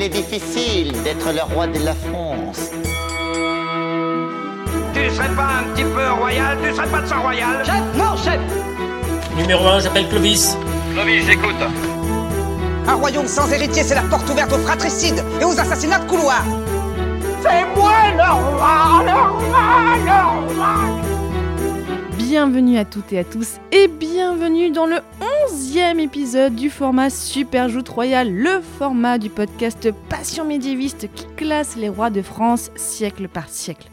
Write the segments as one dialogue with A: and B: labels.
A: Il est difficile d'être le roi de la France.
B: Tu serais pas un petit peu royal Tu serais pas de sang royal
C: Chef Non, chef
D: Numéro 1, j'appelle Clovis.
B: Clovis, j'écoute.
C: Un royaume sans héritier, c'est la porte ouverte aux fratricides et aux assassinats de couloir
B: C'est moi le roi, le roi, le roi
E: Bienvenue à toutes et à tous et bienvenue dans le 11e épisode du format Super Joute Royal, le format du podcast Passion médiéviste qui classe les rois de France siècle par siècle.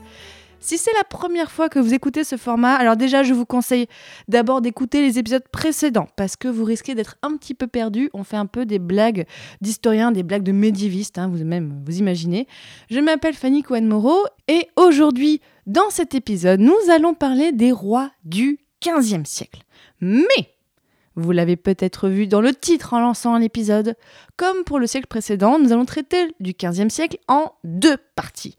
E: Si c'est la première fois que vous écoutez ce format, alors déjà je vous conseille d'abord d'écouter les épisodes précédents parce que vous risquez d'être un petit peu perdu. On fait un peu des blagues d'historiens, des blagues de médiévistes, hein, vous même vous imaginez. Je m'appelle Fanny Cohen-Moreau et aujourd'hui, dans cet épisode, nous allons parler des rois du 15e siècle. Mais vous l'avez peut-être vu dans le titre en lançant l'épisode. Comme pour le siècle précédent, nous allons traiter du 15e siècle en deux parties.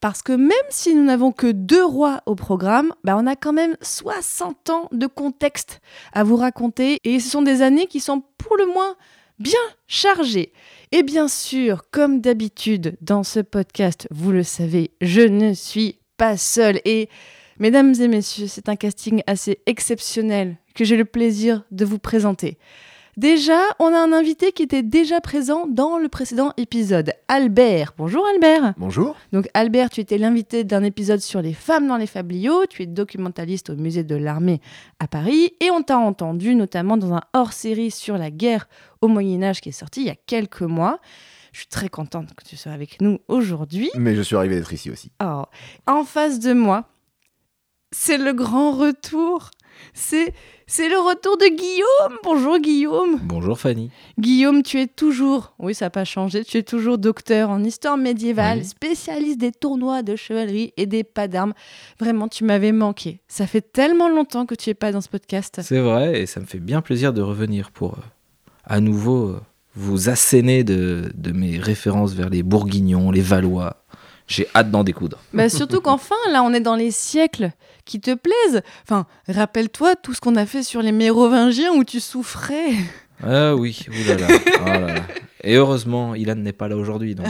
E: Parce que même si nous n'avons que deux rois au programme, bah on a quand même 60 ans de contexte à vous raconter et ce sont des années qui sont pour le moins bien chargées. Et bien sûr, comme d'habitude dans ce podcast, vous le savez, je ne suis pas seule et mesdames et messieurs, c'est un casting assez exceptionnel que j'ai le plaisir de vous présenter. Déjà, on a un invité qui était déjà présent dans le précédent épisode, Albert. Bonjour Albert.
F: Bonjour.
E: Donc Albert, tu étais l'invité d'un épisode sur les femmes dans les fabliaux, tu es documentaliste au musée de l'armée à Paris et on t'a entendu notamment dans un hors-série sur la guerre au Moyen Âge qui est sorti il y a quelques mois. Je suis très contente que tu sois avec nous aujourd'hui.
F: Mais je suis arrivé d'être ici aussi.
E: Oh. En face de moi, c'est le grand retour. C'est c'est le retour de Guillaume. Bonjour Guillaume.
G: Bonjour Fanny.
E: Guillaume, tu es toujours, oui ça n'a pas changé, tu es toujours docteur en histoire médiévale,
G: Oui.
E: spécialiste des tournois de chevalerie et des pas d'armes. Vraiment, tu m'avais manqué. Ça fait tellement longtemps que tu es pas dans ce podcast.
G: C'est vrai et ça me fait bien plaisir de revenir pour euh, à nouveau euh, vous asséner de, de mes références vers les Bourguignons, les Valois. J'ai hâte d'en découdre.
E: Bah, surtout qu'enfin, là, on est dans les siècles qui te plaisent. Enfin, rappelle-toi tout ce qu'on a fait sur les Mérovingiens où tu souffrais.
G: Ah oui, oulala. oh là là. Et heureusement, Ilan n'est pas là aujourd'hui. Donc.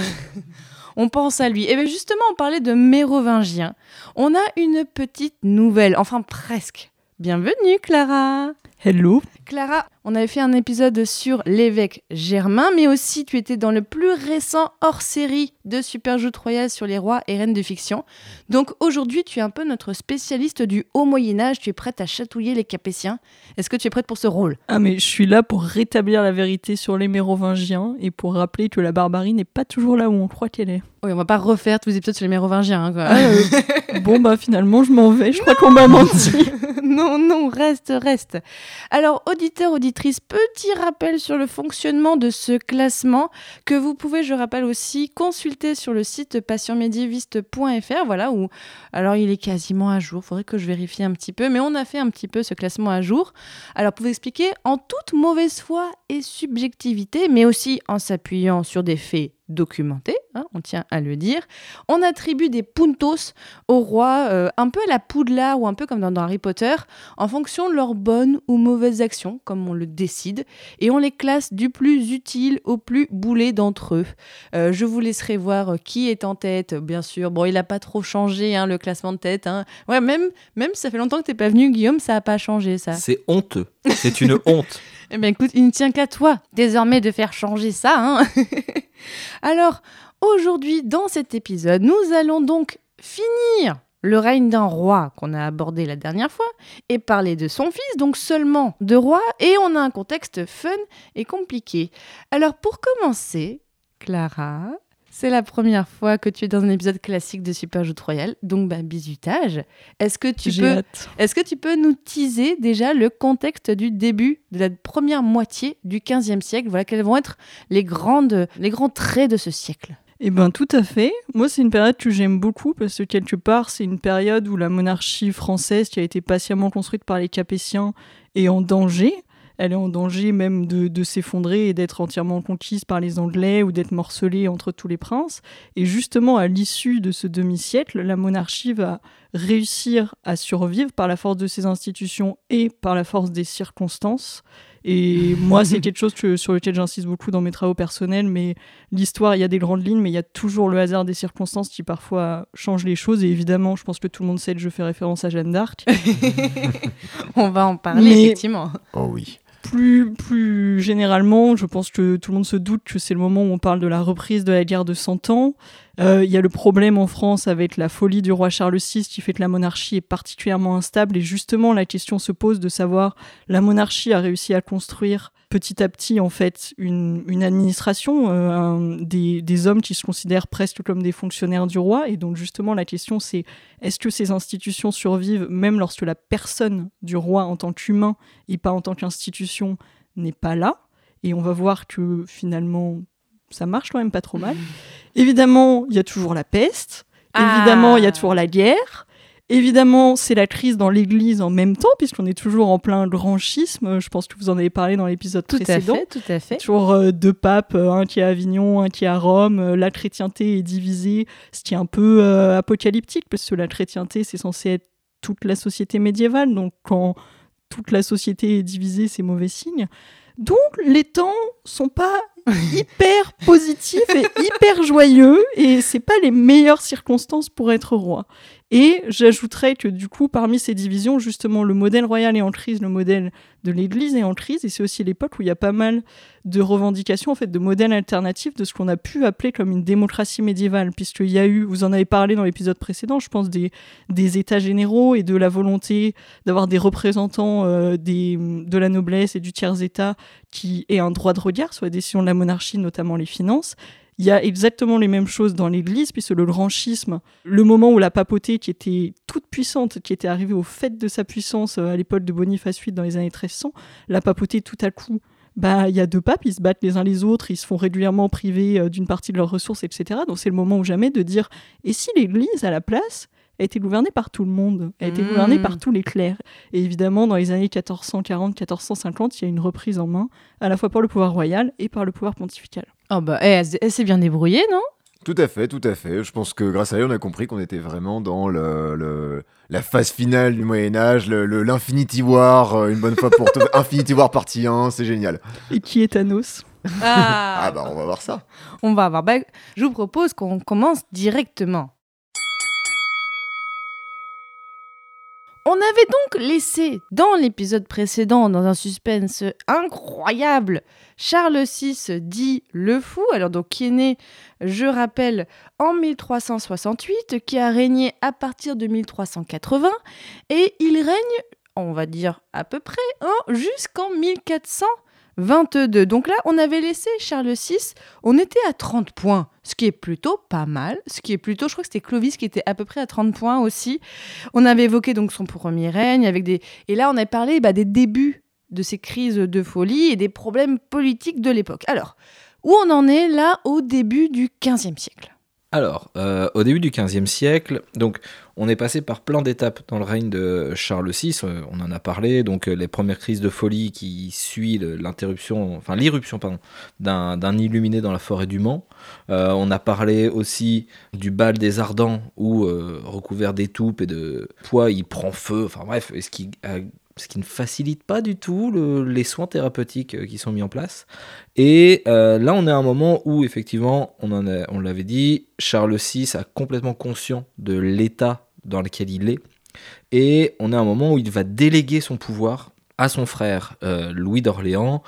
E: On pense à lui. Et bien justement, on parlait de Mérovingiens. On a une petite nouvelle, enfin presque. Bienvenue Clara
H: Hello.
E: Clara, on avait fait un épisode sur l'évêque Germain, mais aussi tu étais dans le plus récent hors-série de Super Joute sur les rois et reines de fiction. Donc aujourd'hui, tu es un peu notre spécialiste du haut Moyen-Âge, tu es prête à chatouiller les Capétiens. Est-ce que tu es prête pour ce rôle?
H: Ah mais je suis là pour rétablir la vérité sur les Mérovingiens et pour rappeler que la barbarie n'est pas toujours là où on croit qu'elle est.
E: Oui, on va pas refaire tous les épisodes sur les Mérovingiens. hein, quoi.
H: Ah, euh, bon bah finalement je m'en vais, je crois qu'on m'a menti.
E: non, non, reste, reste. Alors, auditeurs, auditrices, petit rappel sur le fonctionnement de ce classement que vous pouvez, je rappelle aussi, consulter sur le site passionmédiéviste.fr. Voilà, où, alors il est quasiment à jour, faudrait que je vérifie un petit peu, mais on a fait un petit peu ce classement à jour. Alors, pour vous expliquer, en toute mauvaise foi et subjectivité, mais aussi en s'appuyant sur des faits documentés, hein, on tient à le dire, on attribue des puntos aux rois, euh, un peu à la poudlard ou un peu comme dans, Harry Potter, en fonction de leurs bonnes ou mauvaises actions, comme on le décide, et on les classe du plus utile au plus boulet d'entre eux. Euh, je vous laisserai voir euh, qui est en tête, bien sûr. Bon, il n'a pas trop changé, hein, le classement de tête. hein. Ouais, même, même si ça fait longtemps que t'es pas venu, Guillaume, ça n'a pas changé, ça.
G: C'est honteux. C'est une honte.
E: Eh bien, écoute, il ne tient qu'à toi, désormais, de faire changer ça. hein. Alors, aujourd'hui, dans cet épisode, nous allons donc finir le règne d'un roi qu'on a abordé la dernière fois et parler de son fils, donc seulement de roi, et on a un contexte fun et compliqué. Alors, pour commencer, Clara, c'est la première fois que tu es dans un épisode classique de Super Joute Royal, donc bah, bisutage. Est-ce que tu peux est-ce que tu peux nous teaser déjà le contexte du début de la première moitié du XVe siècle? Voilà, quels vont être les, grandes, les grands traits de ce siècle?
H: Eh ben tout à fait. Moi c'est une période que j'aime beaucoup parce que quelque part c'est une période où la monarchie française qui a été patiemment construite par les Capétiens est en danger. Elle est en danger même de, de s'effondrer et d'être entièrement conquise par les Anglais ou d'être morcelée entre tous les princes. Et justement, à l'issue de ce demi-siècle, la monarchie va réussir à survivre par la force de ses institutions et par la force des circonstances. Et moi, c'est quelque chose que- sur lequel j'insiste beaucoup dans mes travaux personnels. Mais l'histoire, il y a des grandes lignes, mais il y a toujours le hasard des circonstances qui parfois changent les choses. Et évidemment, je pense que tout le monde sait que je fais référence à Jeanne d'Arc.
E: On va en parler,
H: Mais-
E: effectivement.
F: Oh oui.
H: Plus, plus généralement, je pense que tout le monde se doute que c'est le moment où on parle de la reprise de la guerre de 100 ans. Euh, Il y a le problème en France avec la folie du roi Charles VI qui fait que la monarchie est particulièrement instable. Et justement, la question se pose de savoir, la monarchie a réussi à construire petit à petit, en fait, une, administration, euh, des, des hommes qui se considèrent presque comme des fonctionnaires du roi. Et donc, justement, la question, c'est est-ce que ces institutions survivent même lorsque la personne du roi en tant qu'humain et pas en tant qu'institution n'est pas là? Et on va voir que finalement, ça marche quand même pas trop mal. Évidemment, il y a toujours la peste.
E: Ah.
H: Évidemment, il y a toujours la guerre. Évidemment, c'est la crise dans l'Église en même temps, puisqu'on est toujours en plein grand schisme. Je pense que vous en avez parlé dans l'épisode
E: Tout à
H: précédent.
E: fait, tout à fait.
H: Toujours euh, deux papes, euh, un qui est à Avignon, un qui est à Rome. Euh, la chrétienté est divisée, ce qui est un peu euh, apocalyptique, parce que la chrétienté, c'est censé être toute la société médiévale. Donc, quand toute la société est divisée, c'est mauvais signe. Donc, les temps sont pas hyper positifs et hyper joyeux, et c'est pas les meilleures circonstances pour être roi. Et j'ajouterais que du coup, parmi ces divisions, justement, le modèle royal est en crise, le modèle de l'Église est en crise, et c'est aussi l'époque où il y a pas mal de revendications, en fait, de modèles alternatifs de ce qu'on a pu appeler comme une démocratie médiévale, puisqu'il y a eu, vous en avez parlé dans l'épisode précédent, je pense, des, États généraux et de la volonté d'avoir des représentants euh, de la noblesse et du tiers-État qui aient un droit de regard sur les décisions de la monarchie, notamment les finances. Il y a exactement les mêmes choses dans l'Église, puisque le grand schisme, le moment où la papauté, qui était toute puissante, qui était arrivée au fait de sa puissance euh, à l'époque de Boniface VIII dans les années 1300, la papauté tout à coup, bah il y a deux papes, ils se battent les uns les autres, ils se font régulièrement priver euh, d'une partie de leurs ressources, etc. Donc c'est le moment ou jamais de dire, et si l'Église à la place a été gouvernée par tout le monde, a été
E: Mmh.
H: gouvernée par tous les clercs. Et évidemment, dans les années 1440-1450, il y a une reprise en main, à la fois par le pouvoir royal et par le pouvoir pontifical.
E: Oh bah, eh, elle, elle s'est bien débrouillée, non?
F: Tout à fait, tout à fait. Je pense que grâce à elle, on a compris qu'on était vraiment dans le, le- la phase finale du Moyen-Âge, le- le- l'Infinity War, euh, une bonne fois pour toutes. Infinity War partie 1, c'est génial.
H: Et qui est Thanos?
F: Ah bah, on va voir ça.
E: On va voir. Bah, je vous propose qu'on commence directement. On avait donc laissé dans l'épisode précédent, dans un suspense incroyable, Charles VI dit le fou, alors donc qui est né, je rappelle, en 1368, qui a régné à partir de 1380, et il règne, on va dire à peu près, hein, jusqu'en 1422. Donc là, on avait laissé Charles VI on était à 30 points, ce qui est plutôt pas mal. Ce qui est plutôt, je crois que c'était Clovis qui était à peu près à 30 points aussi. On avait évoqué donc son premier règne avec des et là on a parlé bah, des débuts de ces crises de folie et des problèmes politiques de l'époque. Alors, où on en est là au début du 15e siècle?
G: Alors, euh, au début du XVe siècle, donc on est passé par plein d'étapes dans le règne de Charles VI. euh, on en a parlé. Donc euh, les premières crises de folie qui suivent l'interruption, enfin l'irruption pardon, d'un illuminé dans la forêt du Mans. On a parlé aussi du bal des Ardents où recouvert d'étoupe et de poids, il prend feu. Enfin bref, ce qui a- ce qui ne facilite pas du tout le- les soins thérapeutiques euh, qui sont mis en place. Et euh, là, on est à un moment où, effectivement, on, en on l'avait dit, Charles VI a complètement conscient de l'état dans lequel il est. Et on est à un moment où il va déléguer son pouvoir à son frère euh, Louis d'Orléans,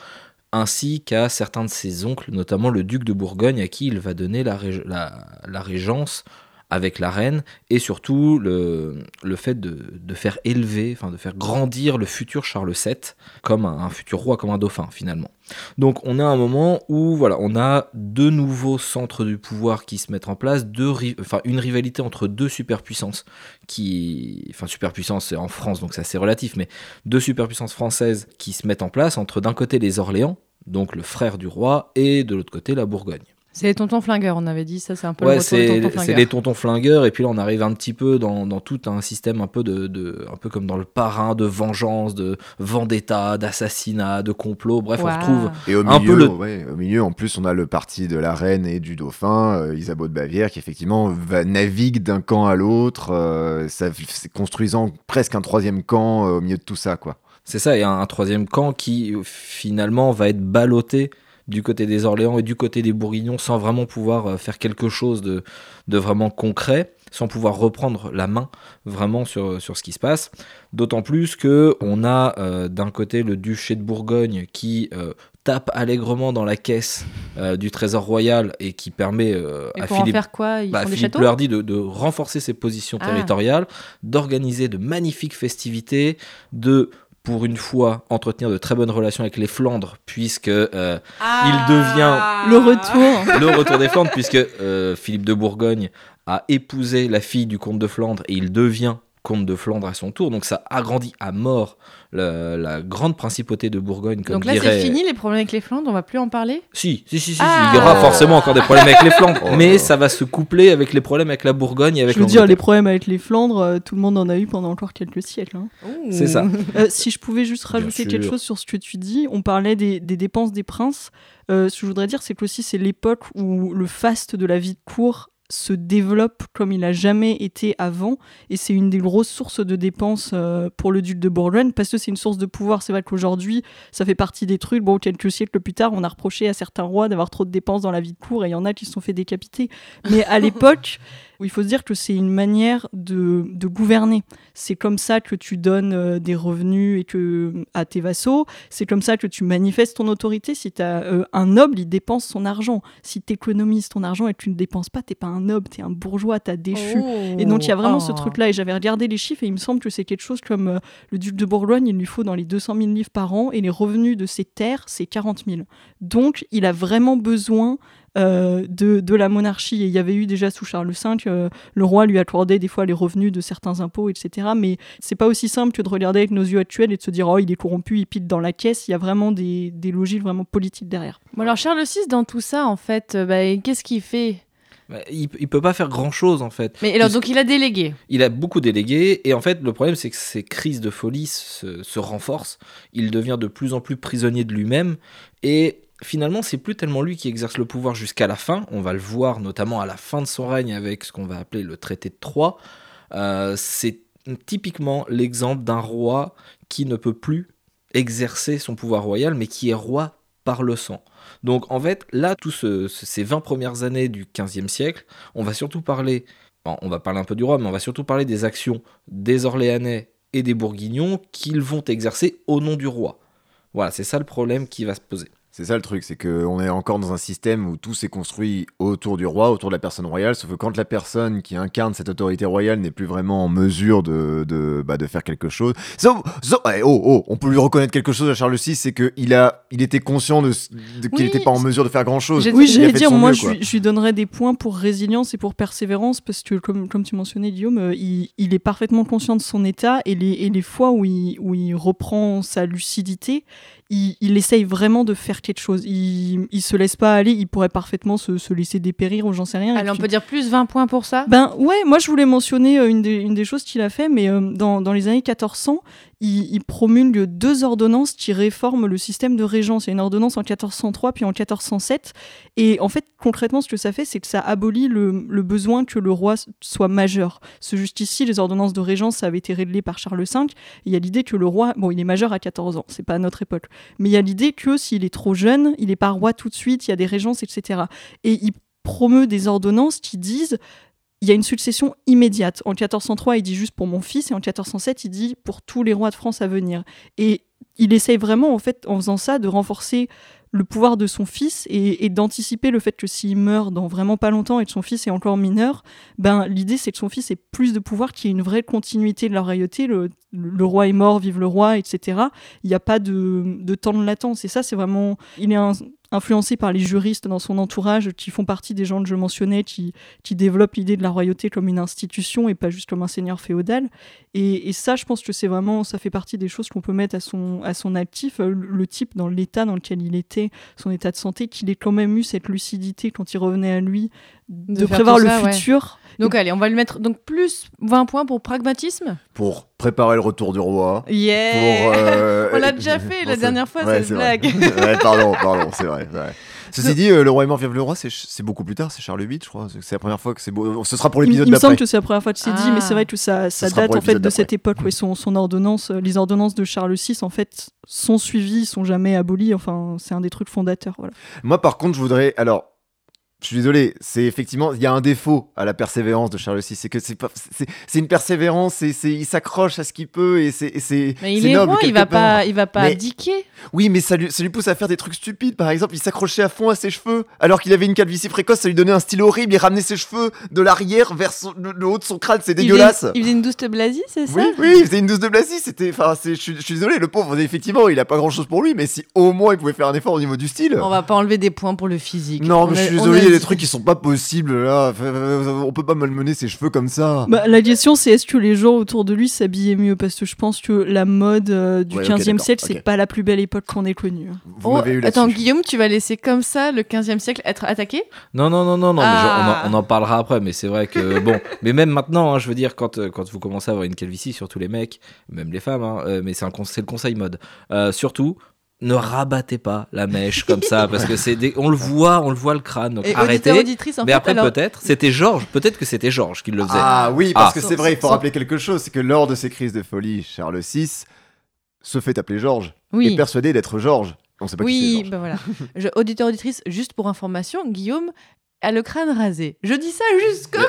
G: ainsi qu'à certains de ses oncles, notamment le duc de Bourgogne, à qui il va donner la, la- la régence avec la reine, et surtout le, le fait de, de faire élever, enfin de faire grandir le futur Charles VII comme un, futur roi, comme un dauphin finalement. Donc on a un moment où voilà, on a deux nouveaux centres du pouvoir qui se mettent en place, deux enfin une rivalité entre deux superpuissances qui, enfin superpuissance c'est en France donc c'est assez relatif, mais deux superpuissances françaises qui se mettent en place entre d'un côté les Orléans, donc le frère du roi, et de l'autre côté la Bourgogne.
E: C'est les tontons flingueurs, on avait dit ça, c'est un peu
G: Ouais,
E: le retour des
G: c'est
E: tontons
G: c'est
E: flingueurs.
G: les tontons flingueurs, et puis là on arrive un petit peu dans, dans tout un système un peu de, de- un peu comme dans le parrain de vengeance, de vendetta, d'assassinat, de complot. Bref, on retrouve
F: Et au
G: Un
F: milieu,
G: peu le-
F: ouais, au milieu, en plus, on a le parti de la reine et du dauphin, euh, Isabeau de Bavière, qui effectivement va, navigue d'un camp à l'autre, euh, ça, c'est construisant presque un troisième camp euh, au milieu de tout ça, quoi.
G: C'est ça, et un, un troisième camp qui finalement va être ballotté du côté des Orléans et du côté des Bourguignons sans vraiment pouvoir euh, faire quelque chose de, de vraiment concret, sans pouvoir reprendre la main vraiment sur, sur ce qui se passe. D'autant plus que on a euh, d'un côté le duché de Bourgogne qui euh, tape allègrement dans la caisse euh, du trésor royal et qui permet euh,
E: Et
G: à Philippe
E: faire quoi? Ils
G: bah,
E: font
G: Philippe de, de renforcer ses positions
E: Ah.
G: territoriales, d'organiser de magnifiques festivités, de pour une fois entretenir de très bonnes relations avec les Flandres, puisque euh, il devient
H: Le retour.
G: le retour des Flandres, puisque euh, Philippe de Bourgogne a épousé la fille du comte de Flandre et il devient comte de Flandre à son tour. Donc ça agrandit à mort la, la grande principauté de Bourgogne, comme
E: Donc là,
G: dirait...
E: c'est fini les problèmes avec les Flandres, on va plus en parler?
G: Si, si, si, si, si,
E: Ah.
G: il y aura forcément encore des problèmes avec les Flandres,
F: Oh.
G: mais ça va se coupler avec les problèmes avec la Bourgogne et avec
H: Je veux dire, les problèmes avec les Flandres, euh, tout le monde en a eu pendant encore quelques siècles. hein.
G: C'est ça.
H: Euh, si je pouvais juste rajouter quelque chose sur ce que tu dis, on parlait des, des dépenses des princes. Euh, ce que je voudrais dire, c'est que aussi c'est l'époque où le faste de la vie de cour se développe comme il a jamais été avant et c'est une des grosses sources de dépenses euh, pour le duc de Bourgogne parce que c'est une source de pouvoir. C'est vrai qu'aujourd'hui ça fait partie des trucs. Bon quelques siècles plus tard on a reproché à certains rois d'avoir trop de dépenses dans la vie de cour et il y en a qui se sont fait décapiter. Mais à l'époque où il faut se dire que c'est une manière de, de gouverner c'est comme ça que tu donnes euh, des revenus et que à tes vassaux c'est comme ça que tu manifestes ton autorité si tu as un noble il dépense son argent si tu économises ton argent et que tu ne dépenses pas t'es pas un noble t'es un bourgeois t'as déchu et donc il y a vraiment ce
E: Oh.
H: truc-là. Et j'avais regardé les chiffres et il me semble que c'est quelque chose comme euh, le duc de Bourgogne, il lui faut dans les 200 000 livres par an et les revenus de ses terres, c'est 40 000. Donc il a vraiment besoin euh, de, de la monarchie. Et il y avait eu déjà sous Charles V, euh, le roi lui accordait des fois les revenus de certains impôts, etc. Mais c'est pas aussi simple que de regarder avec nos yeux actuels et de se dire oh il est corrompu, il pile dans la caisse. Il y a vraiment des, des logiques vraiment politiques derrière.
E: Bon, alors Charles VI, dans tout ça, en fait, euh, bah, qu'est-ce qu'il fait?
G: Bah, Il, il peut pas faire grand chose en fait.
E: Mais alors, donc il a délégué.
G: Il a beaucoup délégué et en fait le problème c'est que ces crises de folie se, se renforcent. Il devient de plus en plus prisonnier de lui-même et finalement c'est plus tellement lui qui exerce le pouvoir jusqu'à la fin. On va le voir notamment à la fin de son règne avec ce qu'on va appeler le traité de Troyes. Euh, c'est typiquement l'exemple d'un roi qui ne peut plus exercer son pouvoir royal mais qui est roi par le sang. Donc en fait là tous ce- ce- ces 20 premières années du 15e siècle on va surtout parler on va parler un peu du roi, mais on va surtout parler des actions des Orléanais et des Bourguignons qu'ils vont exercer au nom du roi. Voilà, c'est ça le problème qui va se poser.
F: C'est ça le truc, c'est qu'on est encore dans un système où tout s'est construit autour du roi, autour de la personne royale, sauf que quand la personne qui incarne cette autorité royale n'est plus vraiment en mesure de, de, bah, de faire quelque chose. Eh, oh, oh, on peut lui reconnaître quelque chose à Charles VI, c'est qu'il a, il était conscient de, de- qu'il
E: Oui,
F: n'était pas en mesure de faire grand chose.
H: Oui, j'allais dire, moi,
F: mieux,
H: je lui donnerais des points pour résilience et pour persévérance, parce que, comme, comme tu mentionnais, Guillaume, euh, il, il est parfaitement conscient de son état, et les, et les fois où il, où il reprend sa lucidité, il, il essaye vraiment de faire quelque chose. Il, il se laisse pas aller, il pourrait parfaitement se, se laisser dépérir, ou j'en sais rien.
E: Allez, on
H: puis-
E: peut dire plus 20 points pour ça?
H: Ben ouais, moi je voulais mentionner euh, une, des, une des choses qu'il a fait, mais euh, dans, dans les années 1400, il, promulgue deux ordonnances qui réforment le système de régence. Il y a une ordonnance en 1403 puis en 1407. Et en fait, concrètement, ce que ça fait, c'est que ça abolit le, besoin que le roi soit majeur. Ce jusqu'ici, les ordonnances de régence, ça avait été réglé par Charles V. Il y a l'idée que le roi, bon, il est majeur à 14 ans, c'est pas à notre époque, mais il y a l'idée que s'il est trop jeune, il est pas roi tout de suite, il y a des régences, etc. Et il promeut des ordonnances qui disent il y a une succession immédiate. En 1403, il dit juste pour mon fils, et en 1407, il dit pour tous les rois de France à venir. Et il essaye vraiment, en fait, en faisant ça, de renforcer le pouvoir de son fils et, d'anticiper le fait que s'il meurt dans vraiment pas longtemps et que son fils est encore mineur, ben l'idée c'est que son fils ait plus de pouvoir, qu'il y ait une vraie continuité de la royauté. Le, le roi est mort, vive le roi, etc. Il n'y a pas de, de temps de latence. Et ça, c'est vraiment. Il est un- influencé par les juristes dans son entourage qui font partie des gens que je mentionnais, qui, qui développent l'idée de la royauté comme une institution et pas juste comme un seigneur féodal. Et, et ça, je pense que c'est vraiment, ça fait partie des choses qu'on peut mettre à son, à son actif. Euh, Le, le type, dans l'état dans lequel il était, son état de santé, qu'il ait quand même eu cette lucidité quand il revenait à lui, de, prévoir le
E: ça, ouais. Donc allez, on va le mettre donc plus 20 points pour pragmatisme.
F: Pour préparer le retour du roi.
H: Yeah
F: Pour, euh,
E: On l'a déjà fait la dernière fois,
F: ouais,
E: cette blague.
F: ouais, pardon, pardon, c'est vrai. ouais. Ceci
E: Non.
F: dit, euh, le roi est mort, vive le roi, c'est beaucoup plus tard, c'est Charles VIII, je crois. C'est la première fois que c'est beau. Ce sera pour
H: Il,
F: l'épisode
H: il me semble
F: d'après.
H: que c'est la première fois que c'est dit,
E: Ah.
H: mais c'est vrai que ça, date en fait de cette
F: d'après.
H: époque. Ouais, son, son ordonnance, euh, les ordonnances de Charles VI en fait sont suivies, sont jamais abolies. Enfin, c'est un des trucs fondateurs. Voilà.
F: Moi, par contre, je voudrais. Alors, je suis désolé, c'est effectivement. Il y a un défaut à la persévérance de Charles VI, c'est que c'est pas. C'est c'est une persévérance, c'est il s'accroche à ce qu'il peut et c'est.
E: Mais il est
F: noble,
E: roi, il va
F: part.
E: pas, il va pas
F: Mais-
E: abdiquer.
F: Oui, mais ça lui, ça lui pousse à faire des trucs stupides. Par exemple, il s'accrochait à fond à ses cheveux, alors qu'il avait une calvitie précoce, ça lui donnait un style horrible. Il ramenait ses cheveux de l'arrière vers son- le, le haut de son crâne, c'est dégueulasse.
E: Il faisait une douce blasie, c'est ça?
F: Oui, oui, il faisait une douce de Blasi. C'était, enfin, je suis désolé, le pauvre, effectivement, il a pas grand chose pour lui, mais si au moins il pouvait faire un effort au niveau du style.
E: On va pas enlever des points pour le physique.
F: Non,
E: On
F: mais je suis désolé, y a des trucs qui sont pas possibles là. On peut pas malmener ses cheveux comme ça.
H: Bah, la question c'est est-ce que les gens autour de lui s'habillaient mieux? Parce que je pense que la mode euh, du
F: Ouais, ok,
H: 15e
F: d'accord,
H: siècle,
F: ok.
H: c'est pas la plus belle époque qu'on ait connue.
F: Vous
E: Oh,
F: m'avez eu
E: attends. Guillaume, tu vas laisser comme ça le 15e siècle être attaqué?
G: Non, non, non, non, non, mais je-
E: Ah.
G: on, en, on en parlera après, mais c'est vrai que, bon, mais même maintenant, hein, je veux dire, quand, euh, quand vous commencez à avoir une calvitie, surtout les mecs, même les femmes, hein, euh, mais c'est un con- c'est le conseil mode. Euh, surtout, ne rabattez pas la mèche comme ça, parce que c'est des- on le voit, on le voit le crâne, donc
E: Et
G: arrêtez.
E: auditeur, auditrice, en
G: mais
E: fait,
G: après,
E: alors-
G: peut-être, c'était Georges, peut-être que c'était Georges qui le faisait.
F: Ah oui, parce
G: Ah.
F: que c'est vrai, il faut rappeler quelque chose, c'est que lors de ses crises de folie, Charles VI se fait appeler Georges,
E: Oui.
F: est persuadé d'être Georges. On sait pas qui c'est
E: Oui, bah voilà. Je, auditeur, auditrice, juste pour information, Guillaume a le crâne rasé. Je dis ça juste comme.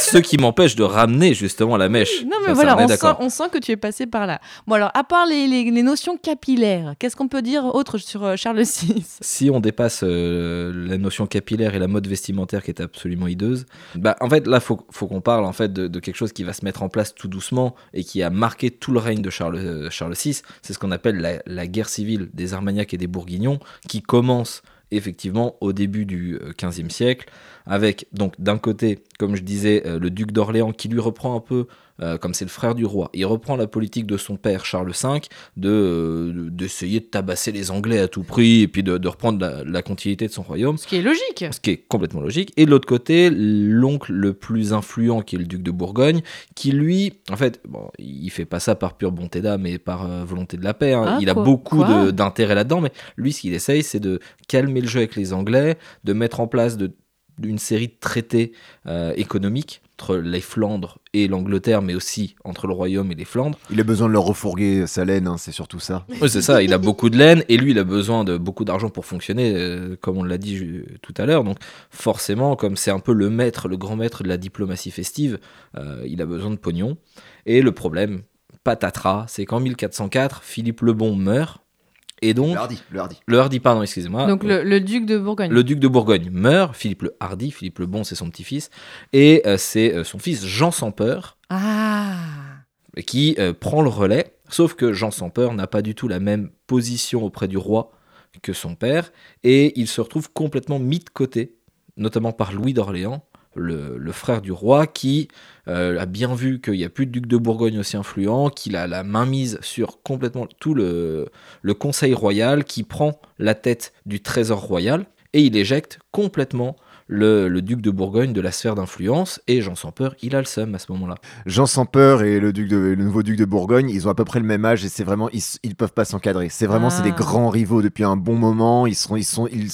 G: Ce qui m'empêche de ramener justement la mèche.
E: Non, mais
G: ça,
E: voilà,
G: on
E: sent,
G: d'accord.
E: on sent que tu es passé par là. Bon, alors, à part les, les- les notions capillaires, qu'est-ce qu'on peut dire autre sur euh, Charles VI
G: Si on dépasse euh, la notion capillaire et la mode vestimentaire qui est absolument hideuse, bah en fait là faut, faut qu'on parle en fait de, de quelque chose qui va se mettre en place tout doucement et qui a marqué tout le règne de Charles, euh, Charles VI. C'est ce qu'on appelle la, la guerre civile des Armagnacs et des Bourguignons qui commence effectivement au début du euh, XVe siècle avec donc d'un côté comme je disais euh, le duc d'Orléans qui lui reprend un peu euh, comme c'est le frère du roi, il reprend la politique de son père Charles V de euh, d'essayer de tabasser les Anglais à tout prix et puis de, de reprendre la, la continuité de son royaume,
E: Ce qui est logique.
G: ce qui est complètement logique. Et de l'autre côté, l'oncle le plus influent qui est le duc de Bourgogne, qui lui, en fait, bon, il fait pas ça par pure bonté d'âme et par euh, volonté de la paix. hein.
E: Ah,
G: il a beaucoup d'intérêt là-dedans, mais lui, ce qu'il essaye, c'est de calmer le jeu avec les Anglais, de mettre en place de une série de traités euh, économiques entre les Flandres et l'Angleterre, mais aussi entre le royaume et les Flandres.
F: Il a besoin de leur refourguer sa laine, hein, c'est surtout ça.
G: Oui, c'est ça, il a beaucoup de laine et lui, il a besoin de beaucoup d'argent pour fonctionner, euh, comme on l'a dit tout à l'heure. Donc, forcément, comme c'est un peu le maître, le grand maître de la diplomatie festive, euh, il a besoin de pognon. Et le problème, patatras, c'est qu'en 1404, Philippe le Bon meurt. Et donc,
F: Le hardi, le hardi.
G: le Hardy, pardon, excusez-moi.
E: Donc, le, le duc de Bourgogne.
G: Le duc de Bourgogne meurt, Philippe le Hardy, Philippe le Bon, c'est son petit-fils, et euh, c'est euh, son fils Jean sans peur
E: Ah
G: qui euh, prend le relais, sauf que Jean sans peur n'a pas du tout la même position auprès du roi que son père, et il se retrouve complètement mis de côté, notamment par Louis d'Orléans, le, frère du roi, qui euh, a bien vu qu'il n'y a plus de duc de Bourgogne aussi influent, qu'il a la main mise sur complètement tout le conseil royal, qui prend la tête du trésor royal, et il éjecte complètement le, le duc de Bourgogne de la sphère d'influence, et Jean sans peur, il a le seum à ce moment-là.
F: Jean sans peur et le, duc de, le nouveau duc de Bourgogne, ils ont à peu près le même âge et c'est vraiment, ils, ils peuvent pas s'encadrer. C'est vraiment, c'est des
E: Ah.
F: grands rivaux depuis un bon moment. Ils sont, ils sont, ils,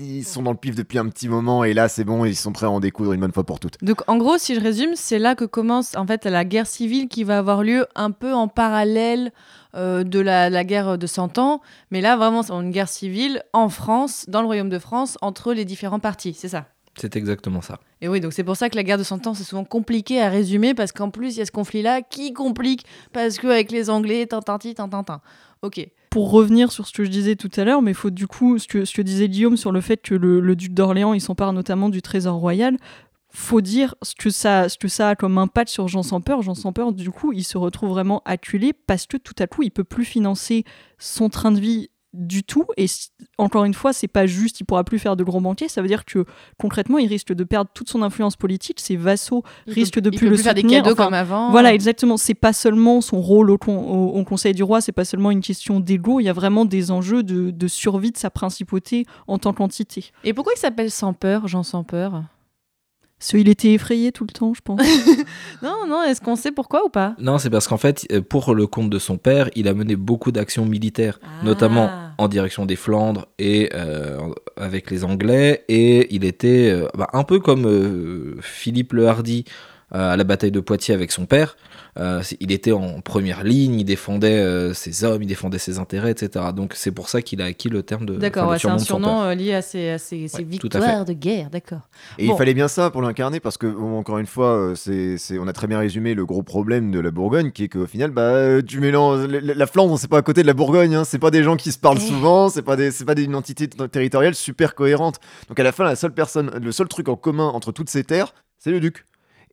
F: ils sont dans le pif depuis un petit moment et là, c'est bon, ils sont prêts à en découdre une bonne fois pour toutes.
E: Donc en gros, si je résume, c'est là que commence en fait la guerre civile qui va avoir lieu un peu en parallèle euh, de la, la guerre de 100 ans. Mais là, vraiment, c'est une guerre civile en France, dans le royaume de France, entre les différents partis, c'est ça?
G: C'est exactement ça.
E: et oui, donc c'est pour ça que la guerre de 100 ans, c'est souvent compliqué à résumer, parce qu'en plus, il y a ce conflit-là qui complique, parce qu'avec les Anglais, tintinti, tintintin. Ok.
H: Pour revenir sur ce que je disais tout à l'heure, mais il faut du coup, ce que, ce que disait Guillaume sur le fait que le, le duc d'Orléans, il s'empare notamment du trésor royal, faut dire ce que, ça, ce que ça a comme impact sur Jean sans peur. Jean sans peur, du coup, il se retrouve vraiment acculé parce que tout à coup, il peut plus financer son train de vie du tout. Et encore une fois, c'est pas juste, il pourra plus faire de gros banquets. Ça veut dire que concrètement, il risque de perdre toute son influence politique. Ses vassaux
E: Il
H: risquent
E: peut-
H: de
E: il
H: plus
E: peut
H: le
E: faire des
H: soutenir.
E: cadeaux
H: Enfin,
E: comme avant.
H: voilà, exactement. C'est pas seulement son rôle au, con- au- au Conseil du roi, c'est pas seulement une question d'ego. Il y a vraiment des enjeux de, de survie de sa principauté en tant qu'entité.
E: Et pourquoi il s'appelle Sans peur, Jean Sans peur?
H: Qu'il était effrayé tout le temps, je pense.
E: Non, non, est-ce qu'on sait pourquoi ou pas?
G: Non, c'est parce qu'en fait, euh, pour le compte de son père, il a mené beaucoup d'actions militaires, notamment
E: Ah.
G: en direction des Flandres et euh, avec les Anglais. Et il était euh, bah, un peu comme euh, Philippe le Hardy euh, à la bataille de Poitiers avec son père. Euh, il était en première ligne, il défendait euh, ses hommes, il défendait ses intérêts, etc. Donc c'est pour ça qu'il a acquis le terme de.
E: D'accord, ouais, c'est un surnom euh, lié à ses, à ses- ses
G: Ouais, tout à
E: victoires de guerre, d'accord.
F: Et
E: Bon.
F: il fallait bien ça pour l'incarner parce que, bon, encore une fois, euh, c'est, on a très bien résumé le gros problème de la Bourgogne qui est qu'au final, bah, euh, tu mélanges. La, la- la Flandre, c'est pas à côté de la Bourgogne, hein, c'est pas des gens qui se parlent
E: Eh.
F: souvent, c'est pas, des, c'est pas des- une entité territoriale super cohérente. Donc à la fin, la seule personne, le seul truc en commun entre toutes ces terres, c'est le duc.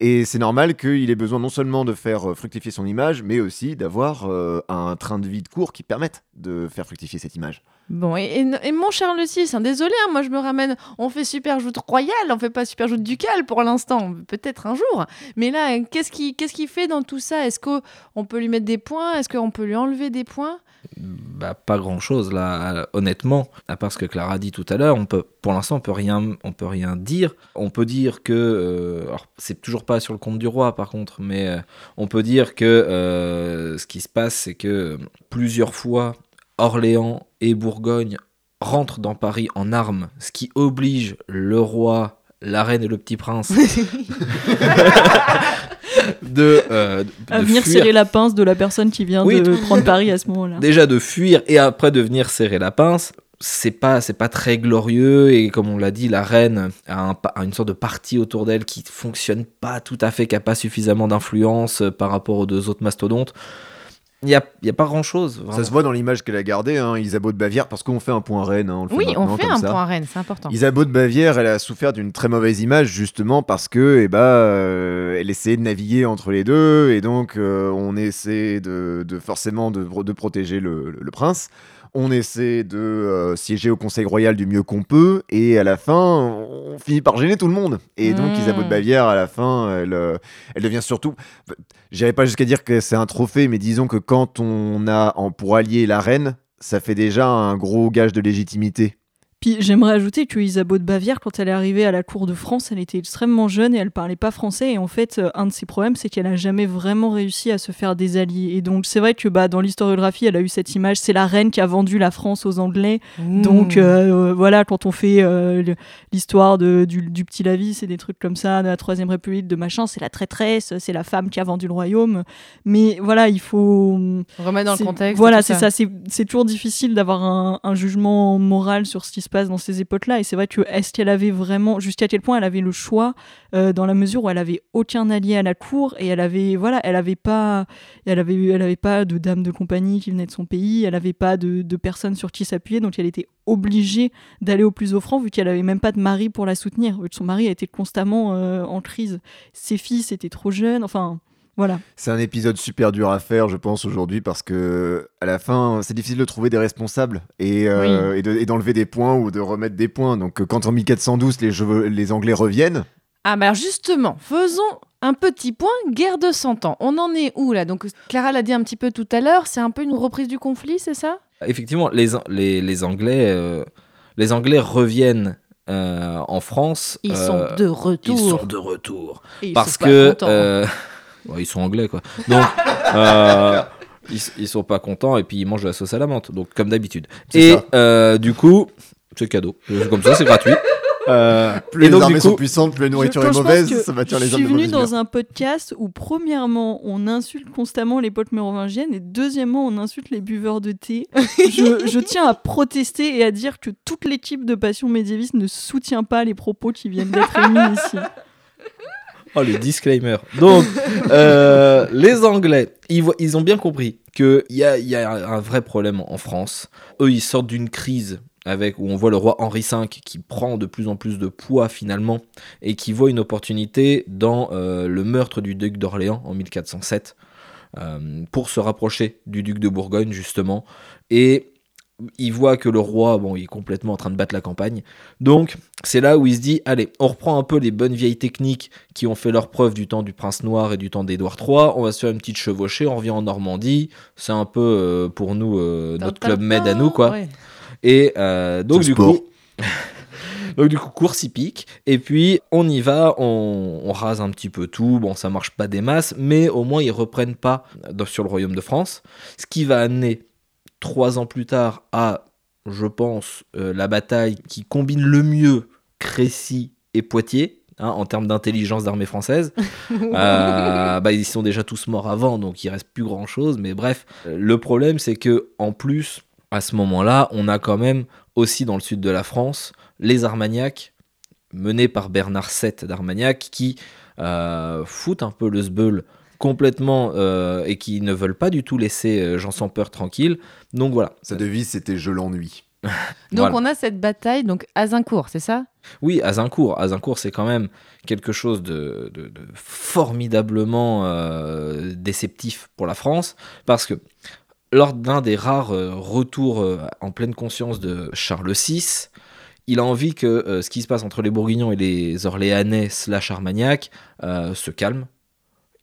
F: Et c'est normal qu'il ait besoin non seulement de faire euh, fructifier son image, mais aussi d'avoir euh, un train de vie de cours qui permette de faire fructifier cette image.
E: Bon, et, mon Charles VI, désolé, hein, moi je me ramène, on fait super joute royale, on fait pas super joute ducale pour l'instant, peut-être un jour. Mais là, qu'est-ce qu'il fait dans tout ça? Est-ce qu'on peut lui mettre des points? Est-ce qu'on peut lui enlever des points?
G: Bah, pas grand chose là, honnêtement. À part ce que Clara dit tout à l'heure, on peut, pour l'instant, on peut rien, on peut rien dire. On peut dire que, euh, alors c'est toujours pas sur le compte du roi par contre, mais euh, on peut dire que euh, ce qui se passe, c'est que plusieurs fois Orléans et Bourgogne rentrent dans Paris en armes, ce qui oblige le roi, la reine et le petit prince de, euh, de
H: À venir
G: fuir.
H: serrer la pince de la personne qui vient
G: Oui,
H: de prendre Paris à ce moment-là.
G: déjà de fuir et après de venir serrer la pince c'est pas c'est pas très glorieux et comme on l'a dit la reine a, un a une sorte de parti autour d'elle qui fonctionne pas tout à fait qui a pas suffisamment d'influence euh, par rapport aux deux autres mastodontes il y a, a pas grand chose
F: Ça se voit dans l'image qu'elle a gardée, hein, Isabeau de Bavière, parce qu'on fait un point reine. hein, on le fait
E: Oui, on fait un
F: ça.
E: point reine, c'est important.
F: Isabeau de Bavière, elle a souffert d'une très mauvaise image justement parce que, eh ben, euh, elle essayait de naviguer entre les deux et donc euh, on essaie de, de forcément de, de protéger le, le prince. On essaie de euh, siéger au Conseil royal du mieux qu'on peut et à la fin, on finit par gêner tout le monde. Et donc
E: Mm.
F: Isabeau de Bavière, à la fin, elle, euh, elle devient surtout. J'irai pas jusqu'à dire que c'est un trophée, mais disons que quand on a en, pour allier la reine, ça fait déjà un gros gage de légitimité.
H: Puis j'aimerais ajouter que Isabeau de Bavière, quand elle est arrivée à la cour de France, elle était extrêmement jeune et elle parlait pas français. Et en fait, euh, un de ses problèmes, c'est qu'elle a jamais vraiment réussi à se faire des alliés. Et donc, c'est vrai que bah, dans l'historiographie, elle a eu cette image. C'est la reine qui a vendu la France aux Anglais. Donc
E: Mmh.
H: euh, voilà, quand on fait euh, l'histoire du, du petit Lavis et des trucs comme ça, de la Troisième République, de machin, c'est la traîtresse, c'est la femme qui a vendu le royaume. Mais voilà, il faut
E: remettre dans le contexte.
H: Voilà, c'est ça. C'est c'est toujours difficile d'avoir un, un jugement moral sur ce qui se passe dans ces époques-là. Et c'est vrai que est-ce qu'elle avait vraiment, jusqu'à quel point elle avait le choix, euh, dans la mesure où elle avait aucun allié à la cour et elle avait, voilà, elle avait pas, elle avait, elle avait pas de dame de compagnie qui venait de son pays, elle avait pas de, de personne sur qui s'appuyer, donc elle était obligée d'aller au plus offrant vu qu'elle avait même pas de mari pour la soutenir. vu que Son mari était constamment euh, en crise. Ses fils étaient trop jeunes. Enfin, voilà.
F: C'est un épisode super dur à faire, je pense, aujourd'hui, parce que à la fin, c'est difficile de trouver des responsables et, euh, et d'enlever des points ou de remettre des points. Donc, euh, quand en 1412, les, jeux- les Anglais reviennent,
E: Ah, bah alors justement, faisons un petit point guerre de 100 ans. On en est où là? Donc Clara l'a dit un petit peu tout à l'heure, c'est un peu une reprise du conflit, c'est ça?
G: Effectivement les, An- les, les anglais euh, les anglais reviennent euh, en France
E: Ils
G: euh,
E: sont de retour.
G: ils sont de retour
E: Et
G: parce
E: sont pas
G: que euh, ouais, ils sont anglais quoi. Donc euh, ils, ils sont pas contents et puis ils mangent de la sauce à la menthe. Donc comme d'habitude. Et
F: ça.
G: euh, du coup, c'est cadeau. Comme ça, c'est gratuit. Euh,
F: plus
G: et
F: les
G: donc,
F: armées
G: du
F: sont puissantes, plus la nourriture est mauvaise, ça va tirer les
H: Je suis
F: de
H: venu dans un podcast où, premièrement, on insulte constamment l'époque mérovingienne et, deuxièmement, on insulte les buveurs de thé. je, je tiens à protester et à dire que toute l'équipe de Passion médiéviste ne soutient pas les propos qui viennent d'être émis ici.
G: Oh, le disclaimer. Donc, euh, les Anglais, ils, voient- ils ont bien compris qu'il y a, y a un vrai problème en France. Eux, ils sortent d'une crise avec où on voit le roi Henri V qui prend de plus en plus de poids finalement et qui voit une opportunité dans euh, le meurtre du duc d'Orléans en 1407 euh, pour se rapprocher du duc de Bourgogne justement et il voit que le roi bon il est complètement en train de battre la campagne donc c'est là où il se dit allez on reprend un peu les bonnes vieilles techniques qui ont fait leur preuve du temps du prince noir et du temps d'Édouard III on va se faire une petite chevauchée on revient en Normandie c'est un peu euh, pour nous euh, notre club med à nous quoi
E: Ouais.
G: et euh, donc du
F: sport.
G: coup, donc du coup course hippique. Et puis on y va, on, on rase un petit peu tout. Bon, ça marche pas des masses, mais au moins ils reprennent pas sur le royaume de France. Ce qui va amener trois ans plus tard à je pense, euh, la bataille qui combine le mieux Crécy et Poitiers. hein, en termes d'intelligence d'armée française, Euh, bah, ils sont déjà tous morts avant, donc il reste plus grand chose. Mais bref, Euh, le problème c'est que en plus, à ce moment-là, on a quand même aussi dans le sud de la France les Armagnacs menés par Bernard VII d'Armagnac qui euh, foutent un peu le sbeul complètement euh, et qui ne veulent pas du tout laisser euh, Jean sans peur tranquille. Donc voilà.
F: Sa devise, c'était Je l'ennuie.
E: Donc
G: Voilà.
E: on a cette bataille, donc Azincourt, c'est ça?
G: Oui, Azincourt. Azincourt, c'est quand même quelque chose de, de- de formidablement euh, déceptif pour la France, parce que lors d'un des rares euh, retours euh, en pleine conscience de Charles VI, il a envie que euh, ce qui se passe entre les Bourguignons et les Orléanais slash Armagnacs euh, se calme.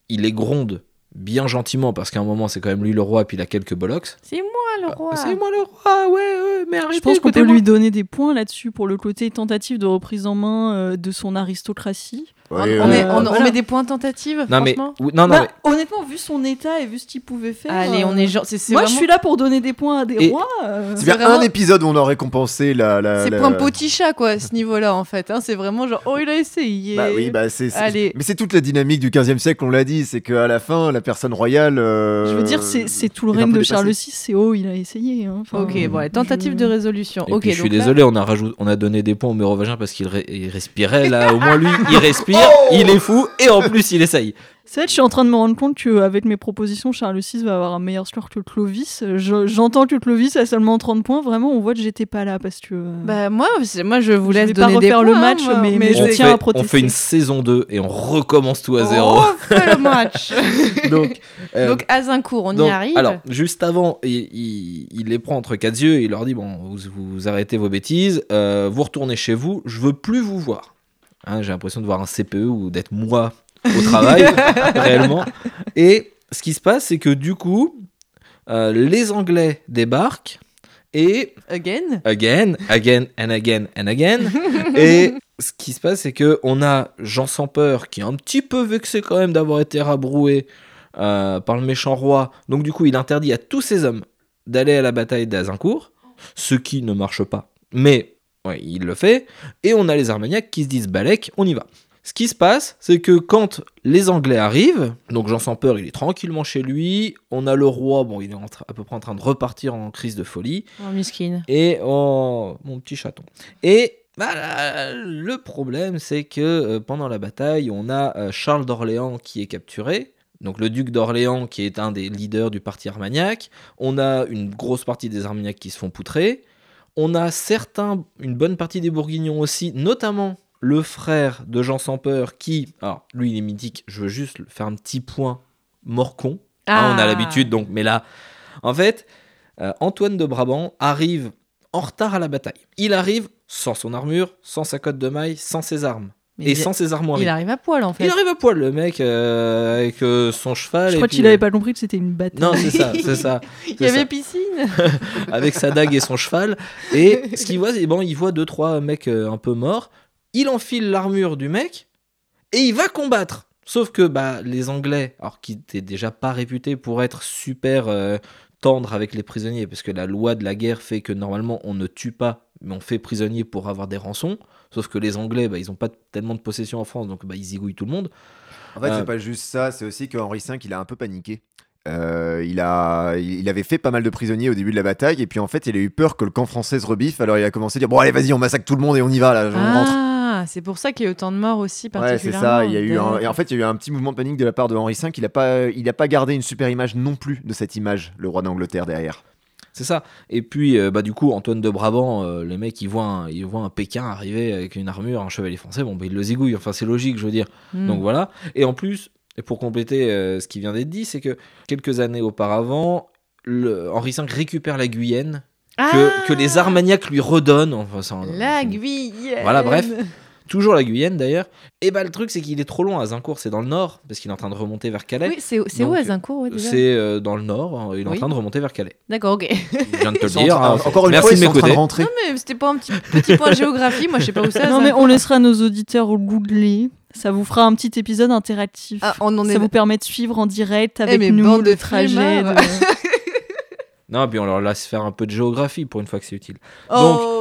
G: Il les gronde bien gentiment, parce qu'à un moment, c'est quand même lui le roi, puis il a quelques bollocks.
E: C'est moi le roi.
G: C'est moi le roi, ouais, ouais, mais arrêtez,
H: Je pense qu'on peut lui donner des points là-dessus pour le côté tentative de reprise en main euh, de son aristocratie.
E: On,
F: Ouais,
E: on
F: ouais.
E: met, on- on
H: voilà.
E: met des points tentatives,
G: Non, mais,
E: franchement
G: non, non,
H: Bah,
G: mais-
H: Honnêtement, vu son état et vu ce qu'il pouvait faire.
E: Allez, on
H: euh,
E: est genre.
H: Moi,
E: vraiment-
H: je suis là pour donner des points à des
G: Et-
H: rois. euh.
F: C'est bien
E: vraiment-
F: un épisode où on a récompensé la. la
E: C'est
F: la-
E: point petit chat, quoi, à ce niveau-là, en fait. hein. C'est vraiment genre, oh, il a essayé.
F: Bah oui, bah c'est. Mais c'est toute la dynamique du 15e siècle, on l'a dit, c'est qu'à la fin, la personne royale. euh,
H: Je veux dire, c'est tout le règne de Charles. VI, c'est oh, il a essayé. hein. Enfin,
E: Ok, bon, tentative
H: je-
E: de résolution.
G: Et
E: ok,
G: puis, je suis désolé, on a, rajout- on a donné des points au mérovingien parce qu'il respirait. Là, au moins, lui, il respire, il est fou, et en plus, il essaye.
H: C'est vrai, je suis en train de me rendre compte qu'avec mes propositions, Charles VI va avoir un meilleur score que Clovis. Je- J'entends que Clovis a seulement 30 points. Vraiment, on voit que j'étais pas là parce que. euh,
E: Bah, moi, c'est- moi, je vous
H: Je
E: laisse
H: vais pas
E: des
H: refaire
E: points.
H: le match,
E: hein,
H: mais- mais je
G: on,
H: tiens
G: fait,
H: à protester.
G: on fait une saison 2 et on recommence tout à
E: On
G: zéro.
E: refait le match.
G: donc, euh,
E: donc, Azincourt, on y arrive.
G: Alors, juste avant, il, il- il les prend entre quatre yeux et il leur dit Bon, vous, vous arrêtez vos bêtises, euh, vous retournez chez vous, je veux plus vous voir. Hein, J'ai l'impression de voir un CPE ou d'être moi au travail, réellement. Et ce qui se passe, c'est que du coup, euh, les Anglais débarquent et
E: Again?
G: again, again and again and again. Et ce qui se passe, c'est que on a Jean sans peur qui est un petit peu vexé quand même d'avoir été rabroué euh, par le méchant roi. Donc du coup, il interdit à tous ses hommes d'aller à la bataille d'Azincourt, ce qui ne marche pas. Mais ouais, il le fait. Et on a les Armagnacs qui se disent Balek, on y va. Ce qui se passe, c'est que quand les Anglais arrivent, donc Jean sans peur, il est tranquillement chez lui. On a le roi, bon, il est à peu près en train de repartir en crise de folie.
E: Oh, miskin.
G: Et oh, mon petit chaton. Et bah, le problème, c'est que euh, pendant la bataille, on a euh, Charles d'Orléans qui est capturé. Donc le duc d'Orléans qui est un des leaders du parti armagnac. On a une grosse partie des armagnacs qui se font poutrer. On a certains, une bonne partie des bourguignons aussi, notamment le frère de Jean sans peur qui, alors lui il est mythique, je veux juste faire un petit point morcon. Hein, on a
E: Ah.
G: l'habitude, donc, mais là, en fait, euh, Antoine de Brabant arrive en retard à la bataille. Il arrive sans son armure, sans sa cotte de maille, sans ses armes.
E: Mais
G: et
E: il-
G: sans ses armoiries.
E: Il arrive à poil, en fait.
G: Il arrive à poil, le mec, euh, avec euh, son cheval.
H: Je crois qu'il avait pas compris que c'était une bataille.
G: Non, c'est ça, c'est ça.
E: Il y avait
G: ça.
E: piscine.
G: avec sa dague et son cheval. Et ce qu'il voit, c'est bon, il voit deux trois mecs euh, un peu morts. Il enfile l'armure du mec et il va combattre. Sauf que bah les Anglais, alors qui étaient déjà pas réputés pour être super tendres avec les prisonniers, parce que la loi de la guerre fait que normalement on ne tue pas, mais on fait prisonnier pour avoir des rançons. Sauf que les Anglais, bah, ils ont pas tellement de possession en France, donc bah, ils zigouillent tout le monde.
F: En fait,
G: Euh,
F: c'est pas juste ça, c'est aussi que Henri V, il a un peu paniqué. Euh, il, a, il avait fait pas mal de prisonniers au début de la bataille, et puis en fait, il a eu peur que le camp français se rebiffe, alors il a commencé à dire Bon, allez, vas-y, on massacre tout le monde et on y va, là, on rentre.
E: Ah, c'est pour ça qu'il y a eu autant de morts aussi,
F: Ouais,
E: particulièrement.
F: c'est ça. Il y a eu un... Et en fait, il y a eu un petit mouvement de panique de la part de Henri V. Il n'a pas, il a pas gardé une super image non plus de cette image, le roi d'Angleterre derrière.
G: C'est ça. Et puis, euh, bah, du coup, Antoine de Brabant, euh, les mecs, ils voient, un, ils voient un Pékin arriver avec une armure, un chevalier français. Bon, bah, ils le zigouillent. Enfin, c'est logique, je veux dire.
E: Hmm.
G: Donc voilà. Et en plus, et pour compléter euh, ce qui vient d'être dit, c'est que quelques années auparavant, le, Henri V récupère la Guyenne que,
E: Ah,
G: que les Armagnacs lui redonnent. Enfin, ça,
E: La Guyenne.
G: Voilà, bref. Toujours la Guyenne d'ailleurs. Et bah, le truc, c'est qu'il est trop loin. Azincourt, c'est dans le nord, parce qu'il est en train de remonter vers Calais.
E: Oui, c'est c'est où Azincourt ouais,
G: c'est euh, dans le nord. hein, Il est
E: Oui.
G: en train de remonter vers Calais.
E: D'accord, ok.
G: Je viens de te le dire. hein.
F: encore une
G: Merci
F: fois,
G: de
F: rentrer.
E: Non, mais c'était pas un petit, petit point de géographie. Moi, je sais pas où c'est.
H: Non, mais on laissera nos auditeurs googler. Ça vous fera un petit épisode interactif.
E: Ah, on en
H: ça
E: est.
H: vous permet de suivre en direct avec
E: mais
H: nous le
E: de
H: trajet. de-
G: Non, puis on leur laisse faire un peu de géographie pour une fois que c'est utile.
E: Oh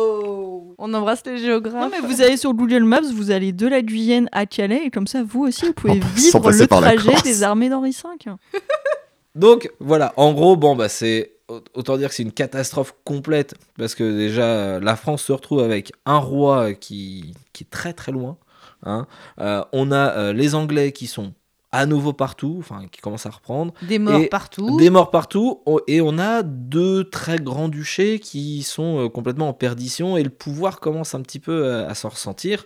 E: On embrasse les géographes.
H: Non, mais vous allez sur Google Maps, vous allez de la Guyenne à Calais, et comme ça, vous aussi, vous pouvez vivre le trajet des armées d'Henri V.
G: Donc voilà, en gros, bon bah c'est autant dire que c'est une catastrophe complète parce que déjà euh, la France se retrouve avec un roi qui, qui est très très loin. hein. Euh, on a euh, les Anglais qui sont à nouveau partout, enfin qui commencent à reprendre,
E: Des morts
G: Et
E: partout.
G: des morts partout, et on a deux très grands duchés qui sont euh, complètement en perdition et le pouvoir commence un petit peu euh, à s'en ressentir.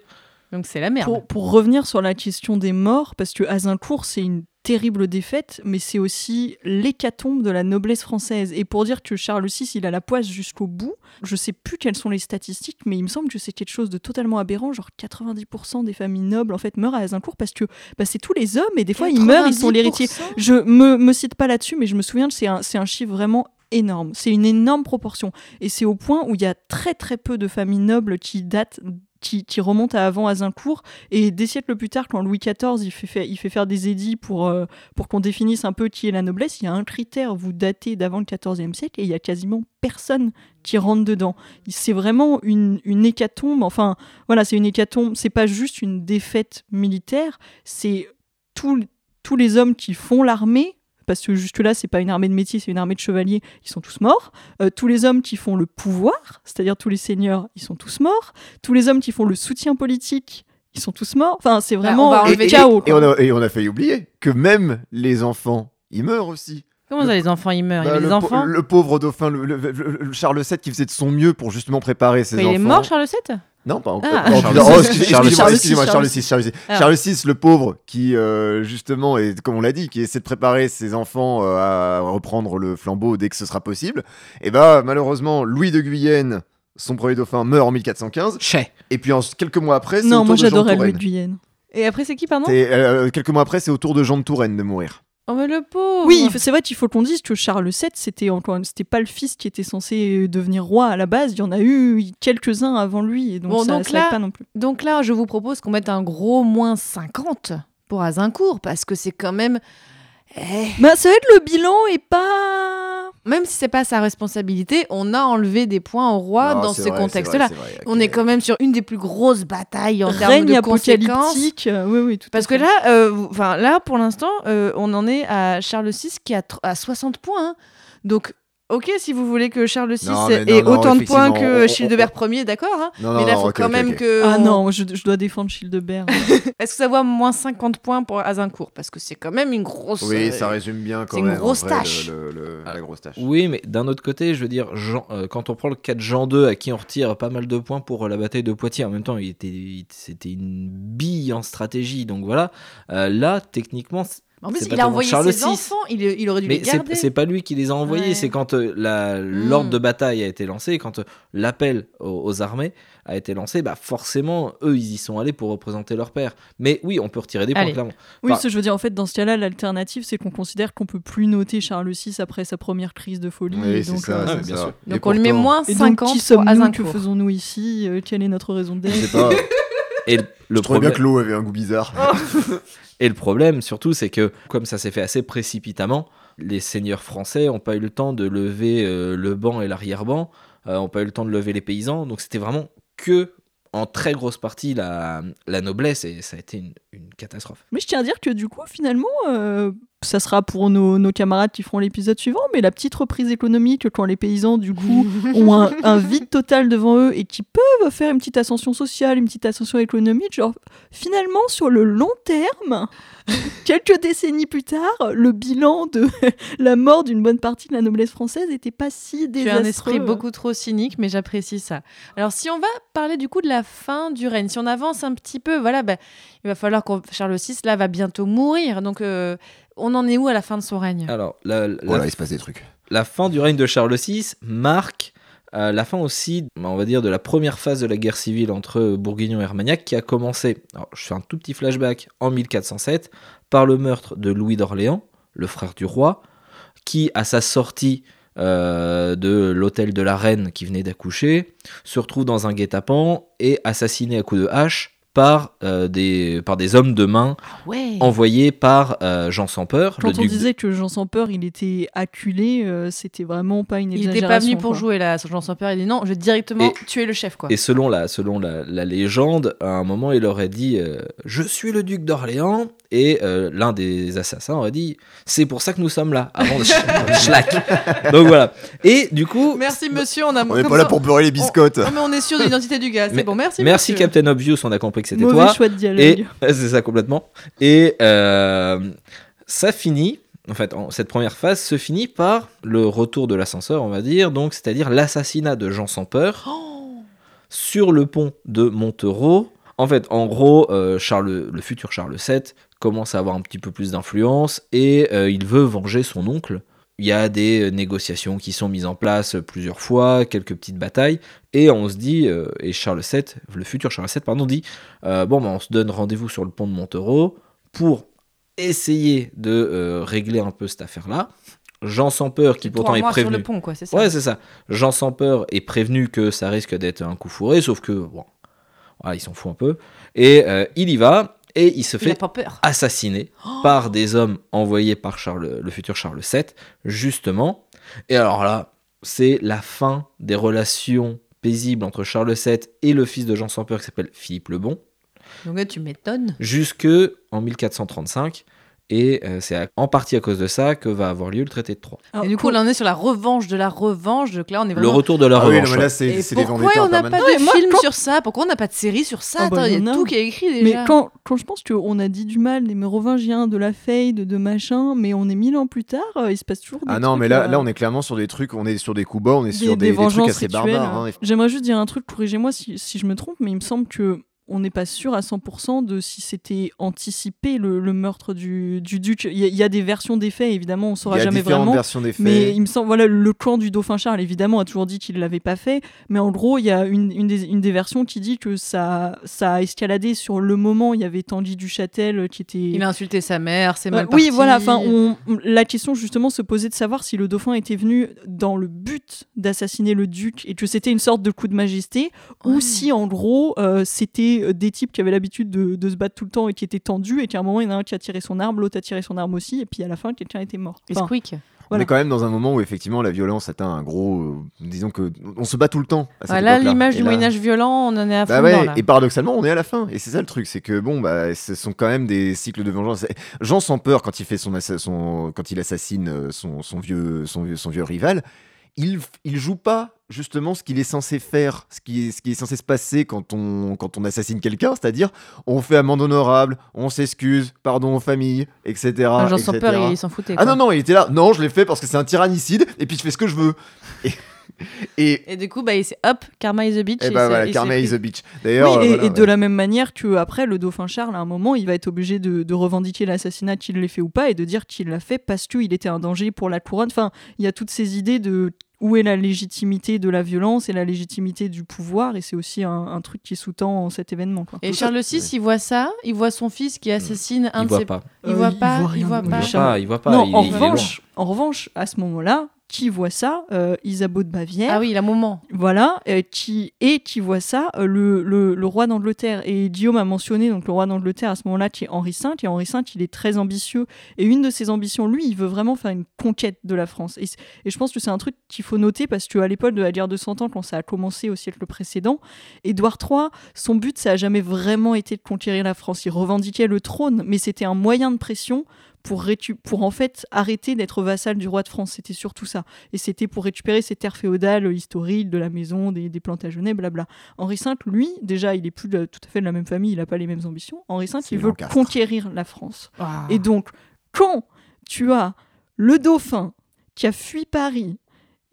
E: Donc c'est la merde.
H: Pour, pour revenir sur la question des morts, parce que Azincourt, c'est une terrible défaite, mais c'est aussi l'hécatombe de la noblesse française. Et pour dire que Charles VI, il a la poisse jusqu'au bout, je sais plus quelles sont les statistiques, mais il me semble que c'est quelque chose de totalement aberrant. Genre 90% des familles nobles, en fait, meurent à Azincourt parce que bah, c'est tous les hommes, et des fois, ils meurent, ils sont l'héritier.
E: 90%.
H: Je me, me cite pas là-dessus, mais je me souviens que c'est un, c'est un chiffre vraiment énorme. C'est une énorme proportion. Et c'est au point où il y a très très peu de familles nobles qui datent, qui, remontent à avant Azincourt. Et des siècles plus tard, quand Louis XIV il fait, il fait faire des édits pour, euh, pour qu'on définisse un peu qui est la noblesse, il y a un critère, vous datez d'avant le XIVe siècle, et il y a quasiment personne qui rentre dedans. C'est vraiment une, une hécatombe. Enfin, voilà, c'est une hécatombe. C'est pas juste une défaite militaire, c'est tous les hommes qui font l'armée, parce que jusque-là, c'est pas une armée de métier, c'est une armée de chevaliers, ils sont tous morts. Euh, tous les hommes qui font le pouvoir, c'est-à-dire tous les seigneurs, ils sont tous morts. Tous les hommes qui font le soutien politique, ils sont tous morts. Enfin, c'est
E: Bah,
H: vraiment
E: on va
H: le
E: enlever-
H: chaos.
F: Et on, a, et on a failli oublier que même les enfants, ils meurent aussi.
E: Comment ça, les enfants, ils meurent? Il y
F: Bah, le,
E: enfants?
F: le pauvre dauphin, le, le- le- le Charles VII, qui faisait de son mieux pour justement préparer ses
E: Quoi,
F: enfants.
E: Il est mort, Charles VII
F: Non, pas encore.
E: Ah.
F: Oh,
G: Charles
F: oh, excusez-
G: Charles
H: VI. Charles
F: VI, Charles VI.
E: Ah.
F: Charles VI, le pauvre, qui euh, justement, est, comme on l'a dit, qui essaie de préparer ses enfants euh, à reprendre le flambeau dès que ce sera possible. Et bah, malheureusement, Louis de Guyenne, son premier dauphin, meurt en 1415.
G: Chais.
F: Et puis en- quelques mois après, c'est
H: Non,
F: au
H: moi
F: tour de Jean
H: j'adorais
F: de
H: Louis de
F: Touraine.
H: Guyenne.
E: Et après, c'est qui, pardon?
F: Euh, quelques mois après, c'est au tour de Jean de Touraine de mourir.
E: Oh, mais le pauvre
H: Oui, c'est vrai qu'il faut qu'on dise que Charles VII, c'était encore, c'était pas le fils qui était censé devenir roi à la base. Il y en a eu quelques-uns avant lui, et donc
E: Bon,
H: ça,
E: donc
H: ça aide
E: là-
H: pas non plus.
E: Donc là, je vous propose qu'on mette un gros moins 50 pour Azincourt, parce que c'est quand même... Eh,
H: Bah, ça va être le bilan et pas.
E: Même si c'est pas sa responsabilité, on a enlevé des points au roi
F: Non,
E: dans ce
F: vrai,
E: contexte-là.
F: c'est vrai, c'est vrai,
E: On est quand même sur une des plus grosses batailles en termes
H: Règne
E: de conséquences.
H: apocalyptique. euh, oui, oui, tout à
E: Parce que
H: fait.
E: là, euh, enfin là, pour l'instant, euh, on en est à Charles VI qui a tr- à 60 points. hein. Donc, ok, si vous voulez que Charles VI
F: Non,
E: ait
F: non, non,
E: autant de points que
F: on-
E: Childebert Ier, d'accord. hein.
F: Non,
E: mais
F: non,
E: là, il
F: non,
E: faut quand même que.
H: Ah
E: on-
H: non, je, je dois défendre Childebert.
E: Est-ce que ça vaut moins 50 points pour Azincourt Parce que c'est quand même une grosse.
F: Oui,
E: euh,
F: ça résume bien quand
E: c'est une
F: même.
E: grosse
F: vrai,
E: tâche.
F: le- le- le- la grosse tâche.
G: Oui, mais d'un autre côté, je veux dire, Jean- euh, quand on prend le cas de Jean II, à qui on retire pas mal de points pour euh, la bataille de Poitiers, en même temps, il était, il- c'était une bille en stratégie, donc voilà. Euh, là, techniquement, c'est-
E: En plus, il a envoyé
G: Charles
E: ses
G: VI.
E: enfants. Il, il aurait dû les
G: mais c'est
E: garder.
G: c'est pas lui qui les a envoyés,
E: Ouais.
G: c'est quand euh, l'ordre de bataille a été lancé, quand euh, l'appel aux, aux armées a été lancé, bah forcément, eux, ils y sont allés pour représenter leur père. Mais oui, on peut retirer des points, clairement.
H: Oui,
G: Enfin-
H: ce que je veux dire, en fait, dans ce cas-là, l'alternative, c'est qu'on considère qu'on peut plus noter Charles VI après sa première crise de folie.
F: Oui,
H: donc,
F: ça,
H: euh,
G: Ah, bien
F: ça.
G: sûr.
F: Et
E: Donc, on lui met
F: pourtant-
E: moins
H: Et donc,
E: 50
H: qui
E: pour
H: sommes-nous Que faisons-nous ici? Euh, Quelle est notre raison
F: Je sais
H: d'être?
F: pas.
G: Et le,
F: Je trouvais bien
G: problème-
F: que l'eau avait un goût bizarre.
G: Et le problème, surtout, c'est que comme ça s'est fait assez précipitamment, les seigneurs français n'ont pas eu le temps de lever euh, le banc et l'arrière-banc, euh, n'ont pas eu le temps de lever les paysans. Donc c'était vraiment que, en très grosse partie, la, la noblesse, et ça a été une, une catastrophe.
H: Mais je tiens à dire que du coup, finalement, euh, ça sera pour nos, nos camarades qui feront l'épisode suivant, mais la petite reprise économique, quand les paysans, du coup, ont un, un vide total devant eux et qui peuvent faire une petite ascension sociale, une petite ascension économique, genre, finalement, sur le long terme, quelques décennies plus tard, le bilan de la mort d'une bonne partie de la noblesse française n'était pas si
E: Tu as
H: désastreux.
E: un esprit beaucoup trop cynique, mais j'apprécie ça. Alors, si on va parler du coup de la fin du règne, si on avance un petit peu, voilà, bah, il va falloir qu'on Charles VI là va bientôt mourir. Donc, euh, on en est où à la fin de son règne?
G: Alors, la, la-
F: Voilà, il se passe des trucs.
G: la fin du règne de Charles VI marque euh, la fin aussi, on va dire, de la première phase de la guerre civile entre Bourguignon et Armagnac qui a commencé, alors je fais un tout petit flashback, en 1407 par le meurtre de Louis d'Orléans, le frère du roi, qui à sa sortie euh, de l'hôtel de la reine qui venait d'accoucher, se retrouve dans un guet-apens et assassiné à coups de hache par, euh, des, par des hommes de main
E: Ouais.
G: envoyés par euh, Jean sans peur.
H: Quand
G: le
H: on
G: duc de-
H: disait que Jean sans peur, il était acculé, euh, c'était vraiment pas une
E: Il
H: exagération.
E: était pas venu pour
H: quoi.
E: jouer là, Jean sans peur. Il dit non, je vais directement
G: Et-
E: tuer le chef quoi.
G: Et selon la, selon la, la légende, à un moment, il aurait dit euh, Je suis le duc d'Orléans. Et euh, l'un des assassins aurait dit C'est pour ça que nous sommes là, avant de sch- schlack. Donc voilà. Et du coup,
E: Merci monsieur, on a
F: On est
E: comme
F: pas là pour beurrer les biscottes.
E: Non mais on est sûr de l'identité du gars, c'est
G: Mais-
E: bon, merci
G: merci
E: monsieur.
G: Captain Obvious, on a compris que c'était
H: Mauvais
G: toi.
H: choix de dialogue.
G: Et c'est ça complètement. Et euh, ça finit. En fait, en- cette première phase se finit par le retour de l'ascenseur, on va dire, donc c'est-à-dire l'assassinat de Jean sans peur sur le pont de Montereau. En fait, en gros, euh, Charles, le futur Charles VII commence à avoir un petit peu plus d'influence et euh, il veut venger son oncle. Il y a des euh, négociations qui sont mises en place plusieurs fois, quelques petites batailles, et on se dit, euh, et Charles VII, le futur Charles VII, pardon, dit euh, bon, ben, on se donne rendez-vous sur le pont de Montereau pour essayer de euh, régler un peu cette affaire-là. Jean sans peur, qui pourtant est
E: mois sur
G: prévenu.
E: le pont quoi, c'est ça.
G: Ouais, c'est ça. Jean sans peur est prévenu que ça risque d'être un coup fourré, sauf que, bon, voilà, il s'en fout un peu. Et euh, il y va, et il se
E: Il
G: fait
E: pas
G: assassiné par des hommes envoyés par Charles, le futur Charles VII, justement. Et alors là, c'est la fin des relations paisibles entre Charles VII et le fils de Jean sans peur qui s'appelle Philippe le Bon,
E: Donc là tu m'étonnes.
G: jusque en 1435. Et euh, c'est en partie à cause de ça que va avoir lieu le traité de Troyes.
H: Alors,
E: Et du coup
H: pour-
E: là on est sur la revanche de la revanche, donc là on est
G: Le
E: vraiment...
G: retour de la
F: Ah
G: revanche.
F: mais là, c'est
E: Et
F: c'est des
E: pourquoi on n'a pas de
H: Ouais,
E: film
H: quand-
E: sur ça Pourquoi on n'a pas de série sur ça
H: Ah bah,
E: Attends, il y a tout qui est écrit
H: Mais
E: déjà.
H: quand, quand je pense qu'on a dit du mal des Mérovingiens, de la Fade, de machin, mais on est mille ans plus tard, euh, il se passe toujours des
F: Ah non,
H: trucs,
F: mais là,
H: euh,
F: là, on est clairement sur des trucs, on est sur des coups bas, on est
H: des,
F: sur des,
H: des
F: des trucs assez
H: rituelles.
F: barbares. hein.
H: J'aimerais juste dire un truc, corrigez-moi si, si je me trompe, mais il me semble que on n'est pas sûr à 100% de si c'était anticipé le, le meurtre du, du duc. Il y, a- il y a des versions des faits, évidemment, on
F: Il
H: saura
F: y a
H: jamais
F: différentes
H: vraiment.
F: versions des faits.
H: Mais il me semble, voilà, le clan du dauphin Charles, évidemment, a toujours dit qu'il ne l'avait pas fait. Mais en gros, il y a une, une, des, une des versions qui dit que ça, ça a escaladé sur le moment. Il y avait Tanguy du Châtel qui était.
E: Il a insulté sa mère, c'est
H: Ouais,
E: mal
H: Euh, oui, voilà. Enfin, on- la question justement se posait de savoir si le dauphin était venu dans le but d'assassiner le duc et que c'était une sorte de coup de majesté,
E: Ouais.
H: ou si en gros euh, c'était euh, des types qui avaient l'habitude de, de se battre tout le temps et qui étaient tendus et qu'à un moment il y en a un qui a tiré son arme, l'autre a tiré son arme aussi, et puis à la fin quelqu'un était mort.
E: Et
H: Enfin,
E: Squeak.
F: On est quand même dans un moment où effectivement la violence atteint un gros. euh, disons que on se bat tout le temps. À cette
E: Voilà
F: époque-là.
E: l'image du
F: là-
E: Moyen-Âge violent, on en est à fond
F: Bah ouais,
E: dedans, là.
F: et paradoxalement, on est à la fin. Et c'est ça le truc, c'est que bon, bah, ce sont quand même des cycles de vengeance. Jean sans peur quand il fait son, assa- son quand il assassine euh, son, son vieux, son vieux, son vieux rival, il, il joue pas justement ce qu'il est censé faire, ce qui est, ce qui est censé se passer quand on, quand on assassine quelqu'un, c'est-à-dire on fait amende honorable, on s'excuse, pardon aux familles, etc.
E: Ah, Jean sans
F: etc..
E: peur, il s'en foutait.
F: Ah non, non, il était là. Non, je l'ai fait parce que c'est un tyrannicide et puis je fais ce que je veux. Et, et,
E: Et du coup, bah, il s'est hop, Karma is a bitch.
F: et
E: et
F: bah voilà,
E: et
F: Karma is a bitch. D'ailleurs,
H: Oui, et,
F: euh, voilà,
H: et de
F: ouais.
H: la même manière que après le dauphin Charles, à un moment, il va être obligé de, de revendiquer l'assassinat, qu'il l'ait fait ou pas, et de dire qu'il l'a fait parce qu'il était un danger pour la couronne. Enfin, il y a toutes ces idées de où est la légitimité de la violence et la légitimité du pouvoir, et c'est aussi un, un truc qui sous-tend cet événement. Quoi.
E: Et Charles VI, il voit ça, il voit son fils qui assassine un
G: Il
E: de
G: voit
E: ses.
G: pas.
E: Il voit pas, il
H: rien
E: voit
H: de-
G: Il
E: pas.
G: voit pas, il voit pas.
H: non,
G: il-
H: en
G: il est
H: revanche, en revanche, à ce moment-là, qui voit ça Euh, Isabeau de Bavière.
E: Ah oui, il a un moment.
H: Voilà, euh, qui, et qui voit ça, euh, le, le, le roi d'Angleterre. Et Guillaume a mentionné donc le roi d'Angleterre à ce moment-là, qui est Henri V. Et Henri V, il est très ambitieux. Et une de ses ambitions, lui, il veut vraiment faire une conquête de la France. Et, et je pense que c'est un truc qu'il faut noter parce qu'à l'époque de la guerre de Cent Ans, quand ça a commencé au siècle précédent, Édouard III, son but, ça a jamais vraiment été de conquérir la France. Il revendiquait le trône, mais c'était un moyen de pression pour, en fait arrêter d'être vassal du roi de France. C'était surtout ça. Et c'était pour récupérer ces terres féodales euh, historiques de la maison, des, des Plantagenets, blabla. Henri V, lui, déjà, il est plus de- tout à fait de la même famille, il n'a pas les mêmes ambitions. Henri V, il veut conquérir la France.
E: Ah.
H: Et donc, quand tu as le dauphin qui a fui Paris,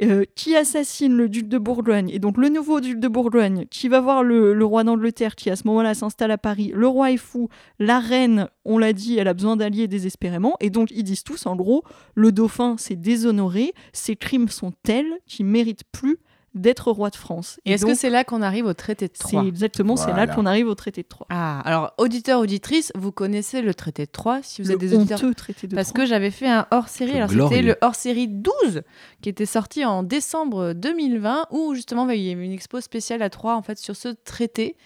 H: euh, qui assassine le duc de Bourgogne, et donc le nouveau duc de Bourgogne, qui va voir le, roi d'Angleterre, qui à ce moment-là s'installe à Paris, le roi est fou, la reine, on l'a dit, elle a besoin d'alliés désespérément, et donc ils disent tous, en gros, le dauphin s'est déshonoré, ses crimes sont tels qu'il mérite plus d'être roi de France.
E: Et est-ce que c'est là qu'on arrive au traité de Troyes
H: c'est exactement c'est là qu'on arrive au traité de Troyes.
E: Ah, alors auditeurs, auditrices, vous connaissez le traité de Troyes si vous
H: le
E: êtes des auditeurs.
H: honteux traité de
E: Parce
H: Troyes.
E: que j'avais fait un hors-série, alors c'était le hors-série 12 qui était sorti en décembre 2020 où justement bah, il y avait une expo spéciale à Troyes en fait sur ce traité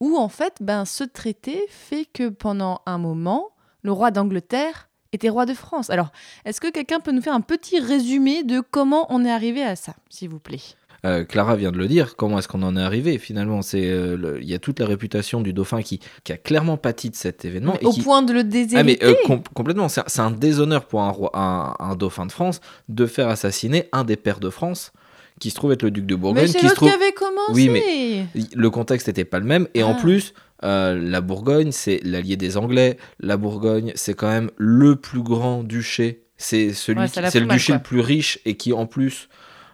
E: où en fait ben ce traité fait que pendant un moment le roi d'Angleterre était roi de France. Alors, est-ce que quelqu'un peut nous faire un petit résumé de comment on est arrivé à ça, s'il vous plaît?
G: Euh, Clara vient de le dire, comment est-ce qu'on en est arrivé finalement C'est euh, Il y a toute la réputation du dauphin qui, qui a clairement pâti de cet événement. et
E: Au
G: qui-
E: point de le
G: Ah
E: déshériter
G: mais euh, com- complètement, c'est un- déshonneur pour un, roi, un, un dauphin de France de faire assassiner un des pères de France qui se trouve être le duc de
E: Mais
G: Bourgogne.
E: c'est
G: qui se trouve...
E: qui avait commencé
G: Oui, Le contexte n'était pas le même et en
E: Ah.
G: plus, euh, la Bourgogne, c'est l'allié des Anglais. La Bourgogne, c'est quand même le plus grand duché. C'est celui,
E: Ouais,
G: qui- c'est le duché
E: quoi.
G: le plus riche et qui en plus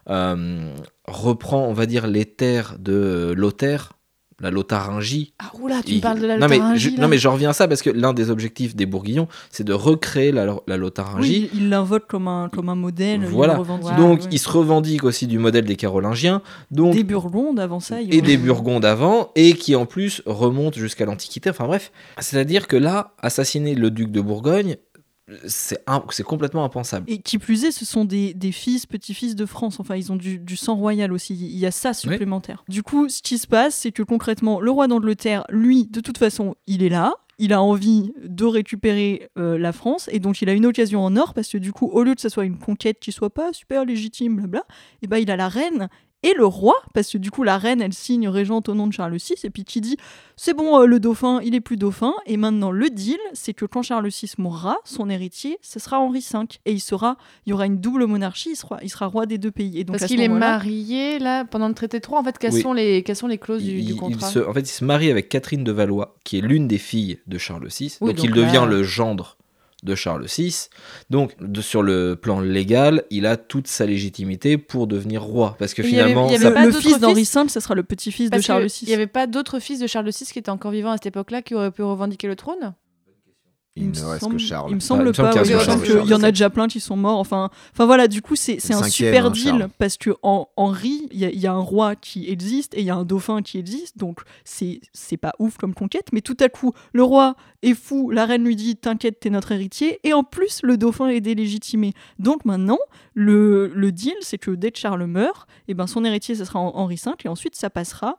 G: euh, reprend, on va dire, les terres de Lothaire, la Lotharingie.
E: Ah oula, tu
G: Il-
E: me parles de la
G: non mais,
E: Lotharingie,
G: je,
E: là
G: non mais j'en reviens à ça parce que l'un des objectifs des Bourguignons, c'est de recréer la, la Lotharingie.
H: Oui, il il l'invoque comme un, comme un modèle. il
G: Voilà. donc
E: ouais.
G: il se revendique aussi du modèle des Carolingiens, donc
H: Des Burgondes avant ça. il y
G: et des Burgondes avant, et qui en plus remonte jusqu'à l'Antiquité. Enfin bref, c'est-à-dire que là, assassiner le duc de Bourgogne, c'est un- c'est complètement impensable.
H: Et qui plus est, ce sont des, des fils, petits-fils de France. Enfin, ils ont du, du sang royal aussi. Il y a ça supplémentaire. Du coup, ce qui se passe, c'est que concrètement, le roi d'Angleterre, lui, de toute façon, il est là. Il a envie de récupérer euh, la France et donc il a une occasion en or parce que du coup, au lieu que ce soit une conquête qui soit pas super légitime, blabla, et ben il a la reine et le roi parce que du coup la reine elle signe régente au nom de Charles VI et puis qui dit c'est bon euh, le dauphin il est plus dauphin et maintenant le deal c'est que quand Charles VI mourra son héritier ce sera Henri V et il sera il y aura une double monarchie il sera, il sera roi des deux pays et donc
E: Parce qu'il est marié là pendant le traité de Troyes. En fait, quelles
G: Oui.
E: sont les quelles sont les clauses du,
G: Il,
E: du
G: il
E: contrat?
G: se, en fait, il se marie avec Catherine de Valois, qui est l'une des filles de Charles VI.
E: Oui,
G: donc,
E: donc
G: il
E: là-
G: devient le gendre de Charles VI. Donc, de- sur le plan légal, il a toute sa légitimité pour devenir roi. Parce que
E: Mais il y avait-
G: finalement,
E: il y avait
G: ça-
H: le,
E: pas
H: le
E: d'autre
H: fils d'Henri V ce sera le petit-fils de Charles VI
E: Il n'y avait pas d'autres fils de Charles VI qui étaient encore vivants à cette époque-là qui auraient pu revendiquer le trône?
F: Il
H: me
F: reste
H: semble-
F: que Charles.
H: Il me semble
G: Ah, il me semble
H: pas. oui, il y en a déjà plein qui sont morts. Enfin, enfin voilà, du coup, c'est un
F: cinquième,
H: super
F: hein,
H: deal parce que en Henri, il y, a- il y a un roi qui existe et il y a un dauphin qui existe. Donc, c'est c'est pas ouf comme conquête. Mais tout à coup, le roi est fou. La reine lui dit T'inquiète, t'es notre héritier. Et en plus, le dauphin est délégitimé. Donc maintenant, le, le deal, c'est que dès que Charles meurt, et ben, son héritier, ce sera Hen- Henri V. Et ensuite, ça passera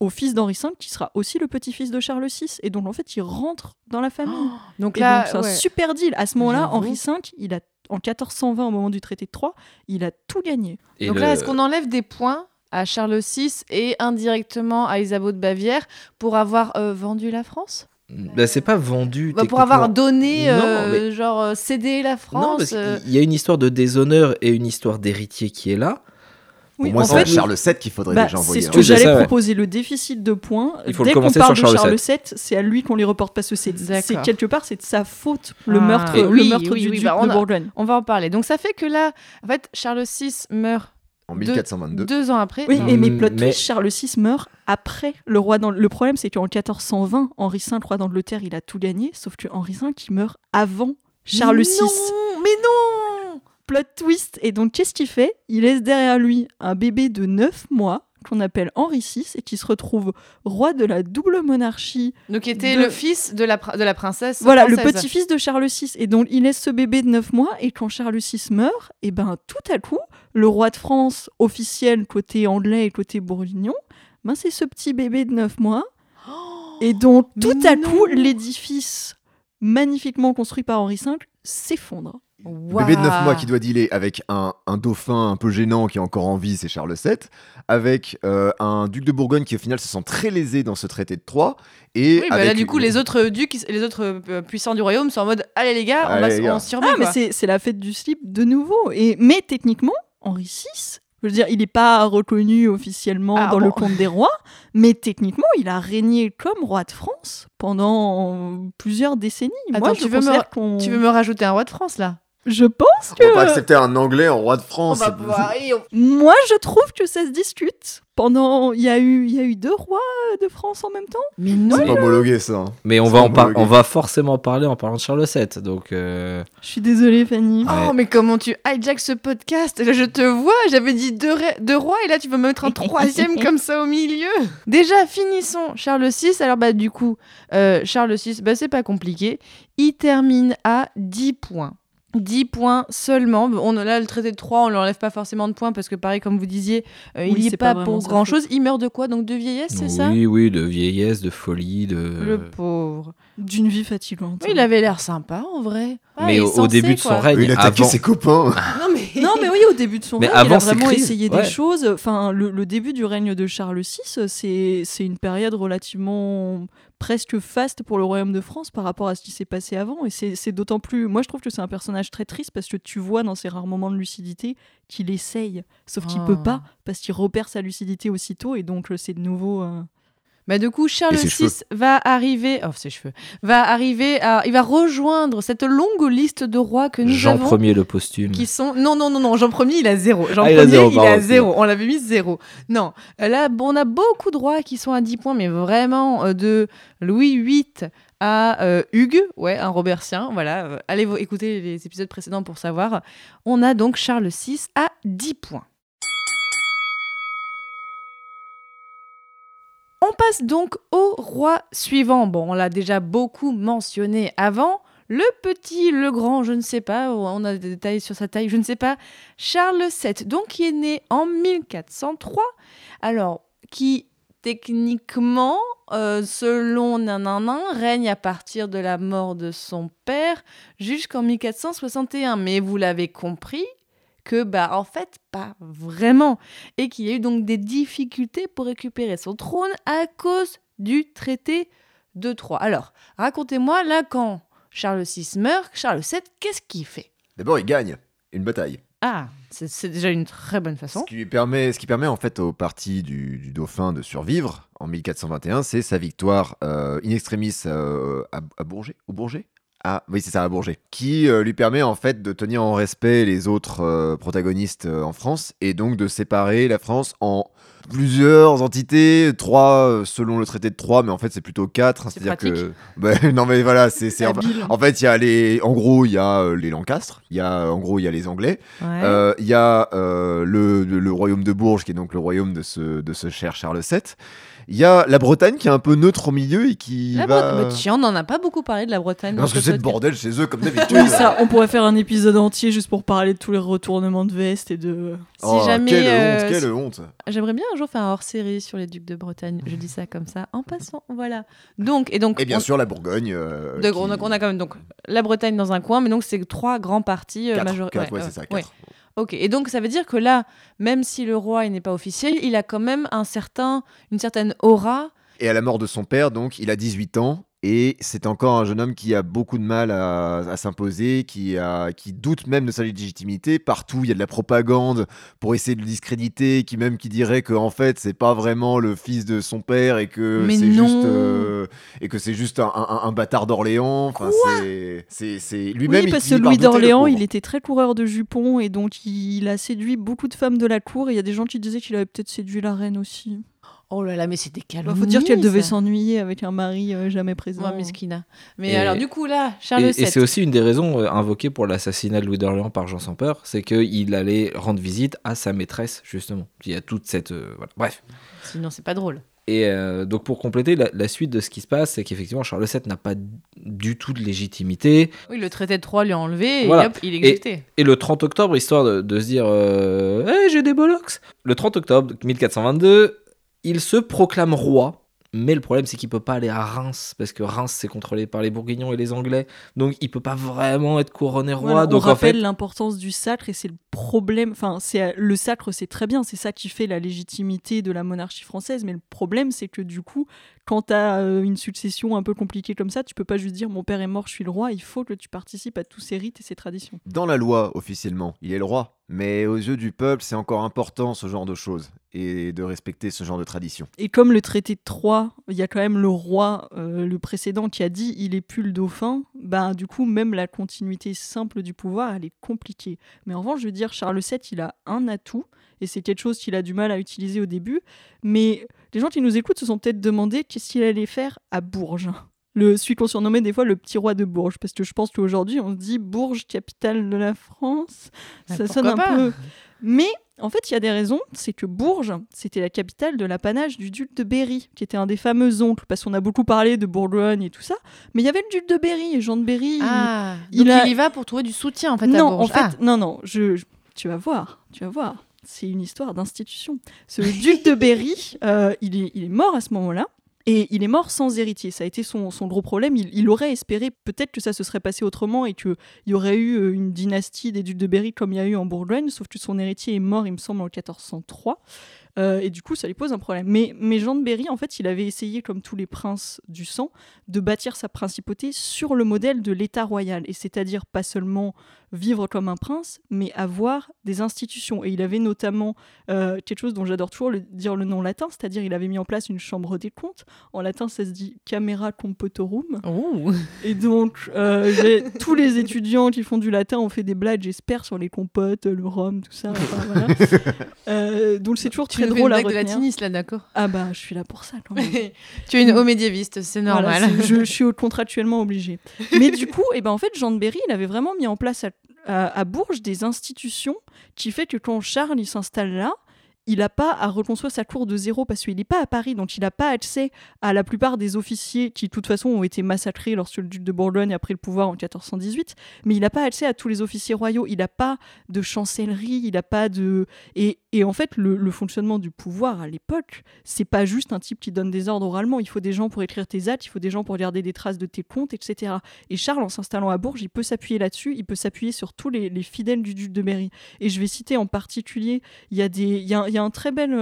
H: au fils d'Henri V qui sera aussi le petit-fils de Charles VI. Et donc, en fait, il rentre dans la famille.
E: Donc
H: Et
E: là,
H: c'est un
E: ouais.
H: super deal. À ce moment-là. Henri V, il a, en 1420, au moment du traité de Troyes, il a tout gagné.
G: et
E: Donc
G: le-
E: là, est-ce qu'on enlève des points à Charles VI et indirectement à Isabeau de Bavière pour avoir euh, vendu la France?
G: Bah, c'est pas vendu.
E: Bah, Pour avoir donné,
G: Non,
E: euh, genre, euh, cédé la
G: Non,
E: France
G: parce
E: euh,
G: qu'il y a une histoire de déshonneur et une histoire d'héritier qui est là.
H: Oui,
F: Pour moi, c'est Charles VII qu'il faudrait
H: bah,
F: déjà
H: c'est
F: envoyer.
H: ce
F: hein.
H: que
G: c'est
H: j'allais
G: ouais.
H: proposer, le déficit de points.
G: Il faut le
H: Dès qu'on parle
G: sur
H: de
G: Charles
H: VII, c'est à lui qu'on les reporte parce que c'est c'est quelque part, c'est de sa faute, le
E: Ah.
H: meurtre,
E: Et
H: le
E: oui,
H: meurtre
E: oui,
H: du
E: oui,
H: duc
E: bah, on
H: de Bourgogne.
E: On va en parler. Donc ça fait que là, en fait, Charles VI meurt
F: En
E: deux-
F: 1422.
E: deux ans après.
H: Oui, et mais
G: Mm,
H: plot
G: mais-
H: twist, Charles VI meurt après le roi. Dans... Le problème, c'est qu'en 1420, Henri V, roi d'Angleterre, il a tout gagné, sauf que Henri V, qui meurt avant Charles VI.
E: Non, mais non
H: Plot twist. Et donc, qu'est-ce qu'il fait? Il laisse derrière lui un bébé de 9 mois qu'on appelle Henri VI et qui se retrouve roi de la double monarchie.
E: Donc, il était
H: De-
E: le fils de la, de la princesse.
H: Voilà, le petit-fils de Charles VI. Et donc, il laisse ce bébé de 9 mois et quand Charles VI meurt, et ben tout à coup, le roi de France officiel côté anglais et côté bourguignon, ben, c'est ce petit bébé de 9 mois. Et donc, tout à
E: non.
H: coup, l'édifice magnifiquement construit par Henri V s'effondre.
F: Le bébé de 9 mois qui doit dealer avec un, un dauphin un peu gênant qui est encore en vie, c'est Charles VII, avec euh, un duc de Bourgogne qui au final se sent très lésé dans ce traité de Troyes. Et
E: Oui, bah là, du coup, les autres ducs, les autres euh, puissants du royaume sont en mode Allez, les gars, on, va, s'y remet.
H: Ah, mais c'est c'est la fête du slip de nouveau. Et, mais techniquement, Henri VI, je veux dire, il n'est pas reconnu officiellement
E: Ah,
H: dans
E: bon.
H: le compte des rois, mais techniquement, il a régné comme roi de France pendant plusieurs décennies.
E: Attends,
H: Moi,
E: tu
H: je
E: veux me. Tu veux me rajouter un roi de France, là?
H: Je pense
F: On va pas
H: que...
F: accepter un Anglais en roi de France.
E: On va pouvoir-
H: Moi, je trouve que ça se discute. pendant, il y a eu, il y a eu deux rois de France en même temps.
E: Mais non,
F: C'est pas homologué ça. hein.
G: Mais on va, en par- on va forcément parler en parlant de Charles VII. Donc, euh,
H: Je suis désolée, Fanny.
E: Oh, mais comment tu hijack ce podcast? Là, Je te vois, j'avais dit deux, ra- deux rois et là tu veux me mettre un troisième comme ça au milieu. Déjà, finissons Charles VI. Alors, bah, du coup, euh, Charles VI, bah, c'est pas compliqué. Il termine à 10 points. 10 points seulement. On, là, le traité de 3, on lui enlève pas forcément de points parce que, pareil, comme vous disiez, euh,
H: Oui,
E: il n'y est pas,
H: pas
E: pour
H: vraiment sa
E: grand chose. Il meurt de quoi? Donc de vieillesse, c'est ça?
G: Oui, oui, de vieillesse, de folie, de.
E: Le pauvre.
H: D'une vie fatigante.
E: Oui, il avait l'air sympa en vrai. Ouais,
G: Mais au,
E: sensé,
G: début de son
E: quoi.
G: règne,
F: Il attaquait
G: avant-
F: ses copains.
E: Non, mais...
H: Non, mais oui, au début de son
G: Mais
H: règne, il a
G: avant
H: vraiment
G: crises,
H: essayé
G: ouais.
H: des choses. Enfin, le, le début du règne de Charles VI, c'est c'est une période relativement presque faste pour le royaume de France par rapport à ce qui s'est passé avant. Et c'est d'autant plus. Moi, je trouve que c'est un personnage très triste parce que tu vois dans ses rares moments de lucidité qu'il essaye, sauf qu'il
E: Ah.
H: peut pas parce qu'il repère sa lucidité aussitôt et donc euh, c'est de nouveau. euh,
E: Bah du coup, Charles VI va arriver, oh ses cheveux, va arriver à, il va rejoindre cette longue liste de rois que nous
G: Jean
E: avons,
G: Ier le posthume.
E: qui sont, non non non non, Jean Ier il a zéro, Jean
G: Ah,
E: Ier
G: il a zéro,
E: il a zéro, on l'avait mis zéro. Non, là bon, on a beaucoup de rois qui sont à 10 points, mais vraiment euh, de Louis VIII à euh, Hugues, ouais, un Robertien, voilà. euh, allez écouter les épisodes précédents pour savoir. On a donc Charles VI à 10 points. On passe donc au roi suivant. Bon, on l'a déjà beaucoup mentionné avant. Le petit, le grand, je ne sais pas, on a des détails sur sa taille, je ne sais pas. Charles VII, donc qui est né en 1403. Alors, qui techniquement, euh, selon Nananin, règne à partir de la mort de son père jusqu'en 1461. Mais vous l'avez compris que, bah, en fait, pas vraiment et qu'il y a eu donc des difficultés pour récupérer son trône à cause du traité de Troyes. Alors, racontez-moi, là, quand Charles VI meurt, Charles VII, qu'est-ce qu'il fait?
F: D'abord, il gagne une bataille.
E: Ah, c'est déjà une très bonne
F: Ce
E: façon.
F: qui, lui permet, ce qui permet en fait au parti du, du dauphin de survivre en 1421, c'est sa victoire euh, in extremis euh, à, à Bourget, au Bourget? Ah oui c'est ça à Bourget, qui euh, lui permet en fait de tenir en respect les autres euh, protagonistes euh, en France et donc de séparer la France en plusieurs entités, trois selon le traité de Troyes, mais en fait c'est plutôt quatre. hein,
E: C'est
F: C'est-à-dire que. Ben, non mais voilà c'est en, fait il y a les en gros il y a les Lancastres, il y a en gros il y a les Anglais.
E: Ouais.
F: Euh, Il y a euh, le, le- le royaume de Bourges, qui est donc le royaume de ce, de ce cher Charles VII. Il y a la Bretagne, qui est un peu neutre au milieu et qui
E: la
F: va...
E: Bretagne, bah, tiens, on n'en a pas beaucoup parlé de la Bretagne.
F: Parce que
E: ce
F: c'est le bordel chez eux, comme d'habitude.
H: Oui, ça, on pourrait faire un épisode entier juste pour parler de tous les retournements de veste et de.
E: Si
F: Oh,
E: jamais,
F: Quelle
E: euh,
F: honte, quelle honte.
E: J'aimerais bien un jour faire un hors-série sur les ducs de Bretagne. Je dis ça comme ça, en passant. Voilà. Donc, et donc,
F: Et bien
E: on-
F: sûr, la Bourgogne. euh,
E: de-
F: qui-
E: on, a, on a quand même donc la Bretagne dans un coin, mais donc c'est trois grands partis euh,
F: Quatre,
E: major-
F: quatre, ouais,
E: ouais,
F: c'est ça,
E: ouais.
F: quatre.
E: Ok, et donc ça veut dire que là, même si le roi n'est pas officiel, il a quand même un certain, une certaine aura.
F: Et à la mort de son père, donc, il a 18 ans. Et c'est encore un jeune homme qui a beaucoup de mal à, à s'imposer, qui, a, qui doute même de sa légitimité. Partout, il y a de la propagande pour essayer de le discréditer, qui même qui dirait que en fait, c'est pas vraiment le fils de son père et que
E: Mais
F: c'est juste euh, et que c'est juste un, un- un bâtard d'Orléans. Enfin, c'est lui-même.
H: Oui, parce que Louis d'Orléans, il était très coureur de jupons et donc il a séduit beaucoup de femmes de la cour. Et il y a des gens qui disaient qu'il avait peut-être séduit la reine aussi.
E: Oh là là, mais c'est des
H: Il
E: calomnies.
H: faut dire qu'elle devait s'ennuyer avec un mari euh, jamais présent.
E: Moi, Miskina. Mais
G: Et-
E: alors, du coup, là, Charles
G: Et,
E: VII.
G: et c'est aussi une des raisons euh, invoquées pour l'assassinat de Louis d'Orléans par Jean sans peur, c'est qu'il allait rendre visite à sa maîtresse, justement. Il y a toute cette. euh, voilà. Bref.
E: Sinon, c'est pas drôle.
G: Et euh, donc, pour compléter, la, la suite de ce qui se passe, c'est qu'effectivement, Charles VII n'a pas du tout de légitimité.
E: Oui, le traité de Troyes lui a enlevé et
G: Voilà.
E: hop, il est exécuté.
G: Et le 30 octobre, histoire de, de se dire euh, Hey, j'ai des bollocks Le 30 octobre 1422, il se proclame roi. Mais le problème, c'est qu'il peut pas aller à Reims, parce que Reims, c'est contrôlé par les Bourguignons et les Anglais. Donc, il peut pas vraiment être couronné roi.
H: Voilà,
G: donc,
H: on rappelle
G: en fait,
H: l'importance du sacre et c'est le problème. Enfin, c'est le sacre, c'est très bien, c'est ça qui fait la légitimité de la monarchie française. Mais le problème, c'est que du coup, quand tu as une succession un peu compliquée comme ça, tu peux pas juste dire mon père est mort, je suis le roi. Il faut que tu participes à tous ces rites et ces traditions.
F: Dans la loi, officiellement, il est le roi. Mais aux yeux du peuple, c'est encore important ce genre de choses et de respecter ce genre de tradition.
H: Et comme le traité de Troyes, il y a quand même le roi, euh, le précédent, qui a dit il est plus le dauphin, bah du coup, même la continuité simple du pouvoir, elle est compliquée. Mais en revanche, je veux dire, Charles VII, il a un atout, et c'est quelque chose qu'il a du mal à utiliser au début. Mais les gens qui nous écoutent se sont peut-être demandé qu'est-ce qu'il allait faire à Bourges. Le, celui qu'on surnommait des fois le petit roi de Bourges, parce que je pense qu'aujourd'hui on se dit Bourges, capitale de la France,
E: Bah,
H: ça sonne un
E: pas
H: peu. Mais en fait, il y a des raisons. C'est que Bourges, c'était la capitale de l'apanage du duc de Berry, qui était un des fameux oncles, parce qu'on a beaucoup parlé de Bourgogne et tout ça. Mais il y avait le duc de Berry, et Jean de Berry. il-
E: Ah,
H: il
E: donc il,
H: a-
E: y va pour trouver du soutien en fait à
H: non, en
E: Bourges.
H: fait,
E: Ah.
H: non, non, je, je- tu vas voir, tu vas voir. C'est une histoire d'institution. Ce duc de Berry, euh, il, est, il est mort à ce moment-là. Et il est mort sans héritier. Ça a été son, son gros problème. Il, il aurait espéré peut-être que ça se serait passé autrement et qu'il y aurait eu euh, une dynastie des ducs de Berry comme il y a eu en Bourgogne, sauf que son héritier est mort, il me semble, en 1403. Euh, et du coup, ça lui pose un problème. Mais, mais Jean de Berry, en fait, il avait essayé, comme tous les princes du sang, de bâtir sa principauté sur le modèle de l'État royal. Et c'est-à-dire pas seulement vivre comme un prince, mais avoir des institutions. Et il avait notamment euh, quelque chose dont j'adore toujours le- dire le nom latin, c'est-à-dire il avait mis en place une chambre des comptes. En latin, ça se dit Camera Compotorum.
E: Oh.
H: Et donc, euh, tous les étudiants qui font du latin ont fait des blagues, j'espère, sur les compotes, le rhum, tout ça. enfin, voilà. Euh, donc c'est toujours très drôle à
E: blague de
H: retenir.
E: latiniste là, d'accord
H: Ah bah, je suis là pour ça quand même.
E: Tu es une haut médiéviste, c'est normal.
H: je, je suis contractuellement obligée. Mais du coup, eh ben, en fait, Jean de Berry, il avait vraiment mis en place à, à- à Bourges des institutions qui fait que quand Charles il s'installe là, il n'a pas à reconstruire sa cour de zéro parce qu'il n'est pas à Paris, donc il n'a pas accès à la plupart des officiers qui, de toute façon, ont été massacrés lorsque le duc de Bourgogne a pris le pouvoir en 1418. Mais il n'a pas accès à tous les officiers royaux. Il n'a pas de chancellerie, il n'a pas de. Et, et en fait, le, fonctionnement du pouvoir à l'époque, c'est pas juste un type qui donne des ordres oralement. Il faut des gens pour écrire tes actes, il faut des gens pour garder des traces de tes comptes, etc. Et Charles, en s'installant à Bourges, il peut s'appuyer là-dessus. Il peut s'appuyer sur tous les, les fidèles du duc de Berry. Et je vais citer en particulier, il y a, un, très bel,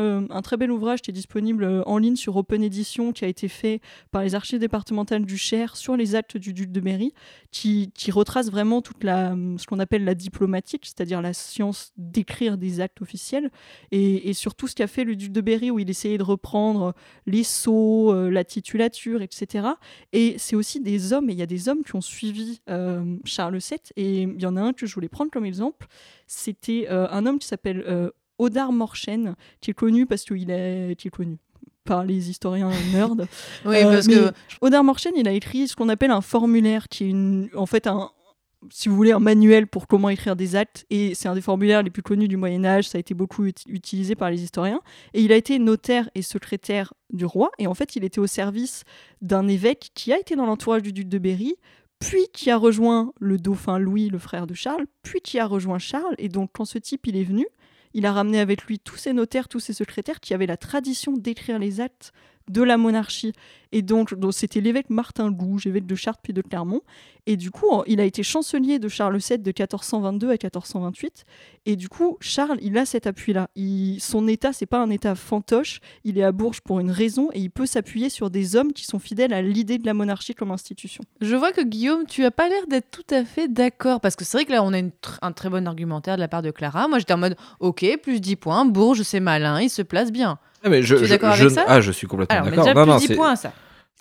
H: ouvrage qui est disponible euh, en ligne sur Open Edition, qui a été fait par les archives départementales du Cher sur les actes du duc de Berry, qui, retrace vraiment toute ce qu'on appelle la diplomatique, c'est-à-dire la science d'écrire des actes officiels, et, et surtout ce qu'a fait le duc de Berry, où il essayait de reprendre les sceaux, euh, la titulature, etc. Et c'est aussi des hommes, et il y a des hommes qui ont suivi euh, Charles VII, et il y en a un que je voulais prendre comme exemple, c'était euh, un homme qui s'appelle euh, Odar Morchen, qui est connu parce qu'il est, qui est connu par les historiens nerds.
E: Oui,
H: Euh,
E: parce que
H: Odar Morchen, il a écrit ce qu'on appelle un formulaire, qui est une- en fait un, si vous voulez, un manuel pour comment écrire des actes. Et c'est un des formulaires les plus connus du Moyen Âge. Ça a été beaucoup ut- utilisé par les historiens. Et il a été notaire et secrétaire du roi. Et en fait, il était au service d'un évêque qui a été dans l'entourage du duc de Berry, puis qui a rejoint le dauphin Louis, le frère de Charles, puis qui a rejoint Charles. Et donc, quand ce type il est venu, il a ramené avec lui tous ses notaires, tous ses secrétaires qui avaient la tradition d'écrire les actes de la monarchie. Et donc, c'était l'évêque Martin Gouge, évêque de Chartres puis de Clermont. Et du coup, il a été chancelier de Charles VII de 1422 à 1428. Et du coup, Charles, il a cet appui-là. Il- Son état, c'est pas un état fantoche. Il est à Bourges pour une raison et il peut s'appuyer sur des hommes qui sont fidèles à l'idée de la monarchie comme institution.
E: je vois que Guillaume, tu as pas l'air d'être tout à fait d'accord. Parce que c'est vrai que là, on a une un très bon argumentaire de la part de Clara. Moi, j'étais en mode, ok, plus 10 points, Bourges, c'est malin, il se place bien.
G: Ah, mais je,
E: Tu es
G: je-
E: d'accord
G: je-
E: avec ça?
G: Ah, je suis complètement d'accord.
E: déjà
G: Non,
E: plus
G: non,
E: 10
G: c'est-
E: points, ça.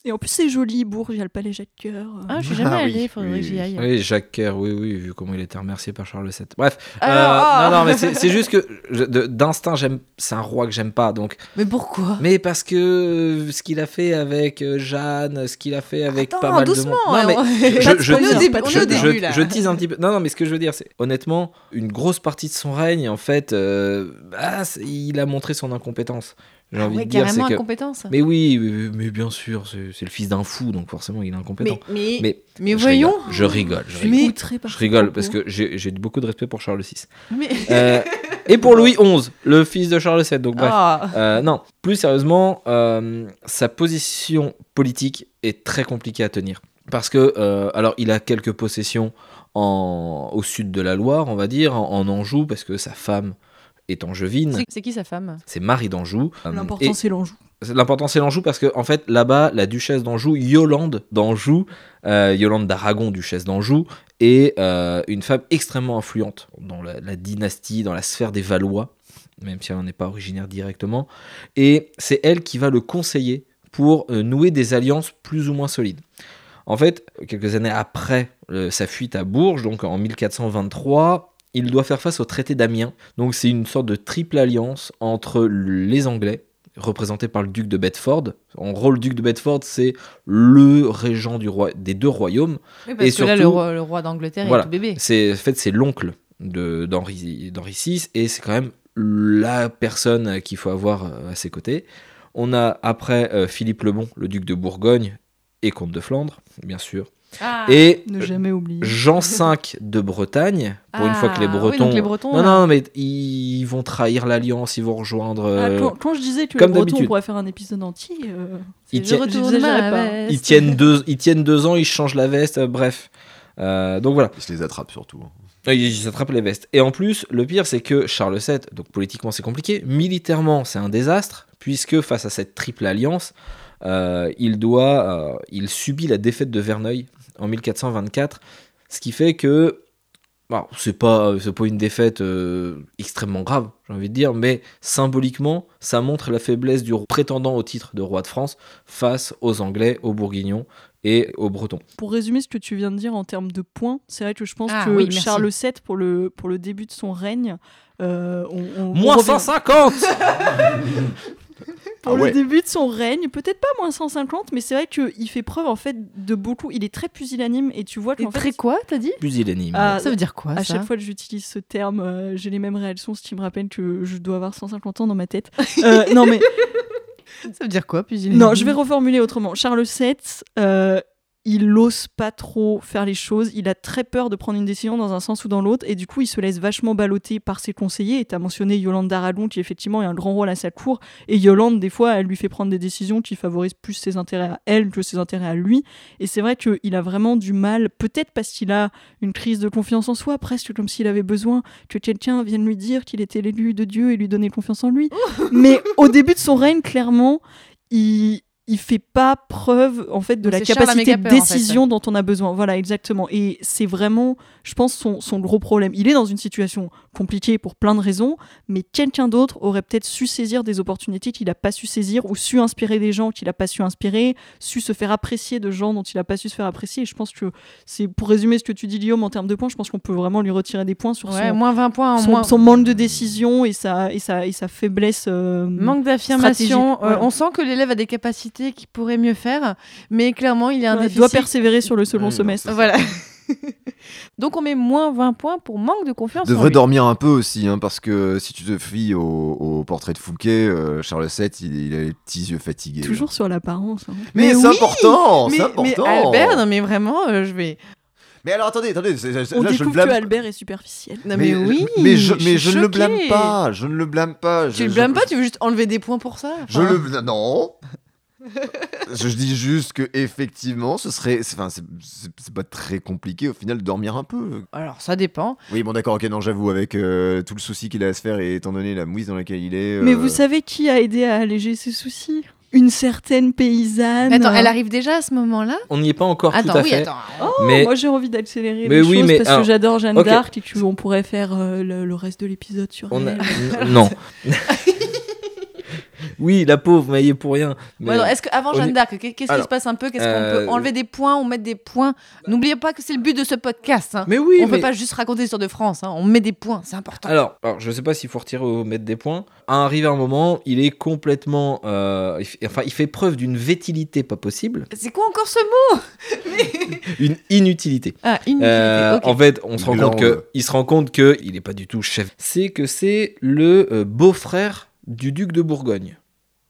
H: Et en plus, c'est joli, Bourges, il y a le palais Jacques-Cœur.
E: Ah, je suis jamais
F: Ah oui,
E: allée, faudrait
F: oui,
E: que j'y aille.
G: Oui, Jacques Kerr, oui, oui, vu comment il était remercié par Charles VII. Bref,
E: Alors,
G: euh,
E: ah.
G: non, non, mais c'est juste que d'instinct, j'aime, c'est un roi que j'aime pas. Donc,
E: Mais pourquoi?
G: Mais parce que euh, ce qu'il a fait avec euh, Jeanne, ce qu'il a fait avec
E: Attends,
G: pas mal
E: doucement,
G: de monde. Non, mais je, je- je, je-
E: début, là.
G: je tease un petit peu. Non, non, mais ce que je veux dire, c'est honnêtement, une grosse partie de son règne, en fait, euh, ah, il a montré son incompétence. J'ai
E: Ah
G: envie
E: ouais,
G: de dire, c'est
E: carrément
G: que.
E: incompétence.
G: Mais oui, mais, mais bien sûr, c'est le fils d'un fou, donc forcément, il est incompétent.
E: mais,
G: Mais,
E: mais
G: je
E: voyons.
G: rigole, je rigole. Je rigole, je parce que j'ai beaucoup de respect pour Charles VI. Euh, et pour Louis XI, le fils de Charles VII. Donc bref.
E: Ah.
G: Euh, non, plus sérieusement, euh, sa position politique est très compliquée à tenir. Parce que, alors, il a quelques possessions en, au sud de la Loire, on va dire, en, en Anjou, parce que sa femme est angevine.
E: C'est- qui sa femme?
G: C'est Marie d'Anjou. Euh,
H: L'important,
G: et
H: c'est l'Anjou.
G: L'important, c'est l'Anjou, parce que, en fait, là-bas, la duchesse d'Anjou, Yolande d'Anjou, euh, Yolande d'Aragon, duchesse d'Anjou, est euh, une femme extrêmement influente dans la, la dynastie, dans la sphère des Valois, même si elle n'en est pas originaire directement. Et c'est elle qui va le conseiller pour euh, nouer des alliances plus ou moins solides. En fait, quelques années après euh, sa fuite à Bourges, donc en 1423, il doit faire face au traité d'Amiens. Donc c'est une sorte de triple alliance entre les Anglais, représentés par le duc de Bedford. En gros, le duc de Bedford, c'est le régent du roi, des deux royaumes.
E: Oui, parce
G: Et
E: que là, le
G: surtout-
E: roi, le roi d'Angleterre
G: Voilà.
E: est tout bébé.
G: C'est en fait c'est l'oncle d'Henri VI et c'est quand même la personne qu'il faut avoir euh, à ses côtés. On a après euh, Philippe le Bon, le duc de Bourgogne et comte de Flandre, bien sûr.
E: Ah.
G: Et
H: Ne jamais oublier.
G: Jean V de Bretagne, pour une fois que les
E: Ah, oui,
G: Bretons.
E: les Bretons,
G: non,
E: là.
G: non, mais ils vont trahir l'alliance, ils vont rejoindre.
H: Ah,
G: euh,
H: quand, quand je disais que
G: comme
H: les Bretons pourraient faire un épisode entier, euh,
G: Ils tiennent-
H: je- pas.
G: ils, tiennent deux, ils tiennent deux ans, ils changent la veste, euh, bref. Euh, donc voilà.
F: Il se les attrape surtout.
G: Ils attrapent les vestes. Et en plus, le pire, c'est que Charles VII, donc politiquement c'est compliqué, militairement c'est un désastre, puisque face à cette triple alliance, euh, il doit, euh, il subit la défaite de Verneuil en 1424, ce qui fait que, bon, c'est pas, c'est pas une défaite euh, extrêmement grave, j'ai envie de dire, mais symboliquement, ça montre la faiblesse du prétendant au titre de roi de France face aux Anglais, aux Bourguignons et aux Bretons.
H: Pour résumer ce que tu viens de dire en termes de points, c'est vrai que je pense
E: Ah
H: que
E: oui.
H: Charles VII, pour le, pour le début de son règne, euh, on, on- on
G: Moins
H: revient-
G: 150
H: Pour
F: Ah ouais.
H: le début de son règne, peut-être pas moins 150, mais c'est vrai qu'il fait preuve en fait de beaucoup. Il est très pusillanime et tu vois qu'en fait.
E: très quoi, t'as dit?
G: Pusillanime.
H: Ah,
E: Ça veut dire quoi,
H: À
E: ça?
H: chaque fois que j'utilise ce terme, euh, j'ai les mêmes réactions, ce qui me rappelle que je dois avoir 150 ans dans ma tête. Euh, non mais
E: Ça veut dire quoi, pusillanime?
H: Non, je vais reformuler autrement. Charles VII, euh, il n'ose pas trop faire les choses. Il a très peur de prendre une décision dans un sens ou dans l'autre. Et du coup, il se laisse vachement balloter par ses conseillers. Et tu as mentionné Yolande d'Aragon, qui effectivement a un grand rôle à sa cour. Et Yolande, des fois, elle lui fait prendre des décisions qui favorisent plus ses intérêts à elle que ses intérêts à lui. Et c'est vrai qu'il a vraiment du mal, peut-être parce qu'il a une crise de confiance en soi, presque comme s'il avait besoin que quelqu'un vienne lui dire qu'il était l'élu de Dieu et lui donner confiance en lui. Mais au début de son règne, clairement, il, il fait pas preuve en fait de
E: Donc
H: la capacité de
E: Amégapeur, en fait.
H: décision dont on a besoin. Voilà, exactement. Et c'est vraiment, je pense, son, son gros problème. Il est dans une situation compliquée pour plein de raisons, mais quelqu'un d'autre aurait peut-être su saisir des opportunités qu'il n'a pas su saisir ou su inspirer des gens qu'il n'a pas su inspirer, su se faire apprécier de gens dont il n'a pas su se faire apprécier. Et je pense que c'est pour résumer ce que tu dis, Guillaume, en termes de points, je pense qu'on peut vraiment lui retirer des points sur
E: Ouais,
H: son,
E: moins 20 points,
H: son,
E: moins...
H: son manque de décision et sa, et sa, et sa faiblesse. euh,
E: Manque d'affirmation. Euh, on sent que l'élève a des capacités qu'il pourrait mieux faire, mais clairement, il y a un déficit.
H: doit persévérer sur le second
F: Ouais,
H: semestre.
E: Voilà. Donc on met moins 20 points pour manque de confiance en
F: devrait
E: lui.
F: dormir un peu aussi, hein, parce que si tu te fies au, au portrait de Fouquet, euh, Charles VII, il, il a les petits yeux fatigués.
H: Toujours sur l'apparence. hein.
F: Mais,
E: Mais
F: c'est
E: oui,
F: important,
E: mais,
F: important.
E: Albert, non mais vraiment, euh, je vais...
F: Mais alors attendez, attendez,
H: On
F: là je
H: découvre
F: le blâme.
H: que Albert est superficiel.
E: Non mais, oui,
F: mais je, mais ne le blâme pas, je ne le blâme pas.
E: Tu
F: je-
E: le
F: je-
E: blâmes pas, tu veux juste enlever des points pour ça
F: Je le non. Je dis juste que effectivement, ce serait, c'est- enfin, c'est- pas très compliqué au final de dormir un peu.
E: Alors ça dépend.
F: Oui, bon d'accord, ok, non, j'avoue, avec euh, tout le souci qu'il a à se faire et étant donné la mouise dans laquelle il est.
H: Mais
F: euh,
H: vous savez qui a aidé à alléger ses soucis? Une certaine paysanne.
E: Mais attends, elle arrive déjà à ce moment-là?
G: On n'y est pas encore
E: Attends,
G: tout à
E: oui,
G: fait.
E: attends.
H: Oh,
G: mais
H: Moi j'ai envie d'accélérer les
G: oui,
H: choses
G: mais
H: parce
G: alors-
H: que j'adore Jeanne
G: ok.
H: d'Arc et qu'on pourrait faire euh, le, le reste de l'épisode sur
G: on a...
H: elle.
G: N- non. oui, la pauvre, mais elle y est pour rien. Mais-
E: alors, Est-ce qu'avant Jeanne d'Arc, qu'est- qu'est-ce qui se passe un peu? Qu'est-ce qu'on
G: euh,
E: peut enlever des points ou mettre des points? N'oubliez pas que c'est le but de ce podcast. hein.
G: mais oui,
E: on ne
G: mais...
E: peut pas juste raconter l'histoire de France. hein. On met des points, c'est important.
G: Alors, alors, je sais pas s'il faut retirer ou mettre des points. À arriver un moment, il est complètement, euh, il fait- enfin, il fait preuve d'une vétilité pas possible,
E: C'est quoi encore ce mot?
G: Une inutilité.
E: Ah, inutilité.
G: Euh. En fait, on se rend compte que, il se rend compte que il est pas du tout chef. C'est que c'est le euh, beau-frère du duc de Bourgogne.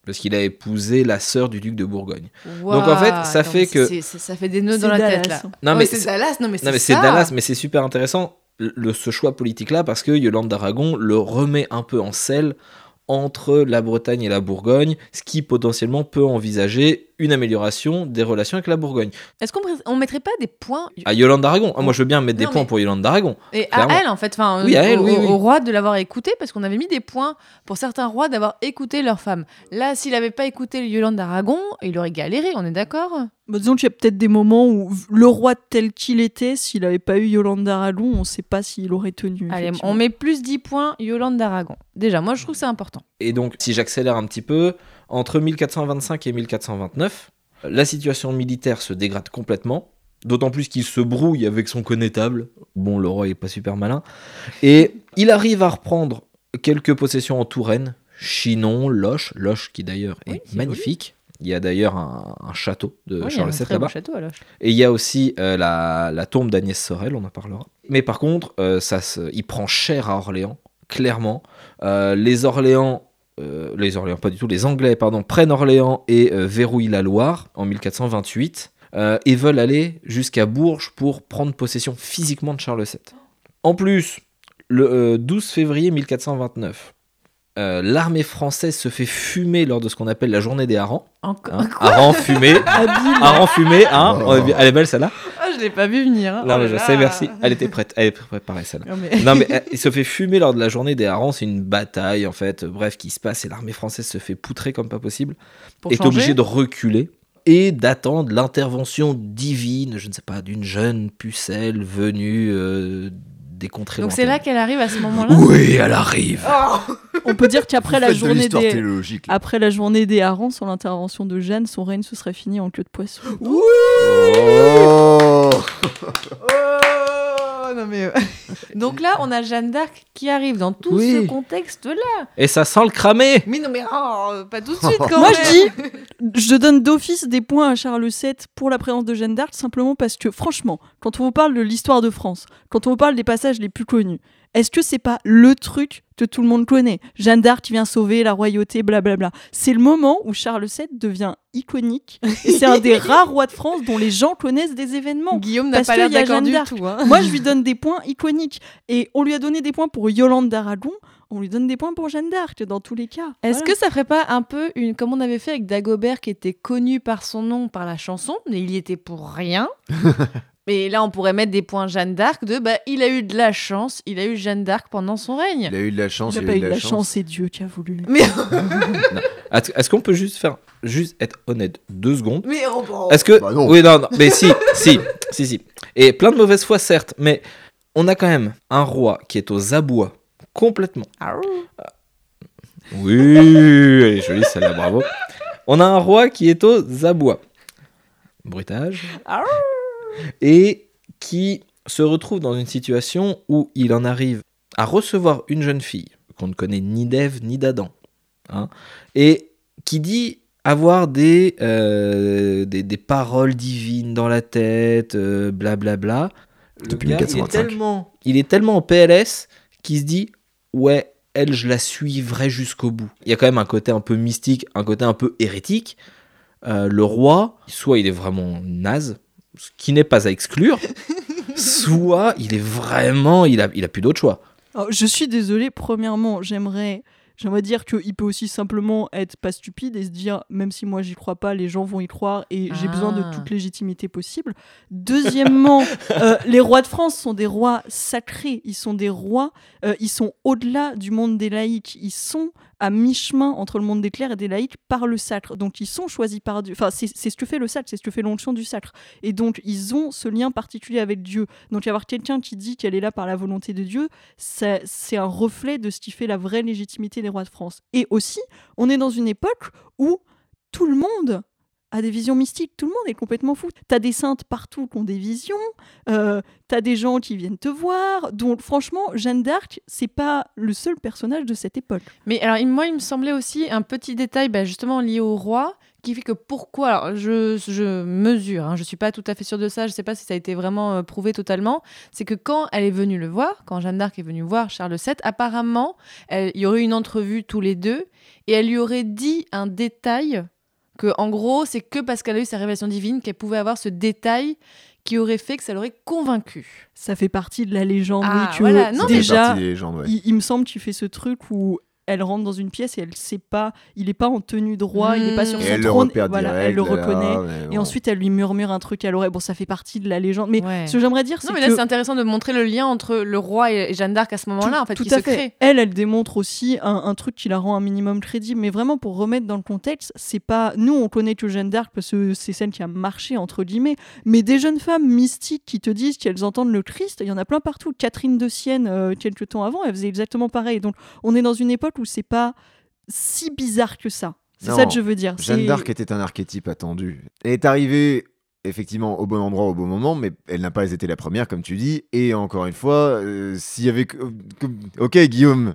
G: Parce qu'il a épousé la sœur du duc de Bourgogne. donc, en fait, ça
E: attends,
G: fait que-
E: ça fait des nœuds dans la
H: Dallas,
E: tête là.
G: Non,
E: Ouais,
G: mais
E: c'est Dallas, non mais c'est
G: Non mais c'est. Dallas, mais c'est super intéressant le, ce choix politique là parce que Yolande d'Aragon le remet un peu en selle entre la Bretagne et la Bourgogne, ce qui potentiellement peut envisager une amélioration des relations avec la Bourgogne.
E: Est-ce qu'on on mettrait pas des points
G: À Yolande d'Aragon, Ah, moi je veux bien mettre des points
E: mais-
G: pour Yolande d'Aragon.
E: et à elle en fait, enfin
G: Oui, elle,
E: au-
G: oui, oui.
E: au roi de l'avoir écouté parce qu'on avait mis des points pour certains rois d'avoir écouté leur femme. Là, s'il avait pas écouté Yolande d'Aragon, il aurait galéré. On est d'accord?
H: Bah, disons qu'il y a peut-être des moments où le roi tel qu'il était, s'il n'avait pas eu Yolande d'Aragon, on ne sait pas s'il aurait tenu.
E: Allez, on met plus 10 points Yolande d'Aragon. Déjà, moi je trouve que c'est important.
G: Et donc si j'accélère un petit peu, entre 1425 et 1429, la situation militaire se dégrade complètement. D'autant plus qu'il se brouille avec son connétable. Bon, le roi est pas super malin. Et il arrive à reprendre quelques possessions en Touraine, Chinon, Loche, Loche qui d'ailleurs
E: Oui,
G: est magnifique. Il y a d'ailleurs un, un château de
E: Oui,
G: Charles VII là-bas. Et il y a aussi euh, la, la tombe d'Agnès Sorel, on en parlera. Mais par contre, euh, ça se- il prend cher à Orléans, clairement. Euh, les Orléans, euh, les Orléans, pas du tout, les Anglais, pardon, prennent Orléans et euh, verrouillent la Loire en 1428 euh, et veulent aller jusqu'à Bourges pour prendre possession physiquement de Charles VII. En plus, le euh, 12 février 1429, euh, l'armée française se fait fumer lors de ce qu'on appelle la journée des harengs.
E: Encore.
G: Hein, harengs fumés, harengs fumés, hein,
F: Oh.
G: elle est belle celle-là
E: je l'ai pas vu venir. hein.
G: non,
E: Oh
G: mais je sais, merci. Elle était prête. Elle était préparée, celle-là.
E: Non, mais-
G: Non, mais euh, il se fait fumer lors de la journée des harengs. C'est une bataille, en fait. Bref, qui se passe et l'armée française se fait poutrer comme pas possible.
E: Pour
G: est
E: changer.
G: obligée de reculer et d'attendre l'intervention divine, je ne sais pas, d'une jeune pucelle venue euh, des contrées
E: Donc c'est là qu'elle arrive à ce moment-là?
G: Oui, elle arrive.
H: On peut dire qu'après la
F: de
H: journée des après la journée des harengs, sur l'intervention de Jeanne, son règne se serait fini en queue de poisson.
F: Oh
E: Oh, non mais. Donc là, on a Jeanne d'Arc qui arrive dans tout
G: Oui.
E: ce contexte-là.
G: Et ça sent le cramé.
E: Mais non mais oh, pas tout de suite quand
H: Moi,
E: même.
H: je dis, je donne d'office des points à Charles VII pour la présence de Jeanne d'Arc, simplement parce que, franchement, quand on vous parle de l'histoire de France, quand on vous parle des passages les plus connus, est-ce que c'est pas le truc que tout le monde connaît? Jeanne d'Arc qui vient sauver la royauté, blablabla. C'est le moment où Charles VII devient iconique, et c'est un des rares rois de France dont les gens connaissent des événements.
E: Guillaume n'a pas l'air
H: y a
E: d'accord du
H: d'Arc.
E: tout. hein.
H: Moi, je lui donne des points iconiques. Et on lui a donné des points pour Yolande d'Aragon, on lui donne des points pour Jeanne d'Arc, dans tous les cas.
E: Est-ce
H: Voilà.
E: que ça ferait pas un peu une comme on avait fait avec Dagobert qui était connu par son nom par la chanson, mais il y était pour rien? Mais là, on pourrait mettre des points Jeanne d'Arc de bah il a eu de la chance, il a eu Jeanne d'Arc pendant son règne.
F: Il a eu de la chance,
H: Il
F: il
H: n'a
F: a
H: pas
F: eu de la chance.
H: c'est Dieu qui a voulu.
E: Mais
G: Est-ce qu'on peut juste faire, juste être honnête deux secondes?
E: Mais bon.
G: Est-ce que
F: Bah non.
G: oui non non mais si si si si et plein de mauvaise foi certes mais on a quand même un roi qui est aux abois complètement
E: Ah,
G: oui elle est jolie celle-là bravo on a un roi qui est aux abois bruitage
E: Ah.
G: Et qui se retrouve dans une situation où il en arrive à recevoir une jeune fille qu'on ne connaît ni d'Ève ni d'Adam hein, et qui dit avoir des, euh, des, des paroles divines dans la tête, euh, blablabla. Le
F: Depuis
G: gars, il est,
F: 1425.
G: tellement, il est tellement en PLS qu'il se dit Ouais, elle, je la suivrai jusqu'au bout. Il y a quand même un côté un peu mystique, un côté un peu hérétique. Euh, le roi, soit il est vraiment naze, ce qui n'est pas à exclure, soit il est vraiment. Il a, il a plus d'autre choix.
H: Alors, je suis désolée, premièrement, j'aimerais. J'aimerais dire qu'il peut aussi simplement être pas stupide et se dire, même si moi j'y crois pas, les gens vont y croire et j'ai besoin de
E: Ah.
H: toute légitimité possible. Deuxièmement, euh, les rois de France sont des rois sacrés, ils sont des rois, euh, ils sont au-delà du monde des laïcs, ils sont à mi-chemin entre le monde des clercs et des laïcs par le sacre. Donc ils sont choisis par Dieu. Enfin, c'est ce que fait le sacre, c'est ce que fait l'onction du sacre. Et donc ils ont ce lien particulier avec Dieu. Donc y avoir quelqu'un qui dit qu'elle est là par la volonté de Dieu, c'est un reflet de ce qui fait la vraie légitimité des rois de France. Et aussi, on est dans une époque où tout le monde des visions mystiques, tout le monde est complètement fou. T'as des saintes partout qui ont des visions, euh, t'as des gens qui viennent te voir. Donc franchement, Jeanne d'Arc, c'est pas le seul personnage de cette époque.
E: Mais alors, moi, il me semblait aussi un petit détail, bah, justement lié au roi, qui fait que pourquoi. Alors, je, je mesure, hein, je suis pas tout à fait sûre de ça, je sais pas si ça a été vraiment euh, prouvé totalement. C'est que quand elle est venue le voir, quand Jeanne d'Arc est venue voir Charles VII, apparemment, il y aurait une entrevue tous les deux, et elle lui aurait dit un détail que, en gros, c'est que parce qu'elle a eu sa révélation divine qu'elle pouvait avoir ce détail qui aurait fait que ça l'aurait convaincue.
H: Ça fait partie de la légende.
E: Ah,
H: oui, que
E: voilà. Non,
F: Ça fait
H: déjà,
F: partie des légendes, ouais.
H: il, il me semble qu'il fait ce truc où elle rentre dans une pièce et elle sait pas, il est pas en tenue de roi, il est pas sur son
F: le
H: trône.
F: repère
H: voilà,
F: direct.
H: elle le
F: là,
H: reconnaît. Et
F: bon.
H: ensuite, elle lui murmure un truc à l'oreille. Bon, ça fait partie de la légende. Mais
E: Ouais.
H: ce que j'aimerais dire, c'est
E: Non, mais
H: que
E: là, c'est intéressant de montrer le lien entre le roi et et Jeanne d'Arc à ce moment-là, en fait,
H: tout
E: qui
H: à
E: se
H: fait.
E: crée.
H: Elle, elle démontre aussi un, un truc qui la rend un minimum crédible. Mais vraiment, pour remettre dans le contexte, c'est pas. Nous, on connaît que Jeanne d'Arc parce que c'est celle qui a marché, entre guillemets. Mais des jeunes femmes mystiques qui te disent qu'elles entendent le Christ, il y en a plein partout. Catherine de Sienne, euh, quelques temps avant, elle faisait exactement pareil. Donc, on est dans une époque où c'est pas si bizarre que ça. C'est ça que je veux dire.
F: Jeanne d'Arc était un archétype attendu. Elle est arrivée effectivement au bon endroit au bon moment, mais elle n'a pas été la première, comme tu dis. Et encore une fois, euh, s'il y avait. Ok, Guillaume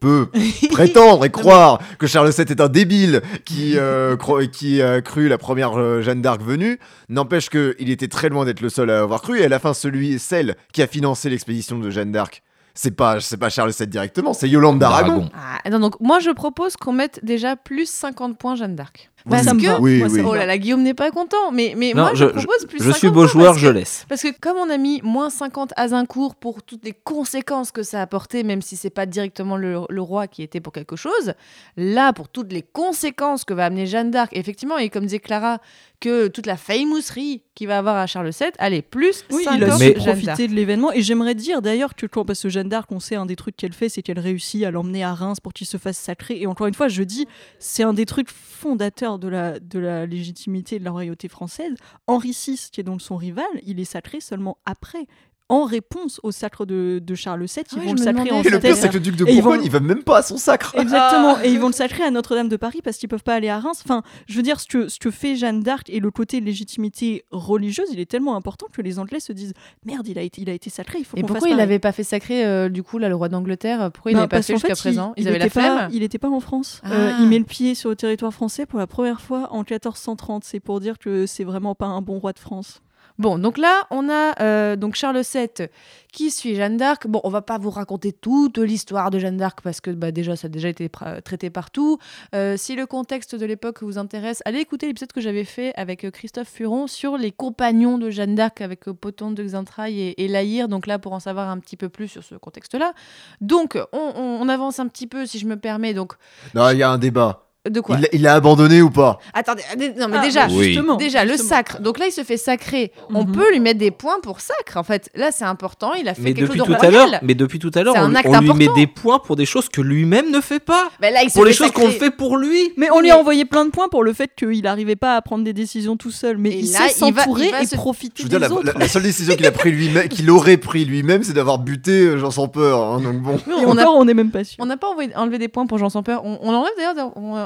F: peut prétendre et croire que Charles VII est un débile qui, euh, cro- qui a cru la première euh, Jeanne d'Arc venue. N'empêche qu'il était très loin d'être le seul à avoir cru. Et à la fin, celui, celle qui a financé l'expédition de Jeanne d'Arc, c'est pas, c'est pas Charles VII directement, c'est Yolande d'Aragon.
E: Ah, donc moi je propose qu'on mette déjà plus 50 points Jeanne d'Arc. Parce que.
F: oui,
H: Moi,
F: oui.
E: Oh là là, Guillaume n'est pas content. Mais, mais
G: Non,
E: moi je,
G: je-
E: propose plus
G: Je
E: 50
G: suis beau joueur,
E: parce
G: je
E: que-
G: laisse.
E: Parce que comme on a mis moins 50 à Zincourt pour toutes les conséquences que ça a apporté, même si c'est pas directement le, le roi qui était pour quelque chose, là, pour toutes les conséquences que va amener Jeanne d'Arc, effectivement, et comme disait Clara, que toute la famouserie qu'il va avoir à Charles VII, allez, plus
H: Oui,
E: 50
H: il a
G: Mais-
H: profiter de l'événement. Et j'aimerais dire d'ailleurs que quand, parce que Jeanne d'Arc, on sait un des trucs qu'elle fait, c'est qu'elle réussit à l'emmener à Reims pour qu'il se fasse sacrer. Et encore une fois, je dis, c'est un des trucs fondateurs de la, légitimité de la royauté française. Henri VI, qui est donc son rival, il est sacré seulement après. En réponse au sacre de, de Charles VII, ils
E: Ouais,
H: vont le sacrer en
F: Et le pire, c'est que le duc de Bourgogne,
H: vont-
F: il va même pas à son sacre.
H: Exactement,
E: Ah.
H: et ils vont le sacrer à Notre-Dame de Paris parce qu'ils peuvent pas aller à Reims. Enfin, je veux dire, ce que, ce que fait Jeanne d'Arc et le côté légitimité religieuse, il est tellement important que les Anglais se disent merde, il a été, il a été sacré, il faut
E: Et pourquoi
H: fasse
E: il n'avait pas fait sacrer, euh, du coup, là, le roi d'Angleterre? Pourquoi il
H: Ben,
E: n'avait pas fait jusqu'à présent?
H: il,
E: avaient la
H: pas,
E: flemme?
H: il était pas en France.
E: Ah.
H: Euh, il met le pied sur le territoire français pour la première fois en 1430. C'est pour dire que c'est vraiment pas un bon roi de France.
E: Bon, donc là, on a euh, donc Charles VII qui suit Jeanne d'Arc. Bon, on va pas vous raconter toute l'histoire de Jeanne d'Arc parce que bah, déjà, ça a déjà été traité partout. Euh, si le contexte de l'époque vous intéresse, allez écouter l'épisode que j'avais fait avec euh, Christophe Furon sur les compagnons de Jeanne d'Arc avec Pothon de Xaintrailles et, et Laïr. Donc là, pour en savoir un petit peu plus sur ce contexte-là. Donc, on, on- on avance un petit peu, si je me permets. Donc,
F: Non, il y a un débat.
E: De quoi
F: Il il l'a abandonné ou pas
E: Attendez, attendez, non mais
H: Ah,
E: déjà,
G: Oui.
H: justement,
E: Déjà, le sacre. Donc là, il se fait sacrer. On
H: Mhm.
E: peut lui mettre des points pour sacre. En fait, là, c'est important. Il a fait
G: Mais
E: quelque chose
G: tout
E: de
G: à l'heure,
E: royal.
G: mais depuis tout à l'heure, on, lui-
E: acte
G: on lui met des points pour des choses que lui-même ne fait pas.
E: Mais là, il se
G: Pour les choses qu'on fait pour lui.
H: Mais on lui a envoyé plein de points pour le fait qu'il n'arrivait pas à prendre des décisions tout seul. Mais
E: Et
H: il
E: là,
H: sait s'entourer et
E: se-
H: profiter
F: Je veux dire,
H: des
F: la,
H: autres.
F: la- la seule décision qu'il a pris lui-même, qu'il aurait pris lui-même, c'est d'avoir buté euh, Jean sans peur. hein, donc bon.
E: On a-
H: encore, on n'est même pas sûr.
E: On n'a pas envoyé- enlevé des points pour Jean sans peur. On, on enlève d'ailleurs,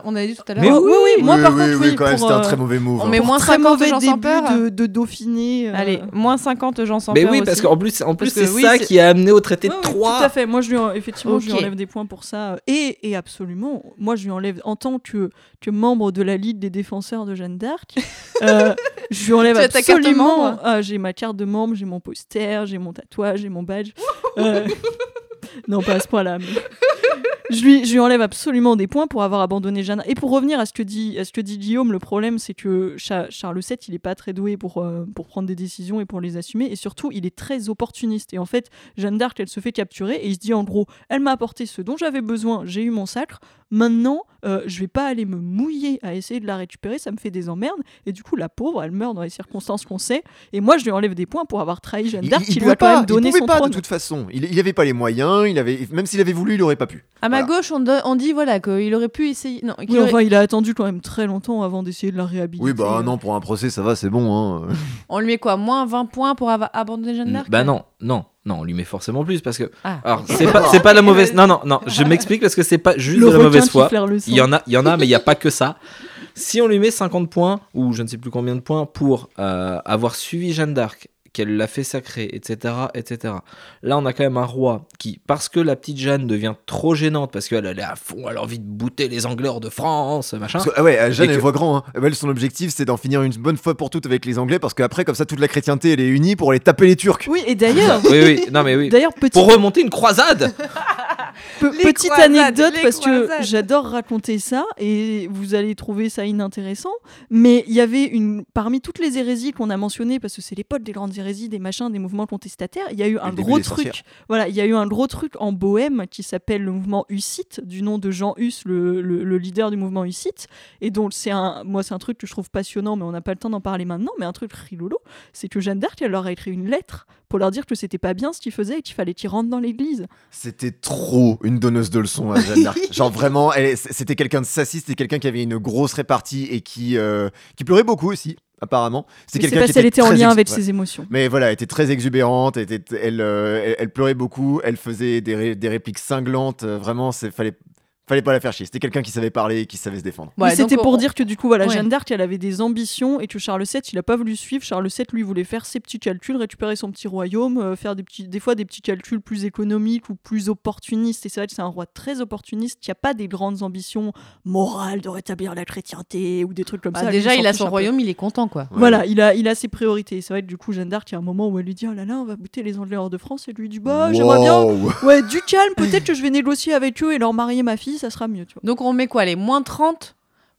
E: on, avait dit tout à l'heure.
G: Mais
H: Ah, oui, oui, moi
F: oui,
H: par
F: oui,
H: contre,
F: oui,
H: oui,
F: quand même,
H: pour,
F: c'était un
H: euh,
F: très mauvais move.
E: on
F: hein.
E: met moins
H: très
E: 50
H: mauvais
E: Jean sans
H: début
E: peur.
H: de, de Dauphiné. euh,
E: Allez, moins 50 Jean sans
G: Mais
E: peur.
G: oui, parce qu'en plus, en plus c'est
E: oui,
G: ça qui a amené au traité de
H: ouais,
G: Troyes.
H: Tout à fait. Moi, je lui, en- effectivement, je lui enlève des points pour ça. Et, et absolument, moi, je lui enlève, en tant que, que membre de la Ligue des défenseurs de Jeanne d'Arc, euh, je lui enlève absolument. Ah, j'ai ma carte de membre, j'ai mon poster, j'ai mon tatouage, j'ai mon badge. Non, pas à ce point-là. Je lui, je lui enlève absolument des points pour avoir abandonné Jeanne. Et pour revenir à ce que dit, à ce que dit Guillaume, le problème c'est que Cha- Charles VII, il est pas très doué pour, euh, pour prendre des décisions et pour les assumer. Et surtout, il est très opportuniste. Et en fait, Jeanne d'Arc, elle se fait capturer et il se dit en gros, elle m'a apporté ce dont j'avais besoin, j'ai eu mon sacre. Maintenant, euh, je vais pas aller me mouiller à essayer de la récupérer, ça me fait des emmerdes. Et du coup, la pauvre, elle meurt dans les circonstances qu'on sait. Et moi, je lui enlève des points pour avoir trahi Jeanne
F: Il,
H: d'Arc,
F: il
H: qui lui a quand
F: pas,
H: même donné
F: il pouvait
H: son
F: pas
H: trône.
F: de toute façon. Il, il avait pas les moyens. Il avait, même s'il avait voulu, il aurait pas pu.
E: À ma
F: Voilà.
E: gauche, on, dit voilà qu'il aurait pu essayer. Non, qu'il
H: Oui,
E: aurait-
H: enfin, il a attendu quand même très longtemps avant d'essayer de la réhabiliter.
F: Oui, bah non, pour un procès, ça va, c'est bon. Hein.
E: On lui met quoi Moins 20 points pour avoir abandonné Jeanne d'Arc?
G: Bah non, non, non, on lui met forcément plus parce que.
E: Ah.
G: Alors, c'est pas, c'est pas la mauvaise. Non, non, non, je m'explique parce que c'est pas juste
H: Le
G: de la mauvaise foi. Il y en a, il y en a, mais il n'y a pas que ça. Si on lui met 50 points, ou je ne sais plus combien de points, pour euh, avoir suivi Jeanne d'Arc, qu'elle l'a fait sacrer, etc., etc. Là, on a quand même un roi qui, parce que la petite Jeanne devient trop gênante, parce qu'elle elle est à fond, elle a envie de bouter les Anglais hors de France, machin.
F: Que, ah ouais, Jeanne,
G: Et
F: elle
G: que-
F: voit grand. Hein. Elle, son objectif, c'est d'en finir une bonne fois pour toutes avec les Anglais, parce qu'après, comme ça, toute la chrétienté, elle est unie pour aller taper les Turcs.
H: Oui, et d'ailleurs,
G: Oui, oui, non, mais oui.
H: d'ailleurs petite,
G: Pour remonter une croisade
H: pe-
E: Les
H: petite anecdote parce que j'adore raconter ça et vous allez trouver ça inintéressant. Mais il y avait une parmi toutes les hérésies qu'on a mentionnées parce que c'est les potes des grandes hérésies, des machins, des mouvements contestataires. Il y a eu un
F: le
H: gros truc.
F: sorcières.
H: Voilà, il y a eu un gros truc en Bohème qui s'appelle le mouvement Hussite du nom de Jean Hus, le, le- le leader du mouvement Hussite. Et donc c'est un, moi c'est un truc que je trouve passionnant, mais on n'a pas le temps d'en parler maintenant. Mais un truc rigolo, c'est que Jeanne d'Arc elle leur a écrit une lettre pour leur dire que c'était pas bien ce qu'ils faisaient et qu'il fallait qu'ils rentrent dans l'église.
F: C'était trop une donneuse de leçons à Jeanne d'Arc. Genre vraiment, c'était quelqu'un de sassy, c'était quelqu'un qui avait une grosse répartie et qui, euh, qui pleurait beaucoup aussi, apparemment. C'est quelqu'un
H: parce
F: qui
H: qu'elle
F: était
H: était en lien avec
F: ouais.
H: ses émotions.
F: Mais voilà, elle était très exubérante, elle, était- elle, euh, elle- elle pleurait beaucoup, elle faisait des, ré- des répliques cinglantes, euh, vraiment, c'est fallait Fallait pas la faire chier. C'était quelqu'un qui savait parler et qui savait se défendre.
E: Ouais,
H: c'était pour
E: on-
H: dire que du coup, voilà,
E: Ouais.
H: Jeanne d'Arc, elle avait des ambitions et que Charles VII, il a pas voulu suivre. Charles VII, lui, voulait faire ses petits calculs, récupérer son petit royaume, euh, faire des, petits, des fois des petits calculs plus économiques ou plus opportunistes. Et c'est vrai que c'est un roi très opportuniste qui a pas des grandes ambitions morales de rétablir la chrétienté ou des trucs comme
E: Bah,
H: ça.
E: Déjà, il a son royaume, il est content, quoi.
F: Ouais.
H: Voilà, il a, il a ses priorités. C'est vrai que du coup, Jeanne d'Arc, il y a un moment où elle lui dit Oh là là, on va bouter les Anglais hors de France. Et lui dit Bah, j'aimerais bien. Ouais, du calme, peut-être que je vais négocier avec eux et leur marier ma fille, ça sera mieux, tu vois.
E: Donc on met quoi Les moins 30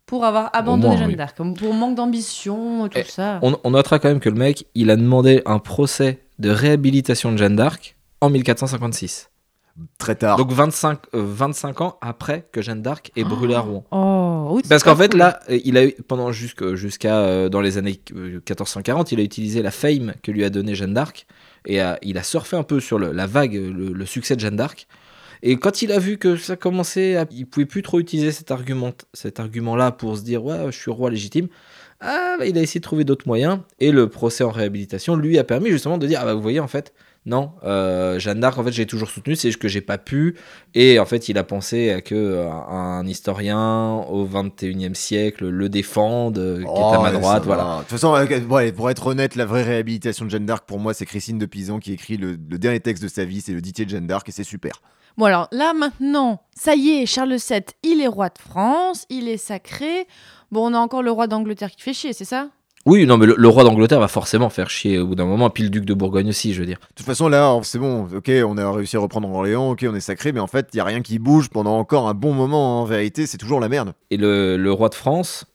E: pour avoir abandonné
G: moins,
E: Jeanne
G: oui.
E: d'Arc, pour manque d'ambition, tout
G: Eh,
E: ça.
G: On, on notera quand même que le mec, il a demandé un procès de réhabilitation de Jeanne d'Arc en 1456.
F: Très tard.
G: Donc 25, euh, 25 ans après que Jeanne d'Arc ait brûlé à Rouen.
E: Oh, oui, c'est
G: Parce qu'en fait,
E: cool.
G: là, euh, il a eu, pendant jusqu'à euh, dans les années euh, 1440, il a utilisé la fame que lui a donnée Jeanne d'Arc et euh, il a surfé un peu sur le- la vague, le, le succès de Jeanne d'Arc. Et quand il a vu que ça commençait, à, il pouvait plus trop utiliser cet argument, cet argument-là pour se dire ouais, je suis roi légitime. Ah, bah, il a essayé de trouver d'autres moyens et le procès en réhabilitation lui a permis justement de dire ah bah vous voyez en fait. Non, euh, Jeanne d'Arc, en fait, j'ai toujours soutenu, c'est juste que j'ai pas pu. Et en fait, il a pensé à que euh, un historien au 21e siècle le défende, euh, qui est à
F: Oh,
G: ma droite, voilà.
F: De toute façon, euh, ouais, pour être honnête, la vraie réhabilitation de Jeanne d'Arc, pour moi, c'est Christine de Pisan qui écrit le, le dernier texte de sa vie, c'est le ditier de Jeanne d'Arc, et c'est super.
E: Bon alors là maintenant, ça y est, Charles VII, il est roi de France, il est sacré. Bon, on a encore le roi d'Angleterre qui fait chier, c'est ça?
G: Oui, non, mais le, le roi d'Angleterre va forcément faire chier au bout d'un moment, puis le duc de Bourgogne aussi, je veux dire.
F: De toute façon, là, c'est bon, ok, on a réussi à reprendre Orléans, ok, on est sacré, mais en fait, il y a rien qui bouge pendant encore un bon moment, en vérité, c'est toujours la merde.
G: Et le, le roi de France,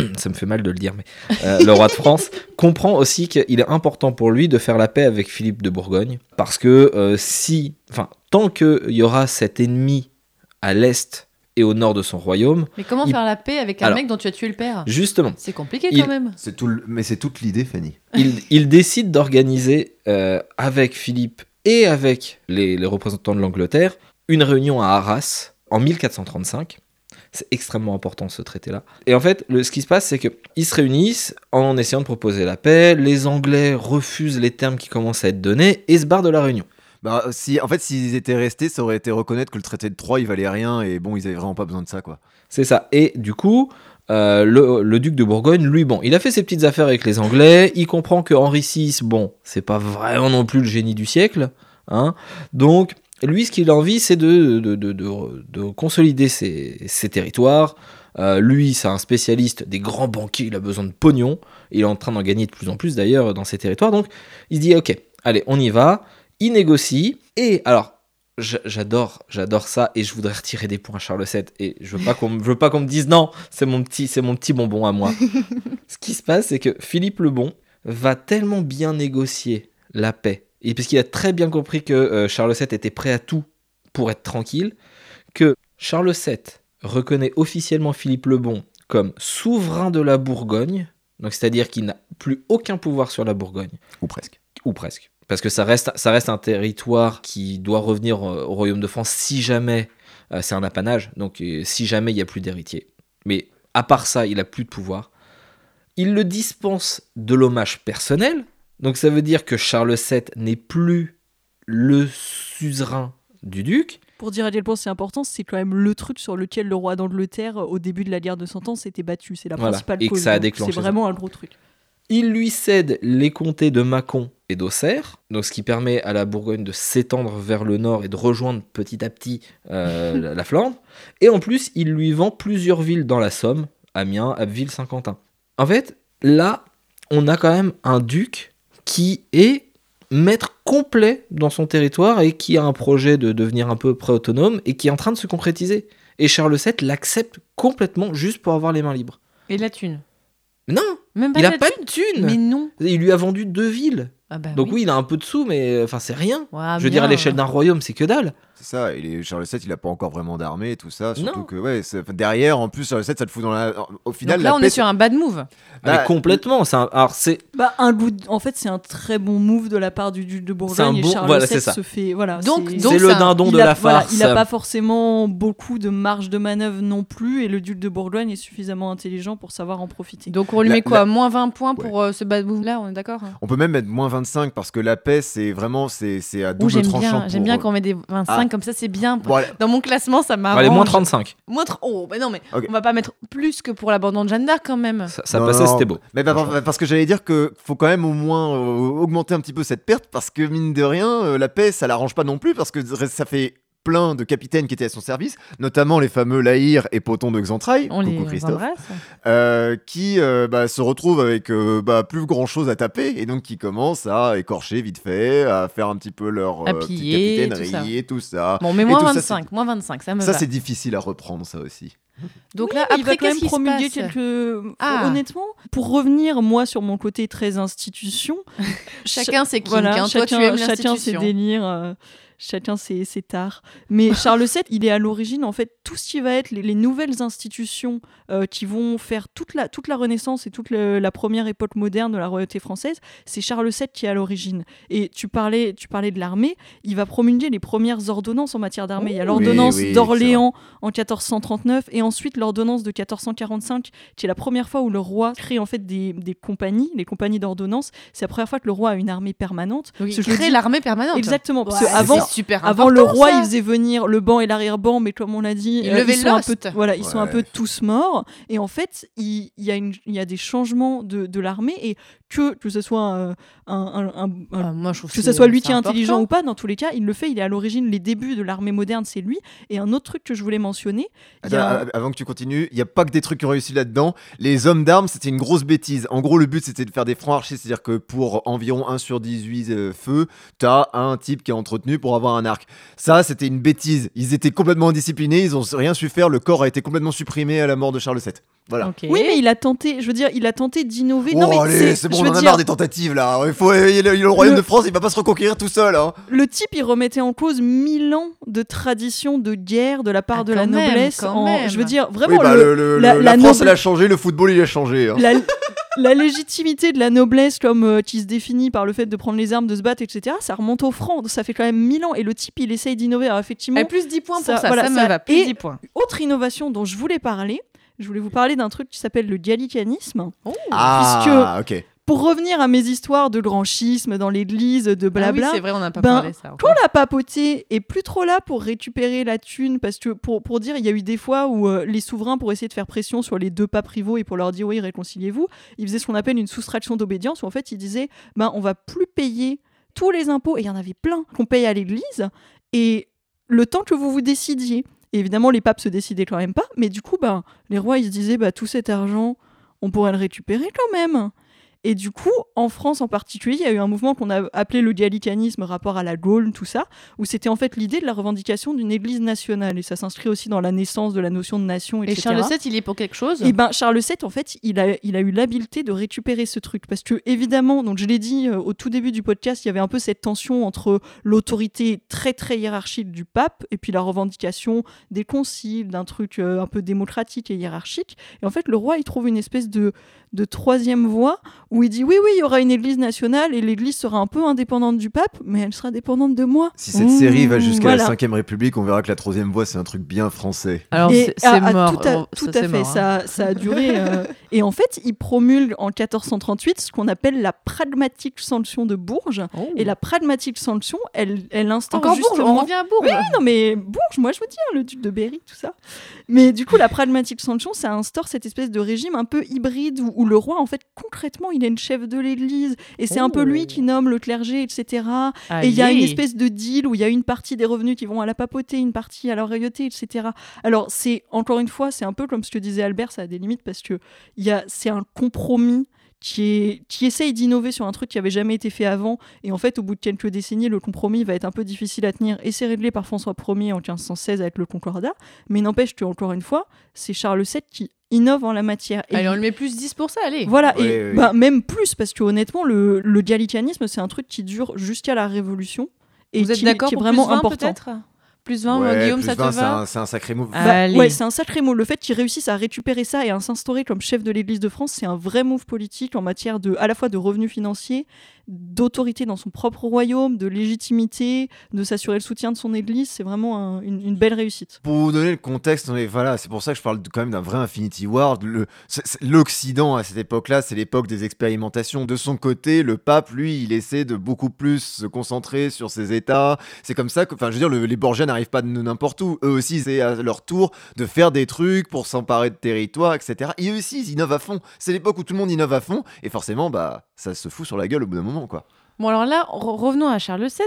G: ça me fait mal de le dire, mais euh, le roi de France comprend aussi qu'il est important pour lui de faire la paix avec Philippe de Bourgogne, parce que euh, si, enfin, tant qu'il y aura cet ennemi à l'est et au nord de son royaume,
E: Mais comment
G: Il-
E: faire la paix avec un
G: Alors-
E: mec dont tu as tué le père?
G: justement,
E: C'est compliqué
G: Il-
E: quand même.
F: C'est tout, le- mais c'est toute l'idée, Fanny.
G: il, il décide d'organiser euh, avec Philippe et avec les, les représentants de l'Angleterre une réunion à Arras en 1435. C'est extrêmement important ce traité-là. Et en fait, le, ce qui se passe, c'est qu'ils se réunissent en essayant de proposer la paix. Les Anglais refusent les termes qui commencent à être donnés et se barrent de la réunion.
F: Bah, si, en fait, s'ils étaient restés, ça aurait été reconnaître que le traité de Troyes, il valait rien, et bon, ils avaient vraiment pas besoin de ça, quoi.
G: C'est ça. Et du coup, euh, le, le duc de Bourgogne, lui, bon, il a fait ses petites affaires avec les Anglais. Il comprend que Henri VI, bon, c'est pas vraiment non plus le génie du siècle. Hein. Donc, lui, ce qu'il a envie, c'est de, de, de, de- de consolider ses, ses territoires. Euh, lui, c'est un spécialiste des grands banquiers, il a besoin de pognon. Il est en train d'en gagner de plus en plus d'ailleurs dans ses territoires. Donc, il se dit, ok, allez, on y va. Il négocie. Et alors, J'adore, j'adore ça et je voudrais retirer des points à Charles VII et je veux pas qu'on, me- je veux pas qu'on me dise non, c'est mon petit, c'est mon petit bonbon à moi. Ce qui se passe, c'est que Philippe le Bon va tellement bien négocier la paix et puisqu'il a très bien compris que euh, Charles VII était prêt à tout pour être tranquille, que Charles VII reconnaît officiellement Philippe le Bon comme souverain de la Bourgogne, donc c'est-à-dire qu'il n'a plus aucun pouvoir sur la Bourgogne
F: Ou presque.
G: ou presque. Parce que ça reste, ça reste un territoire qui doit revenir euh, au Royaume de France si jamais euh, c'est un apanage, donc euh, si jamais il n'y a plus d'héritier. Mais à part ça, il a plus de pouvoir. Il le dispense de l'hommage personnel, donc ça veut dire que Charles VII n'est plus le suzerain du duc.
H: Pour dire à quel point c'est important, c'est quand même le truc sur lequel le roi d'Angleterre, au début de la guerre de Cent Ans, s'était battu. C'est la
G: Voilà.
H: principale
G: Et que ça a déclenché
H: C'est vraiment un gros truc.
G: Il lui cède les comtés de Mâcon et d'Auxerre, donc ce qui permet à la Bourgogne de s'étendre vers le nord et de rejoindre petit à petit euh, la Flandre. Et en plus, il lui vend plusieurs villes dans la Somme, Amiens, Abbeville, Saint-Quentin. En fait, là, on a quand même un duc qui est maître complet dans son territoire et qui a un projet de devenir un peu pré-autonome et qui est en train de se concrétiser. Et Charles VII l'accepte complètement juste pour avoir les mains libres.
E: Et la thune?
G: Non,
E: Même pas
G: il
E: de
G: a
E: la
G: pas
E: thune
G: de thunes.
E: Mais non.
G: Il lui a vendu deux villes.
E: Ah bah
G: Donc oui. il a un peu de sous, mais enfin c'est rien. Je veux dire, à l'échelle d'un royaume, c'est que dalle.
F: C'est ça, et les- Charles VII, il a pas encore vraiment d'armée et tout ça, surtout
G: Non.
F: que, ouais, derrière, en plus, Charles VII, ça te fout dans la. Au final,
E: Donc là,
F: la
E: on
F: paix,
E: est sur un bad move.
F: Bah,
G: mais complètement. c'est un- Alors c'est
H: Bah, un de- En fait, c'est un très bon move de la part du duc de
G: C'est un
H: Bourgogne.
G: bon-
H: et Charles
G: voilà,
H: VII
G: c'est ça.
H: se fait. Voilà,
E: Donc-
H: c'est-
E: donc
G: c'est
E: c'est
G: le dindon
H: il
G: de
H: a,
G: la
H: voilà,
G: farce.
H: il n'a pas forcément beaucoup de marge de manœuvre non plus, et le duc de Bourgogne est suffisamment intelligent pour savoir en profiter.
E: Donc on lui
F: La-
E: met quoi
F: la-
E: Moins 20 points pour euh, ce bad move là, on est d'accord
F: On peut même mettre moins 25 parce que la paix, c'est vraiment c'est c'est à double
E: j'aime
F: tranchant.
E: bien,
F: pour-
E: j'aime bien qu'on met des 25
F: Ah,
E: comme ça c'est bien.
F: Bon, allez,
E: Dans mon classement, ça m'arrange.
G: Allez, moins 35.
E: Moins tr- Oh, bah non, mais
F: Ok.
E: on va pas mettre plus que pour l'abandon de Jeanne d'Arc quand même.
G: Ça, ça
F: Non,
G: passait,
F: non,
G: c'était beau.
F: Mais bah, bah, parce que j'allais dire que faut quand même au moins euh, augmenter un petit peu cette perte parce que mine de rien, euh, la paix ça l'arrange pas non plus parce que ça fait plein de capitaines qui étaient à son service, notamment les fameux Lahir et Poton de Xantrailles,
E: On
F: coucou
E: les
F: Christophe, euh, qui euh, bah, se retrouvent avec euh, bah, plus grand chose à taper et donc qui commencent à écorcher vite fait, à faire un petit peu leur
E: À
F: euh, petite
E: piller,
F: capitainerie, tout ça.
E: Bon, mais
F: Et
E: moins
F: ça,
E: 25, moins 25, ça me
F: Ça c'est difficile à reprendre ça aussi.
E: Donc là,
H: il
E: après,
H: va quand même promulguer quelques.
E: Ah.
H: Honnêtement, pour revenir moi sur mon côté très institution,
E: Chacun ses kinks,
H: voilà,
E: hein. Toi,
H: chacun,
E: tu aimes
H: chacun ses délires. euh, Chacun ses, ses tares. Mais Charles VII, il est à l'origine, en fait, tout ce qui va être les, les nouvelles institutions euh, qui vont faire toute la, toute la Renaissance et toute le- la première époque moderne de la royauté française, c'est Charles VII qui est à l'origine. Et tu parlais, tu parlais de l'armée, il va promulguer les premières ordonnances en matière d'armée. Il y a l'ordonnance
F: Oui, oui,
H: d'Orléans en 1439 et ensuite l'ordonnance de 1445 qui est la première fois où le roi crée en fait des, des compagnies, les compagnies d'ordonnance. C'est la première fois que le roi a une armée permanente. Parce
E: il crée
H: dis-
E: l'armée permanente.
H: Exactement, parce
E: Ouais,
H: avant,
E: super
H: avant le roi,
E: ça.
H: il faisait venir le banc et l'arrière-banc, mais comme on l'a dit,
E: Il
H: euh, ils sont un peu, voilà, ils sont un peu tous morts. Et en fait, il, il y, a une- il y a des changements de, de l'armée et que que ce soit euh, un, un- un- un-
E: Ah, moi, je trouve
H: que ce soit lui qui est
E: important.
H: intelligent ou pas, dans tous les cas, il le fait. Il est à l'origine. Les débuts de l'armée moderne, c'est lui. Et un autre truc que je voulais mentionner,
F: Attends,
H: a-
F: Avant que tu continues, il n'y a pas que des trucs qui ont réussi là-dedans. Les hommes d'armes, c'était une grosse bêtise. En gros, le but, c'était de faire des francs archers, c'est-à-dire que pour environ 1 sur 18 euh, feux, t'as un type qui est entretenu pour avoir un arc. Ça, c'était une bêtise. Ils étaient complètement indisciplinés, ils ont rien su faire, le corps a été complètement supprimé à la mort de Charles VII. Voilà.
H: Oui, mais il a tenté. Je veux dire, il a tenté d'innover.
F: Oh,
H: non, mais
F: allez, c'est bon, on en a
H: dire,
F: marre des tentatives là. Il faut, il il le royaume
H: Le-
F: de France, il va pas se reconquérir tout seul. Hein.
H: le type, il remettait en cause mille ans de tradition de guerre de la part
E: Ah,
H: de la
E: même,
H: noblesse. en-. Je veux dire,
F: Oui,
H: vraiment,
F: bah,
H: le-
F: le- le-
H: la- la
F: la France,
H: noble-
F: elle a changé, le football, il a changé. hein.
H: la, la légitimité de la noblesse comme euh, qui se définit par le fait de prendre les armes, de se battre, etc. Ça remonte au franc. Ça fait quand même mille ans. Et le type, il essaye d'innover. Alors effectivement,
E: Eh, plus 10 points pour
H: ça-
E: ça,
H: voilà,
E: ça me
H: ça-
E: va. Plus
H: et-
E: 10 points.
H: autre innovation dont je voulais parler. Je voulais vous parler d'un truc qui s'appelle le gallicanisme.
F: Ah, ok.
H: Pour revenir à mes histoires de grand schisme dans l'église, de
E: Ah oui,
H: blabla,
E: c'est vrai, on n'a pas
H: Ben,
E: parlé ça. encore.
H: quand la papauté est plus trop là pour récupérer la thune, parce que pour, pour dire, il y a eu des fois où euh, les souverains, pour essayer de faire pression sur les deux papes rivaux et pour leur dire oui, réconciliez-vous, ils faisaient ce qu'on appelle une soustraction d'obédience, où en fait ils disaient ben, on va plus payer tous les impôts, et il y en avait plein qu'on paye à l'église, et le temps que vous vous décidiez. Évidemment, les papes se décidaient quand même pas, mais du coup, ben, les rois ils se disaient bah, tout cet argent, on pourrait le récupérer quand même. Et du coup, en France en particulier, il y a eu un mouvement qu'on a appelé le gallicanisme, rapport à la Gaule, tout ça, où c'était en fait l'idée de la revendication d'une église nationale. Et ça s'inscrit aussi dans la naissance de la notion de nation,
E: Et. Charles VII, il est pour quelque chose?
H: Et ben Charles VII, en fait, il a, il a eu l'habileté de récupérer ce truc. Parce que, évidemment, donc je l'ai dit euh, au tout début du podcast, il y avait un peu cette tension entre l'autorité très très hiérarchique du pape et puis la revendication des conciles, d'un truc euh, un peu démocratique et hiérarchique. Et en fait, le roi, il trouve une espèce de, de troisième voie où il dit oui, oui, il y aura une église nationale et l'église sera un peu indépendante du pape, mais elle sera dépendante de moi.
F: Si cette série va jusqu'à
H: Voilà.
F: la 5ème République, on verra que la troisième voie, c'est un truc bien français.
E: Alors, c'est
H: à- à
E: mort.
H: Tout à,
E: Oh,
H: tout
E: ça,
H: à fait,
E: mort, hein.
H: ça, ça a duré. euh, et en fait, il promulgue en 1438 ce qu'on appelle la pragmatique sanction de Bourges.
E: Oh.
H: Et la pragmatique sanction, elle, elle instaure
E: Encore Bourges,
H: justement...
E: on revient à Bourges.
H: Oui, oui, non, mais Bourges, moi je vous dis, hein, le duc de Berry, tout ça. Mais du coup, la pragmatique sanction, ça instaure cette espèce de régime un peu hybride où, où le roi, en fait, concrètement, il est une chef de l'église et c'est un peu lui qui nomme le clergé, etc. Et il y a une espèce de deal où il y a une partie des revenus qui vont à la papauté, une partie à la royauté, etc. Alors, c'est encore une fois, c'est un peu comme ce que disait Albert, ça a des limites parce que il y a, c'est un compromis qui, est, qui essaye d'innover sur un truc qui avait jamais été fait avant. Et en fait, au bout de quelques décennies, le compromis va être un peu difficile à tenir. Et c'est réglé par François Ier en 1516 avec le Concordat. Mais n'empêche que, encore une fois, c'est Charles VII qui innove en la matière. Et
E: Allez, on lui met plus 10 pour ça, allez.
H: voilà,
F: Ouais,
H: et
F: ouais.
H: bah, même plus, parce que honnêtement, le, le gallicanisme, c'est un truc qui dure jusqu'à la Révolution. Et
E: Vous êtes d'accord
H: qui est vraiment
E: plus 20
H: important.
E: peut-être? Plus 20,
F: Ouais,
E: Guillaume,
F: plus
E: ça
F: 20,
E: te va?
F: un- C'est un sacré move.
E: Ah.
H: Bah,
E: Allez.
H: ouais, c'est un sacré mot. Le fait qu'il réussisse à récupérer ça et à s'instaurer comme chef de l'Église de France, c'est un vrai move politique en matière de, à la fois de revenus financiers, d'autorité dans son propre royaume, de légitimité, de s'assurer le soutien de son Église. C'est vraiment un- une, belle réussite.
F: Pour vous donner le contexte, voilà, c'est pour ça que je parle quand même d'un vrai Infinity War. L'Occident à cette époque-là, c'est l'époque des expérimentations. De son côté, le pape, lui, il essaie de beaucoup plus se concentrer sur ses États. C'est comme ça que, enfin, je veux dire, le- les Borgias n'arrivent pas de n'importe où. Eux aussi, c'est à leur tour de faire des trucs pour s'emparer de territoire, etc. Et eux aussi, ils innovent à fond. C'est l'époque où tout le monde innove à fond, et forcément, bah, ça se fout sur la gueule au bout d'un moment, quoi.
E: Bon, alors là, re- revenons à Charles VII.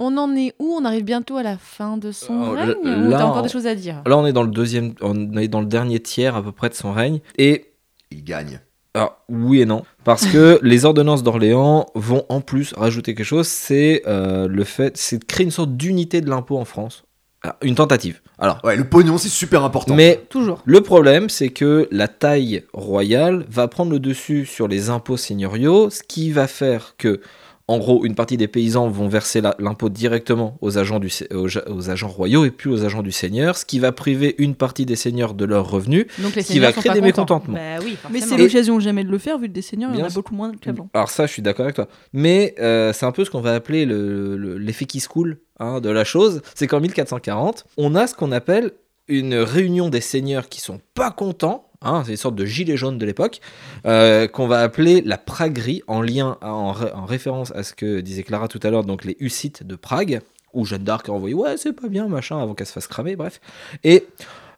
E: On en est où? On arrive bientôt à la fin de son
G: Euh,
E: règne Ou t'as encore
G: on-
E: des choses à dire?
G: Là, on est dans le deuxième, on est dans le dernier tiers à peu près de son règne. Et
F: Ils gagnent.
G: alors, oui et non, parce que les ordonnances d'Orléans vont en plus rajouter quelque chose. C'est euh, le fait, c'est de créer une sorte d'unité de l'impôt en France. Ah, Une tentative. Alors,
F: Ouais, le pognon, c'est super important.
G: mais
E: Toujours.
G: le problème, c'est que la taille royale va prendre le dessus sur les impôts seigneuriaux, ce qui va faire que, en gros, une partie des paysans vont verser l'impôt directement aux agents, du, se- aux, ja- aux agents royaux et puis aux agents du seigneur, ce qui va priver une partie des seigneurs de leurs revenus.
E: Donc les
G: Ce qui va créer des
E: contents.
G: mécontentements.
E: Bah oui,
H: Mais c'est l'occasion jamais de le faire, vu que des seigneurs, il y en a beaucoup moins qu'avant.
G: Alors ça, je suis d'accord avec toi. Mais euh, c'est un peu ce qu'on va appeler le- le- l'effet qui se coule hein, de la chose. C'est qu'en 1440, on a ce qu'on appelle une réunion des seigneurs qui sont pas contents. Hein, c'est une sorte de gilet jaune de l'époque, euh, qu'on va appeler la praguerie, en lien, à- en, ré- en référence à ce que disait Clara tout à l'heure, donc les Hussites de Prague, où Jeanne d'Arc a envoyé ouais c'est pas bien machin avant qu'elle se fasse cramer, bref. Et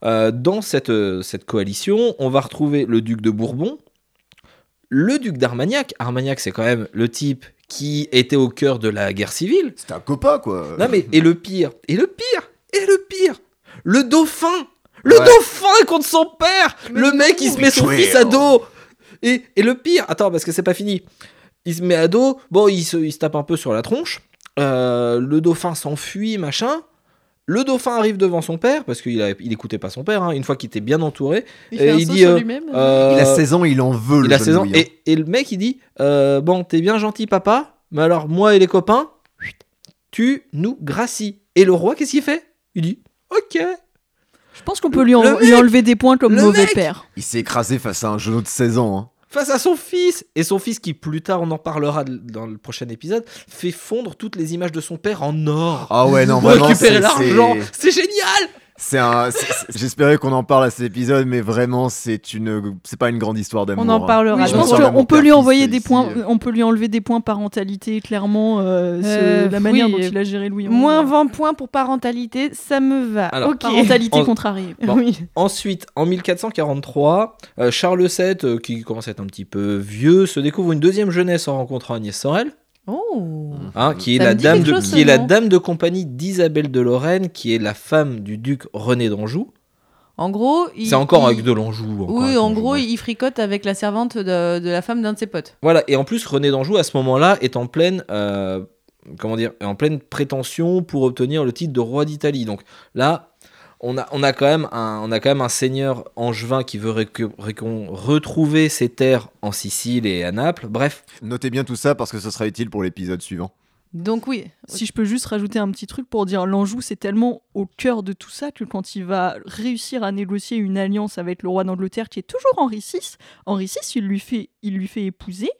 G: euh, dans cette, euh, cette coalition, on va retrouver le duc de Bourbon, le duc d'Armagnac. Armagnac, c'est quand même le type qui était au cœur de la guerre civile.
F: C'était un copain, quoi.
G: Non mais et le pire, et le pire, et le pire, le dauphin, le
F: Ouais.
G: dauphin contre son père, le mec il se met son fils à dos. Et, et le pire, attends parce que c'est pas fini. Il se met à dos, bon il se, il se tape un peu sur la tronche. Euh, le dauphin s'enfuit machin. Le dauphin arrive devant son père parce qu'il a- il écoutait pas son père. hein, une fois qu'il était bien entouré,
H: Il
G: Et
H: fait un
G: il
H: saut
G: dit,
H: sur
G: euh,
H: lui-même.
G: euh,
F: Il a 16 ans, il en veut, le
G: il a
F: jeune
G: 16 ans. Et, et le mec, il dit euh, Bon, t'es bien gentil, papa, mais alors, moi et les copains, tu nous gracies. Et le roi, qu'est-ce qu'il fait? Il dit Ok.
H: Je pense qu'on peut lui, en-
G: le
H: lui
G: mec-
H: enlever des points comme
G: le
H: mauvais
G: mec-
H: père.
F: Il s'est écrasé face à un genou de 16 ans. hein.
G: Face à son fils. Et son fils, qui plus tard, on en parlera dans le prochain épisode, fait fondre toutes les images de son père en or.
F: Ah ouais, non,
G: pour
F: vraiment,
G: récupérer
F: c'est-
G: l'argent.
F: c'est-
G: C'est génial
F: C'est un. J'espérais qu'on en parle à cet épisode, mais vraiment, c'est une. C'est pas une grande histoire d'amour.
E: On en
F: hein.
E: parlera.
H: Oui, je
F: on
H: pense qu'on peut lui envoyer des
F: ici.
H: points, on peut lui enlever des points parentalité, clairement, euh,
E: Euh,
H: c'est la manière
E: oui,
H: dont
E: euh,
H: il a géré Louis.
E: Moins 20 points pour parentalité, ça me va.
G: Alors,
E: ok.
H: Parentalité
G: En-
H: contrariée.
G: Bon.
E: Oui.
G: Ensuite, en 1443, euh, Charles VII, euh, qui commence à être un petit peu vieux, se découvre une deuxième jeunesse en rencontrant Agnès Sorel.
E: Oh.
G: Hein, qui est, la dame, de,
E: chose,
G: qui
E: ce
G: est la
E: nom.
G: dame de compagnie d'Isabelle de Lorraine, qui est la femme du duc René d'Anjou.
E: En gros, il-
G: C'est encore
E: il-
G: avec de l'Anjou.
E: Oui, en gros,
G: ouais.
E: il fricote avec la servante de, de la femme d'un de ses potes.
G: Voilà, et en plus, René d'Anjou, à ce moment-là, est en pleine, euh, comment dire, est en pleine prétention pour obtenir le titre de roi d'Italie. Donc là, on a, on, a quand même un, on a quand même un seigneur angevin qui veut retrouver ses terres en Sicile et à Naples. Bref,
F: Notez bien tout ça parce que ce sera utile pour l'épisode suivant.
E: Donc oui.
H: Si je peux juste rajouter un petit truc pour dire l'Anjou, c'est tellement au cœur de tout ça que quand il va réussir à négocier une alliance avec le roi d'Angleterre, qui est toujours Henri VI, Henri VI, il lui fait, il lui fait épouser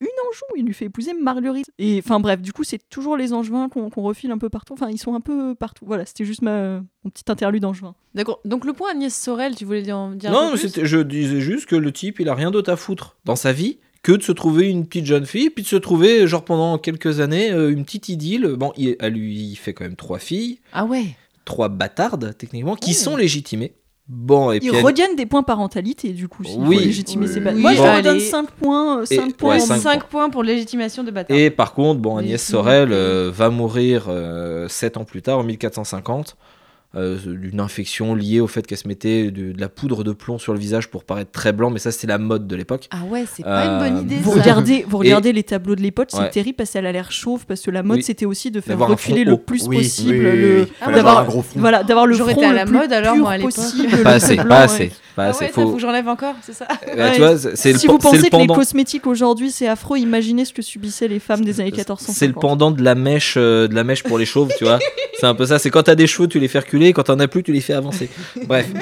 H: une Anjou, il lui fait épouser Marguerite. Et enfin bref, du coup, c'est toujours les Angevins qu'on refile un peu partout. Enfin, ils sont un peu partout. Voilà, c'était juste ma, mon petit interlude Angevin.
E: D'accord. Donc le point Agnès Sorel, tu voulais en dire un
G: non,
E: peu
G: mais
E: plus?
G: c'était- je disais juste que le type, il a rien d'autre à foutre dans sa vie que de se trouver une petite jeune fille, puis de se trouver, genre pendant quelques années, euh, une petite idylle. Bon, il, elle lui fait quand même trois filles,
E: Ah ouais.
G: trois bâtardes, techniquement, qui sont légitimées. Bon, et
H: Ils
G: puis elle-
H: regagnent des points parentalité, du coup, s'il
G: Oui.
H: faut légitimer ses
E: Oui,
H: batailles.
E: oui,
H: Moi, je
E: bon.
H: leur donne
E: Allez.
H: 5 points, 5
G: Et-
H: points.
G: ouais,
E: Pour
G: cinq
E: 5 points pour légitimation de bâtard.
G: Et par contre, bon, Agnès Sorel
E: euh,
G: euh, va mourir euh, sept ans plus tard, en 1450, euh, d'une infection liée au fait qu'elle se mettait de, de la poudre de plomb sur le visage pour paraître très blanc, mais ça c'était la mode de l'époque.
E: Ah ouais, c'est pas
G: Euh,
E: une bonne idée.
H: Vous
E: ça.
H: regardez, vous
G: Et-
H: regardez les tableaux de l'époque, c'est
G: Ouais.
H: terrible parce qu'elle a l'air chauve, parce que la mode
G: Oui.
H: c'était aussi de faire reculer le
G: haut.
H: plus
F: Oui,
H: possible
F: oui, oui,
H: le, d'avoir-
F: avoir un gros front.
H: voilà, d'avoir le front
E: été à
H: le
E: la
H: plus
E: mode, alors,
H: pur
E: moi, à
H: possible, le
G: Pas assez, pas
H: ouais.
G: assez, pas
E: Ah ouais,
G: faut...
E: faut que j'enlève encore, c'est ça
G: Euh,
H: Ouais.
G: tu vois, c'est le,
H: Si vous pensez
G: le
H: que les cosmétiques aujourd'hui c'est affreux, imaginez ce que subissaient les femmes des années 1450.
G: C'est le pendant de la mèche, euh, de la mèche pour les chauves, tu vois. C'est un peu ça. C'est quand t'as des cheveux, tu les fais reculer, quand t'en as plus, tu les fais avancer. Bref.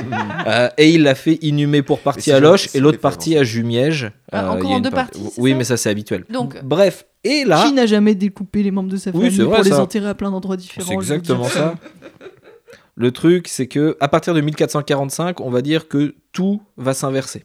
G: Euh, et il l'a fait inhumer pour partie à Loche et l'autre partie à Jumièges.
E: Ah,
G: Euh,
E: encore en deux
G: partie-
E: parties,
G: Oui, mais ça c'est habituel.
E: Donc,
G: Bref. Et là,
H: Qui n'a jamais découpé les membres de sa famille
G: vrai,
H: pour les enterrer à plein d'endroits différents
G: c'est exactement ça. Le truc, c'est que à partir de 1445, on va dire que tout va s'inverser.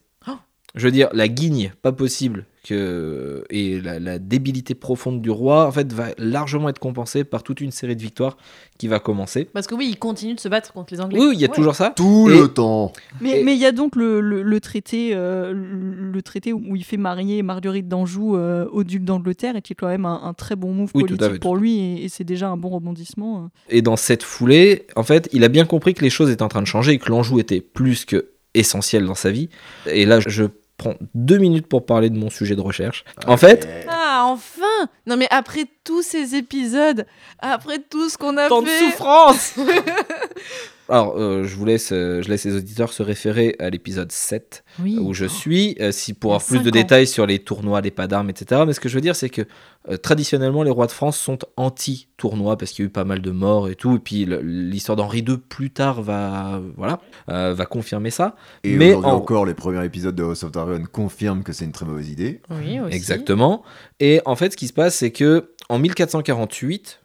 G: Je veux dire, la guigne, pas possible, que, et la, la débilité profonde du roi, en fait, va largement être compensée par toute une série de victoires qui va commencer.
E: Parce que oui, il continue de se battre contre les Anglais.
G: Oui, il y a
E: Ouais.
G: toujours ça.
F: Tout
G: Et-
F: le temps.
H: Mais
G: Et-
H: mais il y a donc le, le- le traité, euh, le traité où il fait marier Marguerite d'Anjou euh, au duc d'Angleterre et qui est quand même un, un très bon move
G: Oui, tout à
H: politique
G: fait,
H: pour lui et, et c'est déjà un bon rebondissement. euh.
G: Et dans cette foulée, en fait, il a bien compris que les choses étaient en train de changer et que l'Anjou était plus que essentiel dans sa vie. Et là, je prends deux minutes pour parler de mon sujet de recherche. En fait,
E: Ah, enfin Non mais après tous ces épisodes, après tout ce qu'on a
G: tant de
E: fait...
G: souffrance Alors, euh, je vous laisse, euh, je laisse les auditeurs se référer à l'épisode 7
E: Oui.
G: où je suis, euh, si pour avoir plus de
E: ans.
G: détails sur les tournois, les pas d'armes, etc. Mais ce que je veux dire, c'est que euh, traditionnellement, les rois de France sont anti-tournois parce qu'il y a eu pas mal de morts et tout. Et puis l'histoire d'Henri II plus tard va, voilà, euh, va confirmer ça.
F: Et
G: Mais en-
F: encore, les premiers épisodes de House of Dragon confirment que c'est une très mauvaise idée.
E: Oui, aussi.
G: Exactement. Et en fait, ce qui se passe, c'est que en 1448,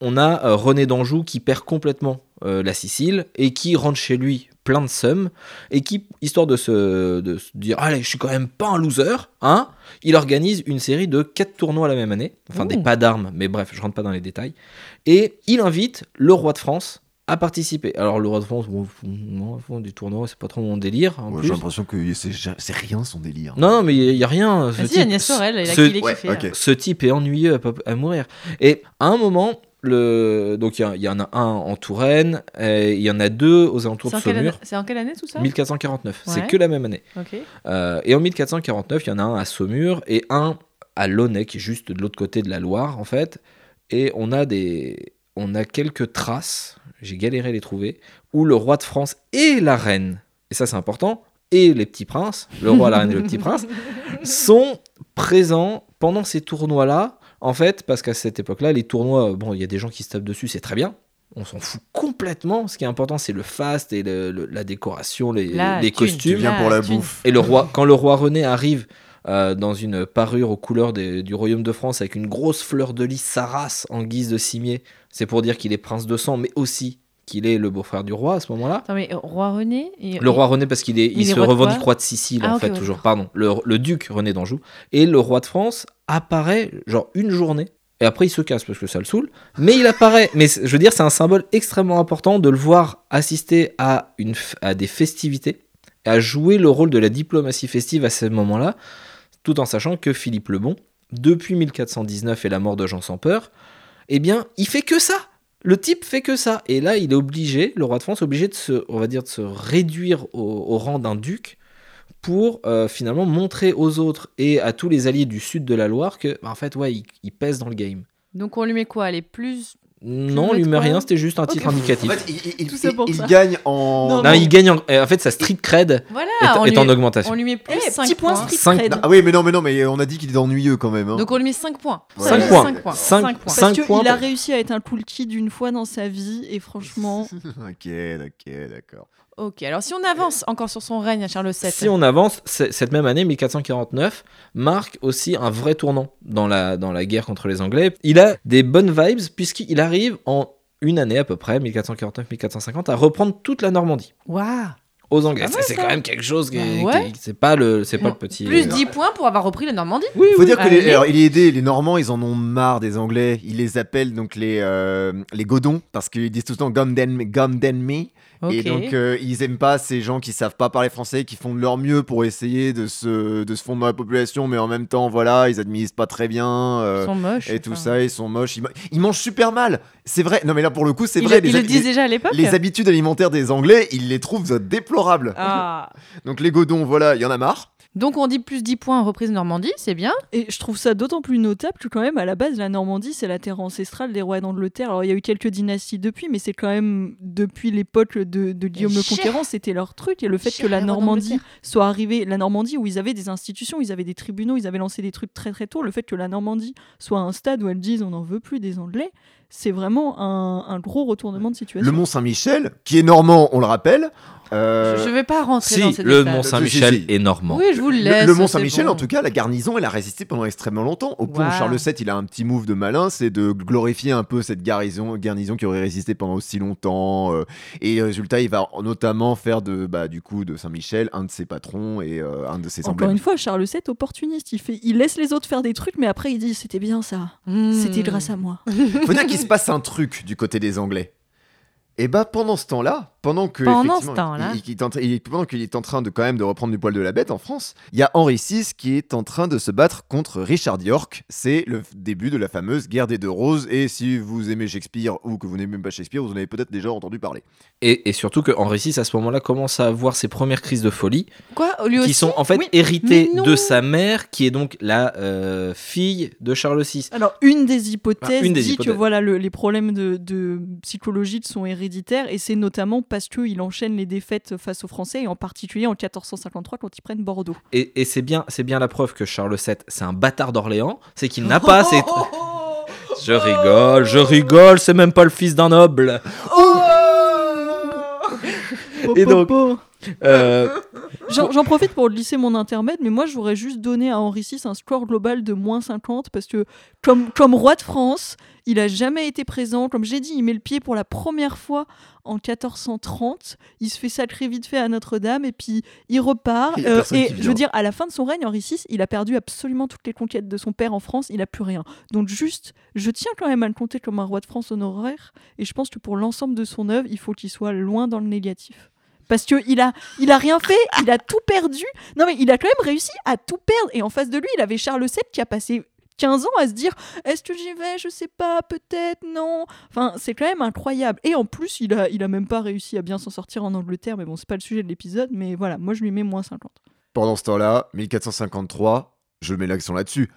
G: on a euh, René d'Anjou qui perd complètement euh, la Sicile et qui rentre chez lui plein de sommes et qui, histoire de se, de se dire allez, je suis quand même pas un loser, hein, il organise une série de quatre tournois la même année, enfin
E: Ouh.
G: des pas d'armes, mais bref, je rentre pas dans les détails. Et il invite le roi de France à participer. Alors le roi de France, bon, fond, des tournois, c'est pas trop mon délire. En
F: Ouais,
G: plus.
F: J'ai l'impression que c'est rien son délire.
G: Non, non, mais il y, a rien. ce
E: Vas-y,
G: type-
E: Agnès Sorel, il a
G: ce-
F: ouais,
G: type est ennuyeux à, à mourir. Et à un moment, le... donc il y en a un en Touraine, et il y en a deux aux alentours de Saumur.
E: c'est en quelle année tout ça?
G: 1449, c'est que la même année. Euh, et en 1449, il y en a un à Saumur et un à Launay, qui est juste de l'autre côté de la Loire, en fait. Et on a, des... on a quelques traces, j'ai galéré à les trouver, où le roi de France et la reine, et ça c'est important, et les petits princes, le roi, la reine et le petit prince, sont présents pendant ces tournois-là. En fait, parce qu'à cette époque-là, les tournois, bon, il y a des gens qui se tapent dessus, c'est très bien. On s'en fout complètement. Ce qui est important, c'est le faste et le- le- la décoration, les,
E: La
G: les costumes.
F: viens pour la
E: thune.
F: bouffe.
G: Et le roi, quand le roi René arrive euh, dans une parure aux couleurs des- du royaume de France avec une grosse fleur de lys s'arrasse en guise de cimier, c'est pour dire qu'il est prince de sang, mais aussi qu'il est le beau-frère du roi à ce moment-là.
E: Attends, mais roi René
G: Le roi René parce qu'il est, il,
E: il est
G: se revendique roi de Sicile
E: Ah,
G: en fait
E: ouais,
G: toujours, pardon, le, le duc René d'Anjou et le roi de France apparaît genre une journée et après il se casse parce que ça le saoule, mais il apparaît. Mais je veux dire c'est un symbole extrêmement important de le voir assister à une à des festivités, et à jouer le rôle de la diplomatie festive à ce moment-là, tout en sachant que Philippe le Bon, depuis 1419 et la mort de Jean sans peur, eh bien il fait que ça. Le type fait que ça. Et là, il est obligé, le roi de France, est obligé de se, on va dire, de se réduire au, rang d'un duc pour euh, finalement montrer aux autres et à tous les alliés du sud de la Loire que, bah, en fait, ouais, il, il pèse dans le game.
E: Donc on lui met quoi? Les plus.
G: Non, on lui met
E: mettre
G: rien,
E: quoi
G: c'était juste un titre
F: En
G: indicatif.
F: fait, il, il-
H: Tout ça
F: il-
H: pour
F: il
H: ça.
F: gagne en.
H: Non,
G: non, il gagne en, euh, en fait sa street cred
E: Voilà,
G: est,
E: on,
G: est
E: lui...
G: en augmentation.
E: on lui met plus
H: Eh,
E: 5
H: petit point
E: points.
H: street
G: Cinq-
H: cred.
F: Ah oui, mais non, mais non, mais on a dit qu'il est ennuyeux quand même. hein.
E: Donc on lui met 5 points.
F: Ouais.
G: Cinq
F: Ouais.
G: points.
E: Cinq points.
G: Cinq-
E: Cinq points.
G: cinq
H: Parce
G: points
H: qu'il a réussi à être un cool kid une fois dans sa vie et franchement,
F: ok, ok, d'accord.
E: Ok, alors si on avance encore sur son règne à Charles VII.
G: Si on avance, cette même année, 1449, marque aussi un vrai tournant dans la, dans la guerre contre les Anglais. Il a des bonnes vibes puisqu'il arrive en une année à peu près, 1449-1450, à reprendre toute la Normandie
E: Waouh
G: aux Anglais.
E: Mal,
G: c'est quand même quelque chose qui,
E: Bah ouais.
G: qui- c'est pas le, c'est pas
E: Bon,
G: le petit.
E: Plus
G: euh,
E: 10 points pour avoir repris la Normandie.
G: Oui,
F: Faut
G: oui.
F: dire que les, alors, il est aidé, les Normands, ils en ont marre des Anglais. Ils les appellent donc les, euh, les Godons parce qu'ils disent tout le temps Gum den, gum den me. Et donc, euh, ils aiment pas ces gens qui savent pas parler français, qui font de leur mieux pour essayer de se, de se fondre dans la population, mais en même temps, voilà, ils administrent pas très bien. euh,
E: Ils sont moches.
F: et tout
E: enfin.
F: ça, ils sont moches. Ils, ma- ils mangent super mal. C'est vrai. Non, mais là, pour le coup, c'est vrai.
E: ils le disent déjà à l'époque
F: les habitudes alimentaires des Anglais, ils les trouvent déplorables.
E: Ah.
F: Donc, les Godons, voilà, il y en a marre.
E: Donc on dit plus 10 points reprise de Normandie, c'est bien.
H: et je trouve ça d'autant plus notable que quand même à la base la Normandie c'est la terre ancestrale des rois d'Angleterre. Alors il y a eu quelques dynasties depuis, mais c'est quand même depuis l'époque de, de Guillaume le Conquérant, c'était leur truc et le fait que la Normandie soit arrivée, la Normandie où ils avaient des institutions, ils avaient des tribunaux, ils avaient lancé des trucs très très tôt, le fait que la Normandie soit à un stade où elles disent on n'en veut plus des Anglais, c'est vraiment un, un gros retournement de situation.
F: Le Mont Saint-Michel, qui est normand, on le rappelle. Euh,
E: Je vais pas rentrer
G: Si,
E: dans ces
G: le
E: détails.
G: Mont Saint-Michel
F: Si, si.
G: est normand.
E: Oui, je vous le
F: Le,
E: laisse.
F: le Mont Saint-Michel,
E: bon.
F: en tout cas, la garnison, elle a résisté pendant extrêmement longtemps. Au point
E: Wow.
F: où Charles VII, il a un petit move de malin, c'est de glorifier un peu cette garnison, garnison qui aurait résisté pendant aussi longtemps. euh, et résultat, il va notamment faire de, bah, du coup, de Saint-Michel un de ses patrons et euh, un de ses
H: Encore
F: emblèmes.
H: une fois, Charles VII, opportuniste. Il, fait, il laisse les autres faire des trucs, mais après, il dit c'était bien ça.
E: Hmm.
H: C'était grâce à moi.
F: Faut dire qu'il se passe un truc du côté des Anglais. Et bah pendant ce temps-là, pendant que
E: Pendant ce temps-là.
F: il- il il pendant qu'il est en train de quand même de reprendre du poil de la bête en France, il y a Henri VI qui est en train de se battre contre Richard York. C'est le début de la fameuse guerre des deux roses. Et si vous aimez Shakespeare ou que vous n'aimez même pas Shakespeare, vous en avez peut-être déjà entendu parler.
G: Et, et surtout que Henri VI, à ce moment-là, commence à avoir ses premières crises de folie,
E: Quoi Lui aussi
G: qui sont en fait
E: Oui.
G: héritées de sa mère, qui est donc la euh, fille de Charles VI.
H: Alors, une des hypothèses
G: Ah, une des
H: dit
G: hypothèses.
H: que voilà, le- les problèmes de, de psychologie sont et c'est notamment parce qu'il enchaîne les défaites face aux Français, et en particulier en 1453 quand ils prennent Bordeaux.
G: Et, et c'est bien, c'est bien la preuve que Charles VII, c'est un bâtard d'Orléans, c'est qu'il n'a pas ses... Je rigole, je rigole, c'est même pas le fils d'un noble. Et donc-. Euh,
H: J'en profite pour lisser mon intermède, mais moi je voudrais juste donner à Henri VI un score global de moins 50 parce que comme, comme roi de France, il a jamais été présent. Comme j'ai dit, il met le pied pour la première fois en 1430. Il se fait sacrer vite fait à Notre-Dame et puis il repart.
F: Il
H: Euh, et je veux dire, à la fin de son règne, Henri VI, il a perdu absolument toutes les conquêtes de son père en France. Il a plus rien. Donc juste, je tiens quand même à le compter comme un roi de France honoraire. Et je pense que pour l'ensemble de son œuvre, il faut qu'il soit loin dans le négatif. Parce que il a, il a rien fait, il a tout perdu. Non mais il a quand même réussi à tout perdre. Et en face de lui, il avait Charles VII qui a passé 15 ans à se dire est-ce que j'y vais? Je sais pas, peut-être, non. Enfin, c'est quand même incroyable. Et en plus, il a, il a même pas réussi à bien s'en sortir en Angleterre. Mais bon, c'est pas le sujet de l'épisode. Mais voilà, moi je lui mets moins 50.
F: Pendant ce temps-là, 1453, je mets l'accent là-dessus.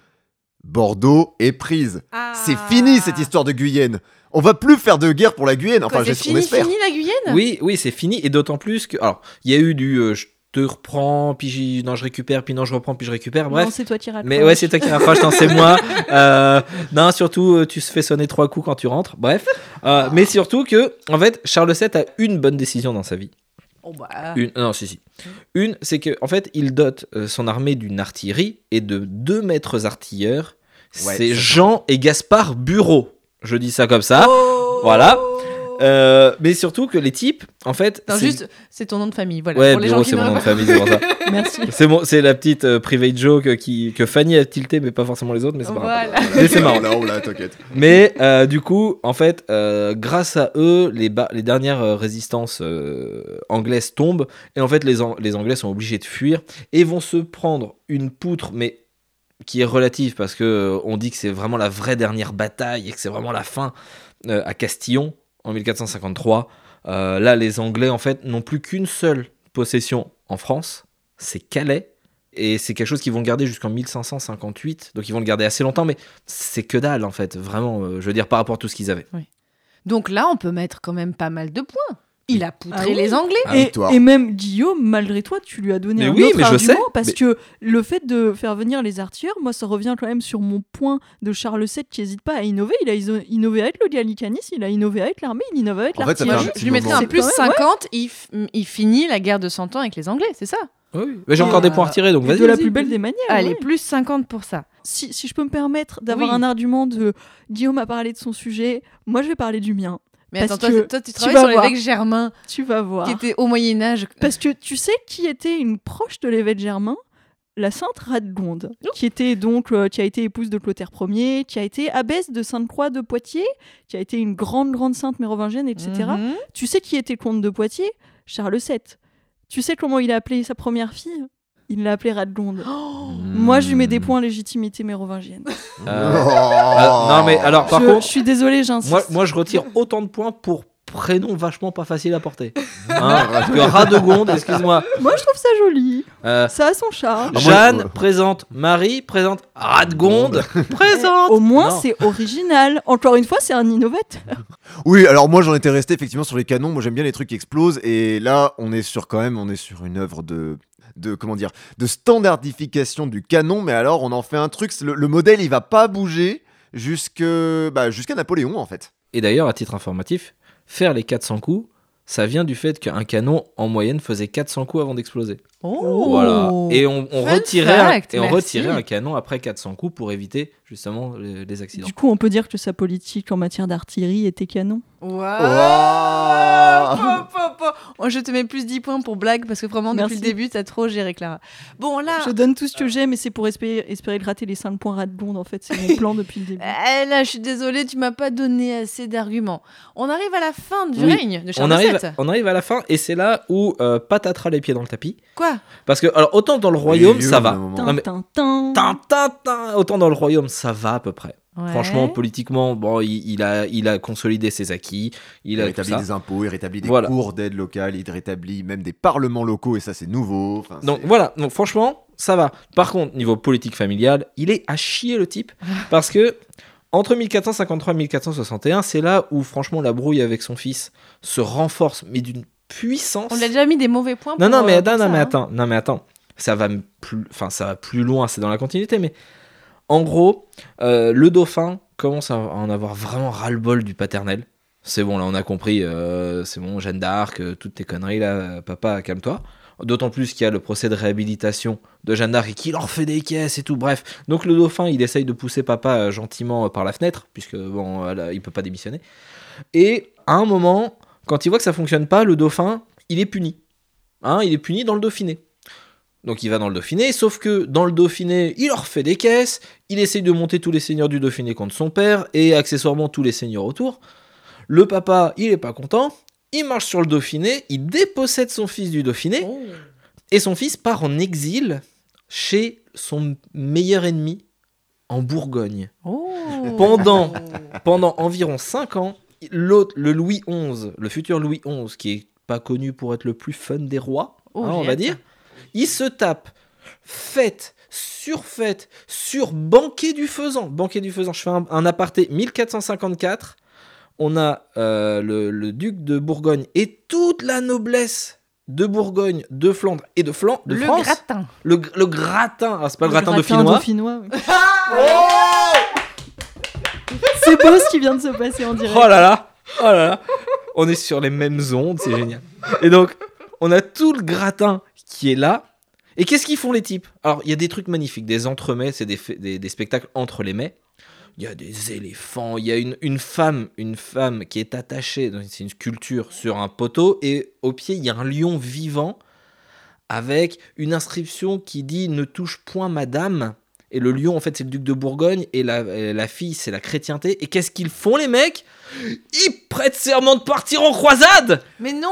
F: Bordeaux est prise.
E: Ah.
F: C'est fini cette histoire de Guyenne. On va plus faire de guerre pour la Guyenne. Enfin,
E: c'est fini,
F: espère.
E: fini la Guyenne?
G: Oui, oui, c'est fini, et d'autant plus que... Alors, il y a eu du... euh, je te reprends, puis j'y- non, je récupère, puis non, je reprends, puis je récupère, bref.
H: Non, c'est toi qui raccroches.
G: Mais ouais, c'est toi qui non, c'est moi. Euh, non, surtout, euh, tu se fais sonner trois coups quand tu rentres. Bref. Euh, mais surtout que, en fait, Charles VII a une bonne décision dans sa vie.
E: Oh bah.
G: Une, non, si, si. Une, c'est que, en fait, il dote euh, son armée d'une artillerie et de deux maîtres artilleurs.
F: Ouais,
G: c'est
F: c'est
G: Jean et Gaspard Bureau. Je dis ça comme ça.
E: Oh
G: Voilà. Euh, mais surtout que les types, en fait.
E: Non,
G: c'est-
E: juste, c'est ton nom de famille, voilà.
G: Ouais,
E: pour les
G: Bureau, c'est mon nom de famille, c'est pour ça.
H: Merci.
G: C'est bon, c'est la petite euh, private joke qui, que Fanny a tilté, mais pas forcément les autres, mais c'est pas grave.
E: Voilà.
G: Mais c'est marrant.
F: Là, on l'a, t'inquiète.
G: Mais euh, du coup, en fait, euh, grâce à eux, les, ba- les dernières euh, résistances euh, anglaises tombent. Et en fait, les, An- les Anglais sont obligés de fuir et vont se prendre une poutre, mais qui est relative parce que on dit que c'est vraiment la vraie dernière bataille et que c'est vraiment la fin euh, à Castillon en 1453. Euh, là, les Anglais, en fait, n'ont plus qu'une seule possession en France, c'est Calais. Et c'est quelque chose qu'ils vont garder jusqu'en 1558. Donc ils vont le garder assez longtemps, mais c'est que dalle en fait. Vraiment, euh, je veux dire, par rapport à tout ce qu'ils avaient.
E: Donc là, on peut mettre quand même pas mal de points. Il a poutré
H: Ah oui.
E: les Anglais.
F: Ah,
H: Et, même Guillaume, malgré toi, tu lui as donné
G: Mais
H: un
G: oui,
H: autre
G: mais je
H: argument
G: sais,
H: parce
G: mais-
H: que le fait de faire venir les artilleurs, moi, ça revient quand même sur mon point de Charles VII qui n'hésite pas à innover. Il a iso- innové avec le gallicanisme, il a innové avec l'armée, il innove avec
E: je,
H: l'artillerie.
E: je lui mettrais un plus
H: C'est quand même-
E: 50, il, f- il finit la guerre de 100 ans avec les Anglais, c'est ça?
G: Oui, mais j'ai encore des points à retirer, donc vas-y.
H: de la plus belle des manières.
E: Allez,
H: ouais.
E: plus 50 pour ça.
H: Si, si je peux me permettre d'avoir
E: Oui.
H: un argument de Guillaume a parlé de son sujet, moi je vais parler du mien.
E: Mais
H: Parce
E: attends, toi, tu
H: tu
E: travailles
H: vas
E: sur l'évêque Germain,
H: Tu vas voir.
E: qui était au Moyen-Âge.
H: Parce que tu sais qui était une proche de l'évêque Germain? La sainte Radegonde, qui était donc euh, qui a été épouse de Clotaire Ier, qui a été abbesse de Sainte-Croix de Poitiers, qui a été une grande grande sainte mérovingienne, etc.
E: Mhm.
H: Tu sais qui était comte de Poitiers? Charles VII. Tu sais comment il a appelé sa première fille? Il l'a appelée Radegonde. Moi, je lui mets des points légitimité mérovingienne.
G: Euh, ah, non, mais alors, par
H: je,
G: contre,
H: je suis désolée, j'insiste.
G: moi, moi, je retire autant de points pour prénom vachement pas facile à porter. Hein, parce que Radegonde, excuse-moi.
H: Moi, je trouve ça joli.
G: Euh,
H: Ça a son charme.
F: Ah,
G: Jeanne
F: euh,
G: présente Marie, présente Radegonde, présente.
H: Au moins, c'est original. Encore une fois, c'est un innovateur.
F: Oui, alors moi j'en étais resté effectivement sur les canons. Moi j'aime bien les trucs qui explosent. Et là, on est sur quand même, on est sur une œuvre de de comment dire de standardification du canon mais alors on en fait un truc le, le modèle il va pas bouger bah, jusqu'à Napoléon en fait
G: Et d'ailleurs, à titre informatif, faire les 400 coups, ça vient du fait qu'un canon, en moyenne, faisait 400 coups avant d'exploser.
E: Oh
G: Voilà. Et on, retirait,
E: fact,
G: un, et on
E: merci.
G: retirait un canon après 400 coups pour éviter justement les, les accidents.
H: Du coup, on peut dire que sa politique en matière d'artillerie était canon.
E: Waouh Po, po, po. Oh, Je te mets plus 10 points pour blague parce que vraiment depuis
H: Merci.
E: le début t'as trop géré Clara. Bon là,
H: Je donne tout ce que j'ai, mais c'est pour espérer, espérer gratter les 5 points Radbond. En fait, c'est mon plan depuis le début.
E: eh, là je suis désolée tu m'as pas donné assez d'arguments. On arrive à la fin du
G: Oui.
E: règne de Charles
G: On arrive,
E: VII.
G: on arrive à la fin et c'est là où euh, patatras les pieds dans le tapis.
E: Quoi?
G: Parce que, alors, autant dans le royaume, ça va. Non, mais-
H: Tin, tin, tin.
G: Tin, tin, tin. Autant dans le royaume, ça va à peu près.
E: Ouais.
G: Franchement, politiquement, bon, il, il a, il a consolidé ses acquis. Il,
F: Il
G: a tout
F: rétablit
G: ça.
F: des impôts, il rétablit des
G: Voilà.
F: cours d'aide locale, il rétablit même des parlements locaux, et ça c'est nouveau. Enfin,
G: Donc
F: c'est-
G: voilà, donc franchement, ça va. Par contre, niveau politique familiale, il est à chier le type. parce que entre 1453 et 1461, c'est là où franchement la brouille avec son fils se renforce, mais d'une puissance.
E: On a déjà mis des mauvais points.
G: Non,
E: pour,
G: non, mais,
E: euh,
G: attends,
E: pour
G: non,
E: ça,
G: mais
E: hein.
G: attends, non, mais attends. Ça va plus, enfin, ça va plus loin, c'est dans la continuité, mais en gros, euh, le dauphin commence à en avoir vraiment ras-le-bol du paternel. C'est bon, là, on a compris, euh, c'est bon, Jeanne d'Arc, euh, toutes tes conneries, là, euh, papa, calme-toi. D'autant plus qu'il y a le procès de réhabilitation de Jeanne d'Arc et qu'il en refait des caisses et tout, bref. Donc le dauphin, il essaye de pousser papa euh, gentiment euh, par la fenêtre, puisque, bon, euh, là, il peut pas démissionner. Et à un moment, quand il voit que ça fonctionne pas, le dauphin, il est puni. Hein, il est puni dans le Dauphiné. Donc il va dans le Dauphiné, sauf que dans le Dauphiné, il leur fait des caisses, il essaye de monter tous les seigneurs du Dauphiné contre son père, et accessoirement tous les seigneurs autour. Le papa, il est pas content, il marche sur le Dauphiné, il dépossède son fils du Dauphiné,
E: Oh.
G: et son fils part en exil chez son meilleur ennemi en Bourgogne.
E: Oh.
G: Pendant, pendant environ 5 ans, l'autre, le Louis XI, le futur Louis XI, qui est pas connu pour être le plus fun des rois,
E: Oh,
G: hein, on va dire, il se tape fête sur fête sur banquet du faisan. Banquet du faisan, je fais un, un aparté 1454. On a euh, le, le duc de Bourgogne et toute la noblesse de Bourgogne, de Flandre et de, Flandre, de
E: le
G: France.
E: gratin.
G: Le, gr- le gratin, ah, c'est pas le, gratin,
H: gratin
G: dauphinois.
H: dauphinois, oui. C'est beau ce qui vient de se passer en direct.
G: Oh là là, oh là là. On est sur les mêmes ondes, c'est génial. Et donc, on a tout le gratin qui est là. Et qu'est-ce qu'ils font les types? Alors, il y a des trucs magnifiques, des entremets, c'est des, des, spectacles entre les mets. Il y a des éléphants, il y a une, femme, une femme qui est attachée, c'est une sculpture sur un poteau, et au pied, il y a un lion vivant avec une inscription qui dit Ne touche point madame. Et le lion, en fait, c'est le duc de Bourgogne, et la, et la fille, c'est la chrétienté. Et qu'est-ce qu'ils font, les mecs? Ils prêtent serment de partir en croisade
E: Mais non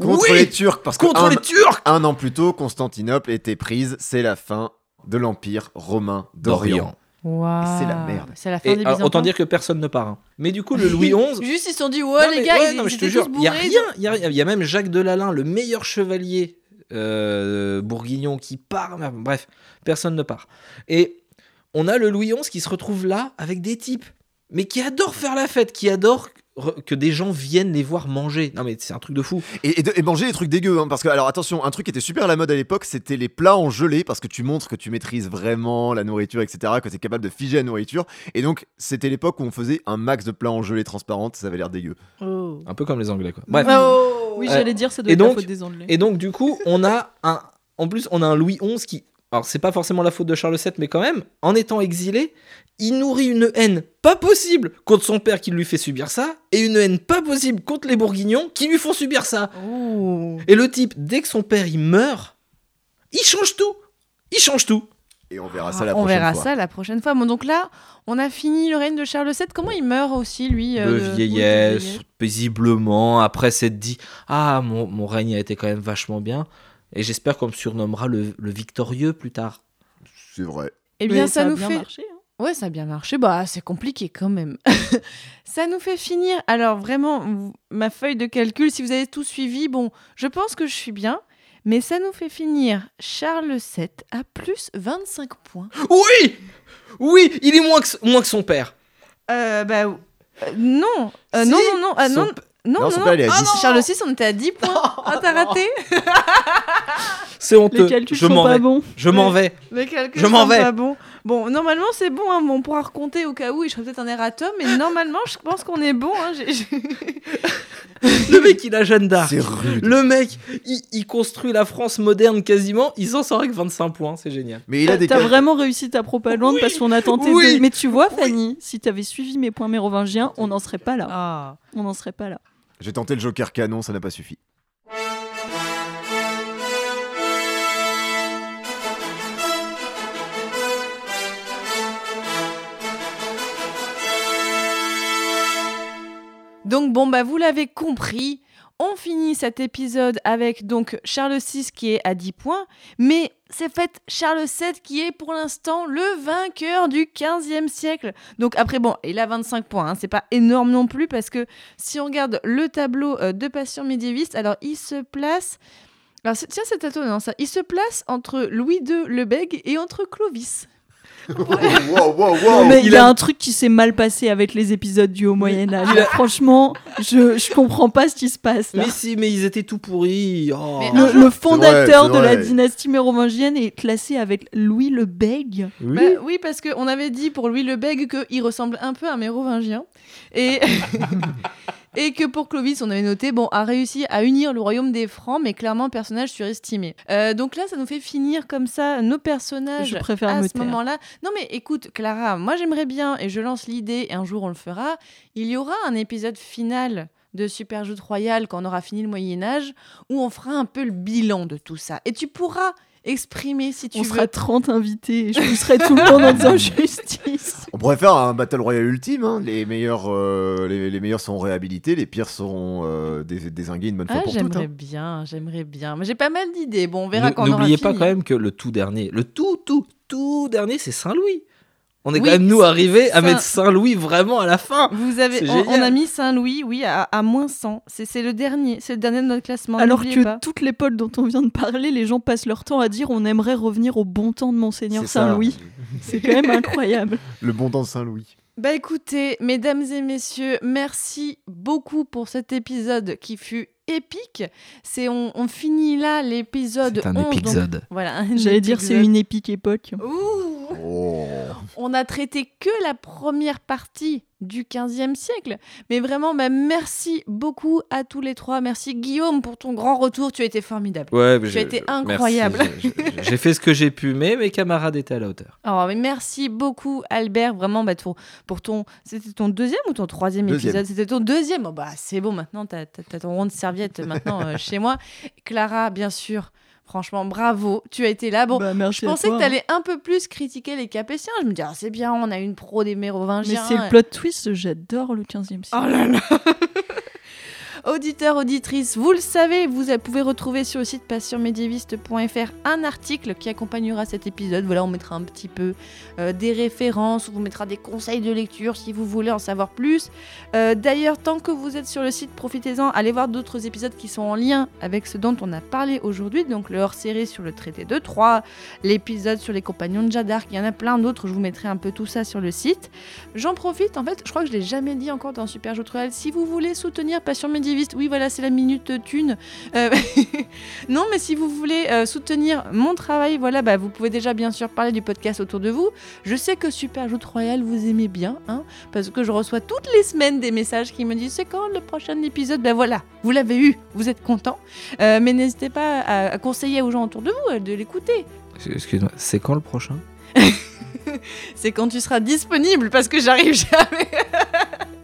F: Contre
G: Oui
F: les Turcs, parce que
G: Contre
F: un,
G: les Turcs
F: un an plus tôt, Constantinople était prise, c'est la fin de l'Empire romain d'Orient.
E: Waouh.
F: C'est la merde.
E: C'est la fin
G: Et
E: des
G: alors,
E: Byzantins.
G: autant dire que personne ne part. hein. Mais du coup, le Louis XI.
E: Juste ils se sont dit ouais
G: Non,
E: les
G: mais-
E: gars
G: ouais,
E: ils,
G: non, mais
E: ils
G: je te
E: étaient
G: jure, il y a
E: bourrés,
G: rien, il y a rien. Il y a même Jacques Delalin, le meilleur chevalier euh, bourguignon qui part. Bref, personne ne part. Et on a le Louis XI qui se retrouve là avec des types, mais qui adorent faire la fête, qui adorent re- que des gens viennent les voir manger. Non mais c'est un truc de fou.
F: Et, et de- et manger des trucs dégueux, hein, parce que, alors attention, un truc qui était super à la mode à l'époque, c'était les plats en gelée, parce que tu montres que tu maîtrises vraiment la nourriture, etc., que tu es capable de figer la nourriture. Et donc, c'était l'époque où on faisait un max de plats en gelée transparente, ça avait l'air dégueu.
E: Oh.
G: Un peu comme les Anglais quoi. Bref.
E: Oh.
H: Oui,
G: Euh,
H: j'allais dire, ça doit
G: et
H: être la faute des Anglais.
G: Et donc, du coup, on a un. En plus, on a un Louis XI qui. Alors, c'est pas forcément la faute de Charles VII, mais quand même, en étant exilé, il nourrit une haine pas possible contre son père qui lui fait subir ça, et une haine pas possible contre les Bourguignons qui lui font subir ça. Et le type, dès que son père il meurt, il change tout. Il change tout.
F: Et on verra ça la
E: Ah, on
F: prochaine
E: verra
F: fois.
E: ça la prochaine fois. Bon, donc là, on a fini le règne de Charles VII. Comment il meurt aussi, lui euh,
G: de
E: oui,
G: vieillesse,
E: vieillesse?
G: paisiblement. Après, s'être dit Ah, mon, mon règne a été quand même vachement bien. Et j'espère qu'on me surnommera le, le victorieux plus tard.
F: C'est vrai.
E: Eh bien,
H: Oui,
E: ça,
H: a
E: nous
H: bien
E: fait.
H: marché, hein.
E: Ouais, ça a bien marché. Bah, c'est compliqué quand même. ça nous fait finir. Alors, vraiment, ma feuille de calcul, si vous avez tout suivi, bon, je pense que je suis bien. Mais ça nous fait finir Charles VII à plus 25 points.
G: Oui Oui, il est moins que, moins que son père.
E: Euh, bah, euh, non. Euh,
G: Si,
E: non, non, non. ah,
G: son
E: non,
G: p-
E: non,
F: Non, est à
E: Ah
F: 10.
E: non, Charles VI, on était à 10 points. Ah, t'as raté
G: C'est honteux.
H: Les calculs
G: Je
H: sont
G: m'en
H: pas
G: vais.
H: bons.
G: Je m'en vais.
E: Les calculs
G: Je m'en
E: sont
G: vais.
E: pas bons. Bon, normalement c'est bon, hein, on pourra raconter au cas où, il serait peut-être un erratum, mais normalement je pense qu'on est bon. hein, j'ai- j'ai-
G: Le mec, il a Jeanne d'Arc.
F: C'est rude.
G: Le mec, il, il construit la France moderne quasiment. Il s'en sort avec 25 points. C'est génial.
F: Mais il a des
H: T'as vraiment réussi ta propagande
G: Oui,
H: parce qu'on a tenté
G: oui,
H: de... Mais tu vois, Fanny, si t'avais suivi mes points mérovingiens, on n'en serait pas là.
E: Ah.
H: On n'en serait pas là.
F: J'ai tenté le Joker canon, ça n'a pas suffi.
E: Donc bon bah vous l'avez compris, on finit cet épisode avec donc Charles VI qui est à 10 points, mais c'est fait Charles VII qui est pour l'instant le vainqueur du 15e siècle. Donc après bon, il a 25 points, hein, c'est pas énorme non plus parce que si on regarde le tableau euh, de patients médiévistes, alors il se place alors tiens c'est étonnant ça, il se place entre Louis II le Bègue et entre Clovis.
F: Wow, wow, wow.
H: Non, mais il y a
G: a-
H: un truc qui s'est mal passé avec les épisodes du Haut Moyen Âge.
G: A-
H: Franchement, je, je comprends pas ce qui se passe là.
G: Mais si, mais ils étaient tout pourris. Oh.
H: Le,
E: un jour-
H: le fondateur de la dynastie mérovingienne est classé avec Louis le Bègue.
G: Oui.
E: Bah oui, parce qu'on avait dit pour Louis le Bègue qu'il ressemble un peu à un mérovingien. Et, et que pour Clovis, on avait noté, bon, a réussi à unir le royaume des Francs, mais clairement, personnage surestimé. Euh, donc là, ça nous fait finir comme ça nos personnages
H: Je préfère
E: à
H: me
E: ce moment-là. Non, mais écoute, Clara, moi j'aimerais bien, et je lance l'idée, et un jour on le fera, il y aura un épisode final de Super Joute Royal quand on aura fini le Moyen-Âge, où on fera un peu le bilan de tout ça. Et tu pourras exprimer si tu
H: On
E: veux.
H: sera 30 invités et je pousserai tout le monde en disant justice.
F: On pourrait faire un Battle Royale ultime. hein. Les, meilleurs, euh, les, les meilleurs seront réhabilités, les pires seront euh, dés- désingués une bonne fois
E: Ah,
F: pour toutes.
E: j'aimerais
F: hein.
E: bien, j'aimerais bien. Mais j'ai pas mal d'idées. Bon, on verra quand on aura
G: N'oubliez pas
E: fini.
G: quand même que le tout dernier, le tout, tout, tout dernier, c'est Saint-Louis. On est
E: Oui,
G: quand même, nous, arrivés à
E: Saint-
G: mettre Saint-Louis vraiment à la fin.
E: Vous avez, on, a mis Saint-Louis, oui, à, à moins 100. C'est le dernier, c'est le dernier de notre classement.
H: Alors que
E: pas.
H: toute l'époque dont on vient de parler, les gens passent leur temps à dire on aimerait revenir au bon temps de Monseigneur. Saint-Louis. C'est quand même incroyable.
F: Le bon temps de Saint-Louis.
E: Bah écoutez, mesdames et messieurs, merci beaucoup pour cet épisode qui fut épique. C'est on, on finit là l'épisode
G: C'est un
E: 11. donc-
G: épisode.
E: voilà. un
H: J'allais dire c'est une épique époque.
E: Ouh.
F: Oh.
E: On a traité que la première partie du 15e siècle. Mais vraiment, bah, merci beaucoup à tous les trois. Merci Guillaume pour ton grand retour. Tu as été formidable.
G: Ouais,
E: Tu as été incroyable.
G: J'ai fait ce que j'ai pu, mais mes camarades étaient à la hauteur.
E: Oh, mais merci beaucoup Albert, vraiment bah, pour, pour ton... C'était ton deuxième ou ton troisième
F: Deuxième.
E: épisode? C'était ton deuxième. Oh, bah, c'est bon, maintenant, t'as as, ton rond de serviette maintenant euh, chez moi. Clara, bien sûr, franchement, bravo, tu as été là. Bon,
H: Bah, merci
E: je pensais
H: toi,
E: que tu allais un peu plus critiquer les Capétiens. Je me disais, ah, c'est bien, on a une pro des
H: Mais
E: Mérovingiens.
H: c'est le plot twist, j'adore le 15e siècle.
E: Oh là là Auditeurs, auditrices, vous le savez, vous pouvez retrouver sur le site passionmédiéviste.fr un article qui accompagnera cet épisode. Voilà, on mettra un petit peu euh, des références, on vous mettra des conseils de lecture si vous voulez en savoir plus. Euh, D'ailleurs, tant que vous êtes sur le site, profitez-en, allez voir d'autres épisodes qui sont en lien avec ce dont on a parlé aujourd'hui. Donc le hors-série sur le traité de Troyes, l'épisode sur les compagnons de Jadark, il y en a plein d'autres, je vous mettrai un peu tout ça sur le site. J'en profite, en fait, je crois que je l'ai jamais dit encore dans Super. Si vous voulez soutenir Passion Médiéviste, oui, voilà, c'est la minute thune. Euh, non, mais si vous voulez euh, soutenir mon travail, voilà, bah, vous pouvez déjà bien sûr parler du podcast autour de vous. Je sais que Super Jeux de Royal vous aimez bien, hein, parce que je reçois toutes les semaines des messages qui me disent c'est quand le prochain épisode? Ben voilà, vous l'avez eu, vous êtes content. Euh, mais n'hésitez pas à, à conseiller aux gens autour de vous de l'écouter.
G: Excuse-moi, c'est quand le prochain?
E: C'est quand tu seras disponible parce que j'arrive jamais.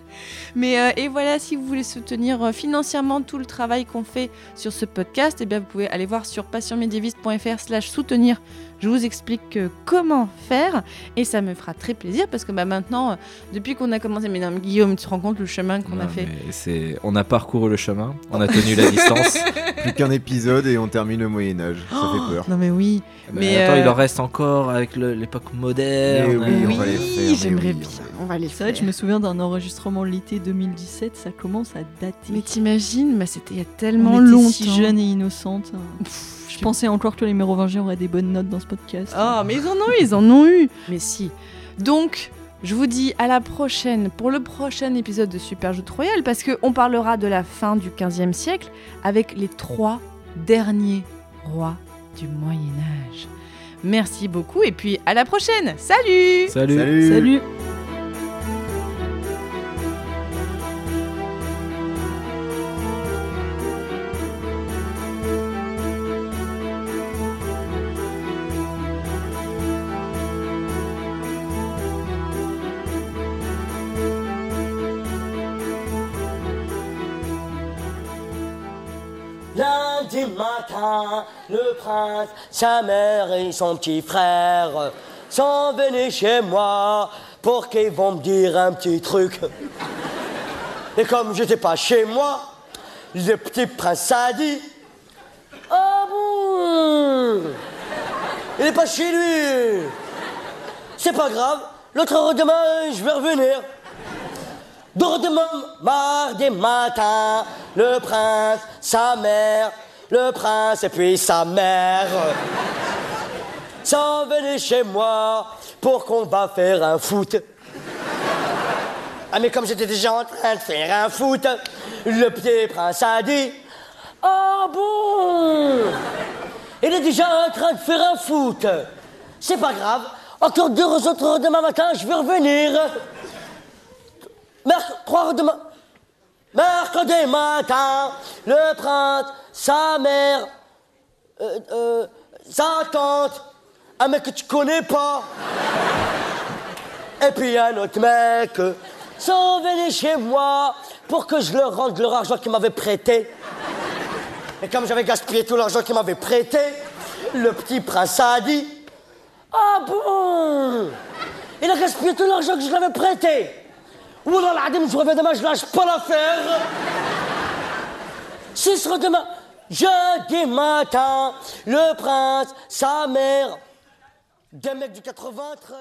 E: Mais euh, et voilà, si vous voulez soutenir euh, financièrement tout le travail qu'on fait sur ce podcast, eh bien vous pouvez aller voir sur passionmédiéviste.fr slash soutenir. Je vous explique euh, comment faire et ça me fera très plaisir parce que bah, maintenant, euh, depuis qu'on a commencé, mais non, mais Guillaume, tu te rends compte le chemin qu'on a fait
G: c'est- On a parcouru le chemin, on a tenu la distance.
F: Plus qu'un épisode et on termine le Moyen-Âge. Ça fait peur.
E: Non mais oui,
G: Mais,
E: Mais,
G: attends,
E: euh,
G: il en reste encore avec le- l'époque moderne.
F: Mais oui, on va les faire,
E: j'aimerais
F: oui,
E: bien,
F: on va-
E: on les
H: C'est vrai que
E: faire.
H: je me souviens d'un enregistrement l'été 2017, ça commence à dater.
E: Mais t'imagines, bah, c'était il y a
H: On
E: tellement
H: était
E: longtemps.
H: si jeune et innocente. Je
E: je
H: pensais encore que les Mérovingiens auraient des bonnes notes dans ce podcast.
E: Oh, mais ils en ont eu, ils en ont eu. Mais si. Donc, je vous dis à la prochaine pour le prochain épisode de Super Joute Royal parce qu'on parlera de la fin du 15e siècle avec les trois derniers rois du Moyen Âge. Merci beaucoup et puis à la prochaine. Salut
G: Salut.
F: Salut.
H: Salut
B: le prince, sa mère et son petit frère sont venus chez moi pour qu'ils vont me dire un petit truc. Et comme j'étais pas chez moi, le petit prince a dit Ah bon? Il est pas chez lui C'est pas grave, l'autre heure demain, je vais revenir. De demain, mardi matin, le prince, sa mère, le prince et puis sa mère sont venus chez moi pour qu'on va faire un foot. Ah mais comme j'étais déjà en train de faire un foot, le petit prince a dit Ah bon? Il est déjà en train de faire un foot. C'est pas grave, encore deux autres heures demain matin, je vais revenir. Mercredi matin, le prince, sa mère, euh, euh, sa tante, un mec que tu connais pas, et puis un autre mec, euh, sont venus chez moi pour que je leur rende leur argent qu'ils m'avaient prêté. Et comme j'avais gaspillé tout l'argent qu'ils m'avaient prêté, le petit prince a dit Ah bon Il a gaspillé tout l'argent que je lui avais prêté. Wallah l'adem, je reviens demain, je lâche pas l'affaire. Ce sera demain, jeudi matin, le prince, sa mère, des mecs du 93.